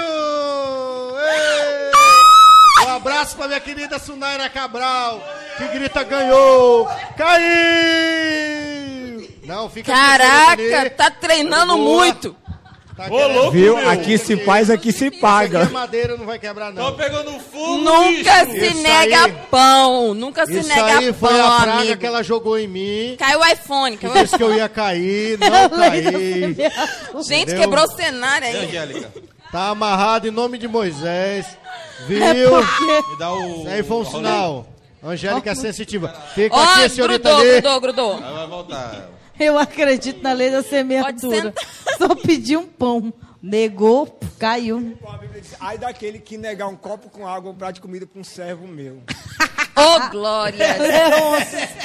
Ei! Um abraço pra minha querida Sunaira Cabral, que grita ganhou! Caiu! Não, fica Caraca, tá treinando Boa. muito. Tá Ô, louco, Viu? meu. Aqui se faz, aqui se Isso paga. aqui é madeira, não vai quebrar não. Tô pegando fogo, Nunca bicho. se Isso nega aí- pão. Nunca se Isso nega aí pão, foi a praga amigo. que ela jogou em mim. Caiu o iPhone. Que Caiu disse que eu ia cair, não caí. Gente, Entendeu? quebrou o cenário aí. Angélica, Tá amarrado em nome de Moisés. Viu? É me dá o... Isso aí foi um sinal. Angélica é sensitiva. Fica Ó, aqui, senhorita grudou, ali. grudou, grudou. Aí vai voltar. Eu acredito na lei da semeadura. Só pedi um pão. Negou, caiu. Ai daquele que negar um copo com água, um prato de comida pra um servo meu. Ô, Glória.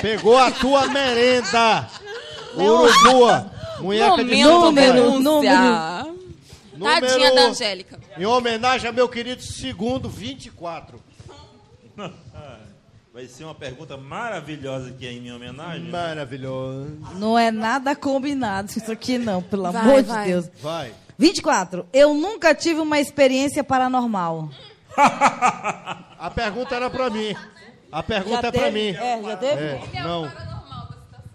Pegou a tua merenda. Urubua. De Momento Número. Número- Tadinha da Angélica. Em homenagem a meu querido segundo 24. Vai ser uma pergunta maravilhosa aqui em minha homenagem. Maravilhoso. Não é nada combinado isso aqui não, pelo Vai, amor vai. de Deus. Vai. 24. Eu nunca tive uma experiência paranormal. A pergunta era pra mim. A pergunta Já é pra teve? mim. É, já teve? É, não.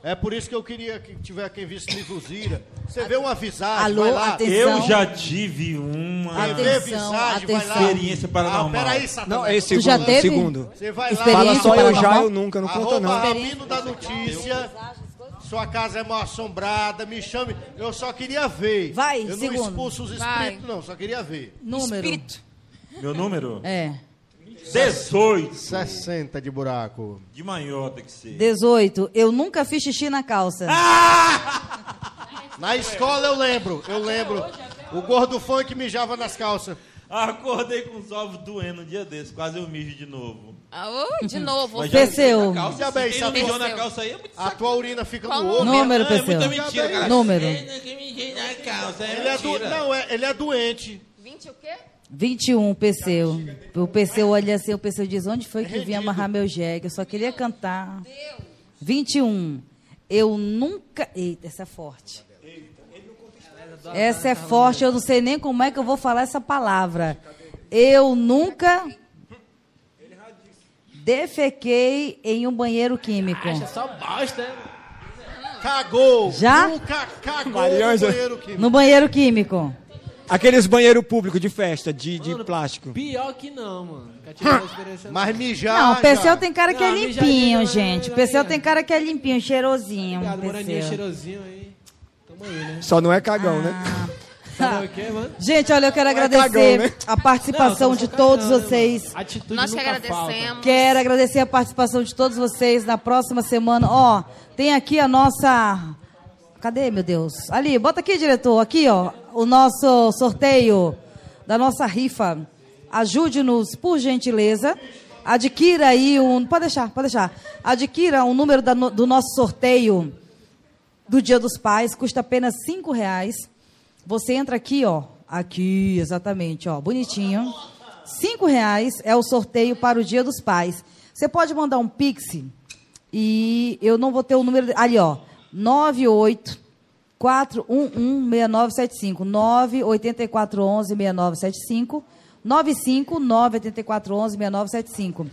É por isso que eu queria que tiver quem visse me Luzira. Você vê uma visagem, Alô, vai lá. atenção. Eu já tive uma Atenção, visagem, vai lá. atenção. experiência paranormal. Ah, peraí, Satanás. Não, é Tu já segundo. teve? Segundo. Você vai lá. Experiência Fala só eu já, eu nunca, não conta não. Rabino da Notícia. Sua casa é mal assombrada, me chame. Eu só queria ver. Vai, Eu segundo. não expulso os Vai. espíritos, não, só queria ver. Número. Espírito. Meu número? É. 18. 60 de buraco. De manhota tem que ser. 18. Eu nunca fiz xixi na calça. Na escola eu lembro, eu lembro. O gordo funk mijava nas calças. Acordei com os ovos doendo um dia desse. Quase eu mijo de novo. Ah, ô, de novo. Mas você. já bem, Sabe- mijou na calça aí é muito A tua urina fica Qual no ovo. Número, Não, é muita mentira, cara. Número. É, que mijei na calça, é Ele é, do... não, é, ele é doente. 20 o quê? 21, Perseu. O Perseu olha assim, o Perseu diz, onde foi que vinha amarrar meu jegue? Eu só queria cantar. 21. Eu nunca... Eita, essa é forte. Essa é forte, eu não sei nem como é que eu vou falar essa palavra. Eu nunca defequei em um banheiro químico. É só bosta? Cagou. Já? Nunca cagou no banheiro químico. No banheiro químico. Aqueles banheiros públicos de festa, de, de plástico. Pior que não, mano. Mas mijar Não, o Perseu tem cara que é Não, mijadinha limpinho, é- gente. O é- Perseu tem cara que é limpinho, cheirosinho. Obrigado, moraninha Perseu. cheirosinho aí. Tamo aí, né? Só não é cagão, né? Quê, mano? Gente, olha, eu quero é agradecer cagão, né? a participação Não, de todos né, vocês. Atitude Nós que agradecemos. falta. Quero agradecer a participação de todos vocês na próxima semana. Ó, tem aqui a nossa. Cadê, meu Deus? Ali, bota aqui, diretor. Aqui, ó, o nosso sorteio da nossa rifa. Ajude-nos, por gentileza. Adquira aí um. Pode deixar, pode deixar. Adquira um número da do nosso sorteio do Dia dos Pais. Custa apenas cinco reais. Você entra aqui, ó. Aqui, exatamente, ó. Bonitinho. Cinco reais é o sorteio para o Dia dos Pais. Você pode mandar um pix e eu não vou ter o número. Ali, ó. 98 411-6975. 98411-6975. 95-98411-6975.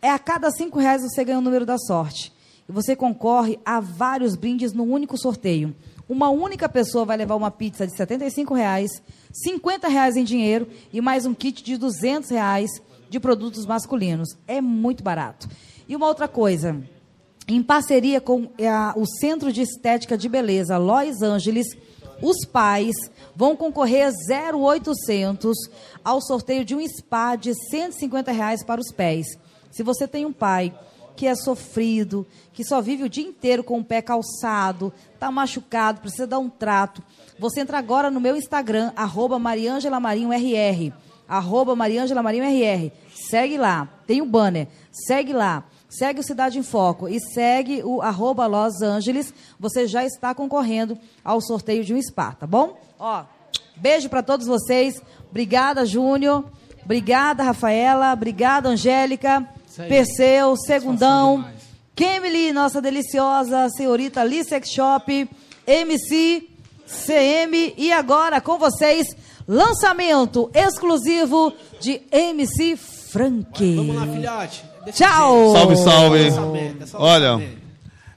É a cada cinco reais você ganha o número da sorte. E você concorre a vários brindes no único sorteio. Uma única pessoa vai levar uma pizza de 75 reais, 50 reais em dinheiro e mais um kit de 200 reais de produtos masculinos. É muito barato. E uma outra coisa, em parceria com eh, a- o Centro de Estética de Beleza Los Angeles, os pais vão concorrer 0800 ao sorteio de um spa de 150 reais para os pés. Se você tem um pai que é sofrido, que só vive o dia inteiro com o pé calçado, está machucado, precisa dar um trato, você entra agora no meu Instagram, arroba mariangelamarinhor. arroba. Segue lá, tem o banner, segue lá. Segue o Cidade em Foco e segue o arroba Los Angeles. Você já está concorrendo ao sorteio de um spa, tá bom? Ó, beijo para todos vocês. Obrigada, Júnior. Obrigada, Rafaela. Obrigada, Angélica. Perseu, Segundão. Kemily, nossa deliciosa senhorita Lee Sex Shop. MC, CM. E agora com vocês, lançamento exclusivo de MC Frank. Vamos lá, filhote. Tchau. Salve, salve. Olha,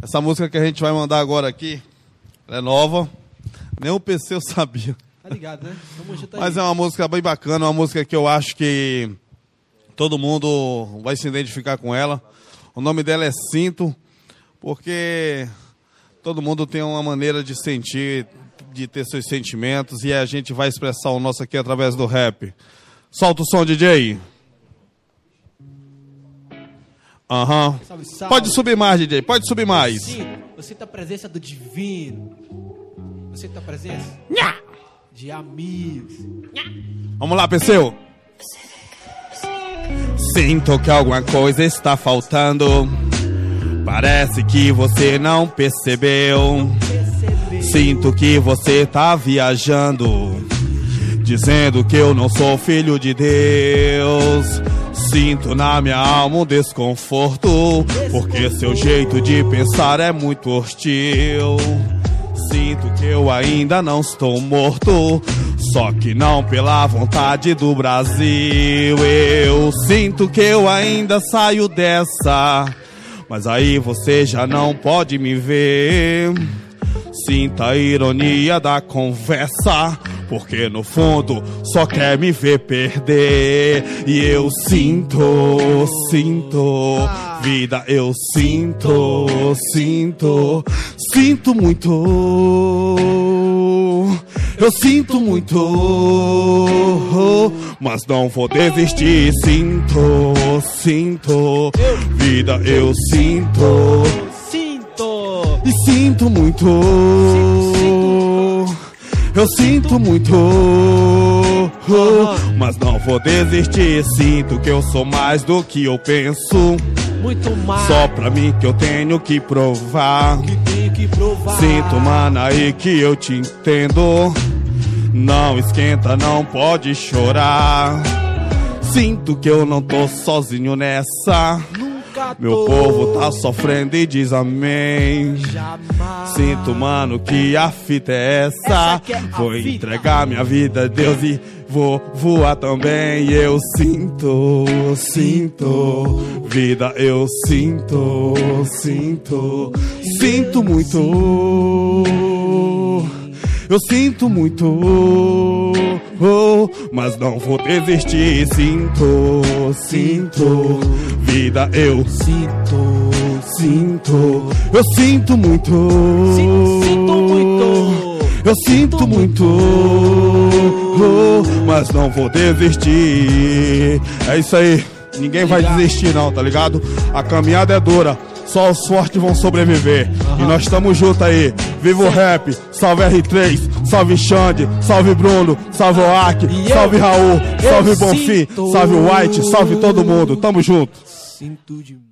essa música que a gente vai mandar agora aqui ela é nova. Nem o PC eu sabia. Tá ligado, né? Junto aí. Mas é uma música bem bacana, uma música que eu acho que todo mundo vai se identificar com ela. O nome dela é Cinto, porque todo mundo tem uma maneira de sentir, de ter seus sentimentos, e a gente vai expressar o nosso aqui através do rap. Solta o som, DJ. Aham. Salve. Pode subir mais, DJ, pode subir mais. Sim, você sinta a presença do divino. Você sinta a presença de amigos. Vamos lá, Perseu. Sinto que alguma coisa está faltando. Parece que você não percebeu. Sinto que você tá viajando. Dizendo que eu não sou filho de Deus. Sinto na minha alma um desconforto. Porque seu jeito de pensar é muito hostil. Sinto que eu ainda não estou morto. Só que não pela vontade do Brasil. Eu sinto que eu ainda saio dessa. Mas aí você já não pode me ver. Sinta a ironia da conversa. Porque no fundo só quer me ver perder. E eu sinto, sinto. Vida, eu sinto, sinto. Sinto muito. Eu sinto muito. Mas não vou desistir. Sinto, sinto. Vida, eu sinto. Sinto. E sinto muito. Eu sinto muito. Mas não vou desistir. Sinto que eu sou mais do que eu penso. Muito mais. Só pra mim que eu tenho que provar. Tenho que provar. Sinto, mano, aí que eu te entendo. Não esquenta, não pode chorar. Sinto que eu não tô sozinho nessa. Meu povo tá sofrendo e diz amém. Sinto, mano, que a fita é essa. Vou entregar minha vida a Deus e vou voar também. Eu sinto, sinto, vida, eu sinto, sinto, sinto muito. Eu sinto muito, oh, mas não vou desistir. Sinto, sinto, vida, eu sinto, sinto. Eu sinto muito, sinto muito. Eu sinto muito, oh, mas não vou desistir. É isso aí, ninguém vai desistir não, tá ligado? A caminhada é dura. Só os fortes vão sobreviver. E nós estamos juntos aí. Viva o rap, salve R3, salve Xande, salve Bruno, salve Oak, salve Raul, salve Bonfim, salve White, salve todo mundo. Tamo junto. Sinto demais.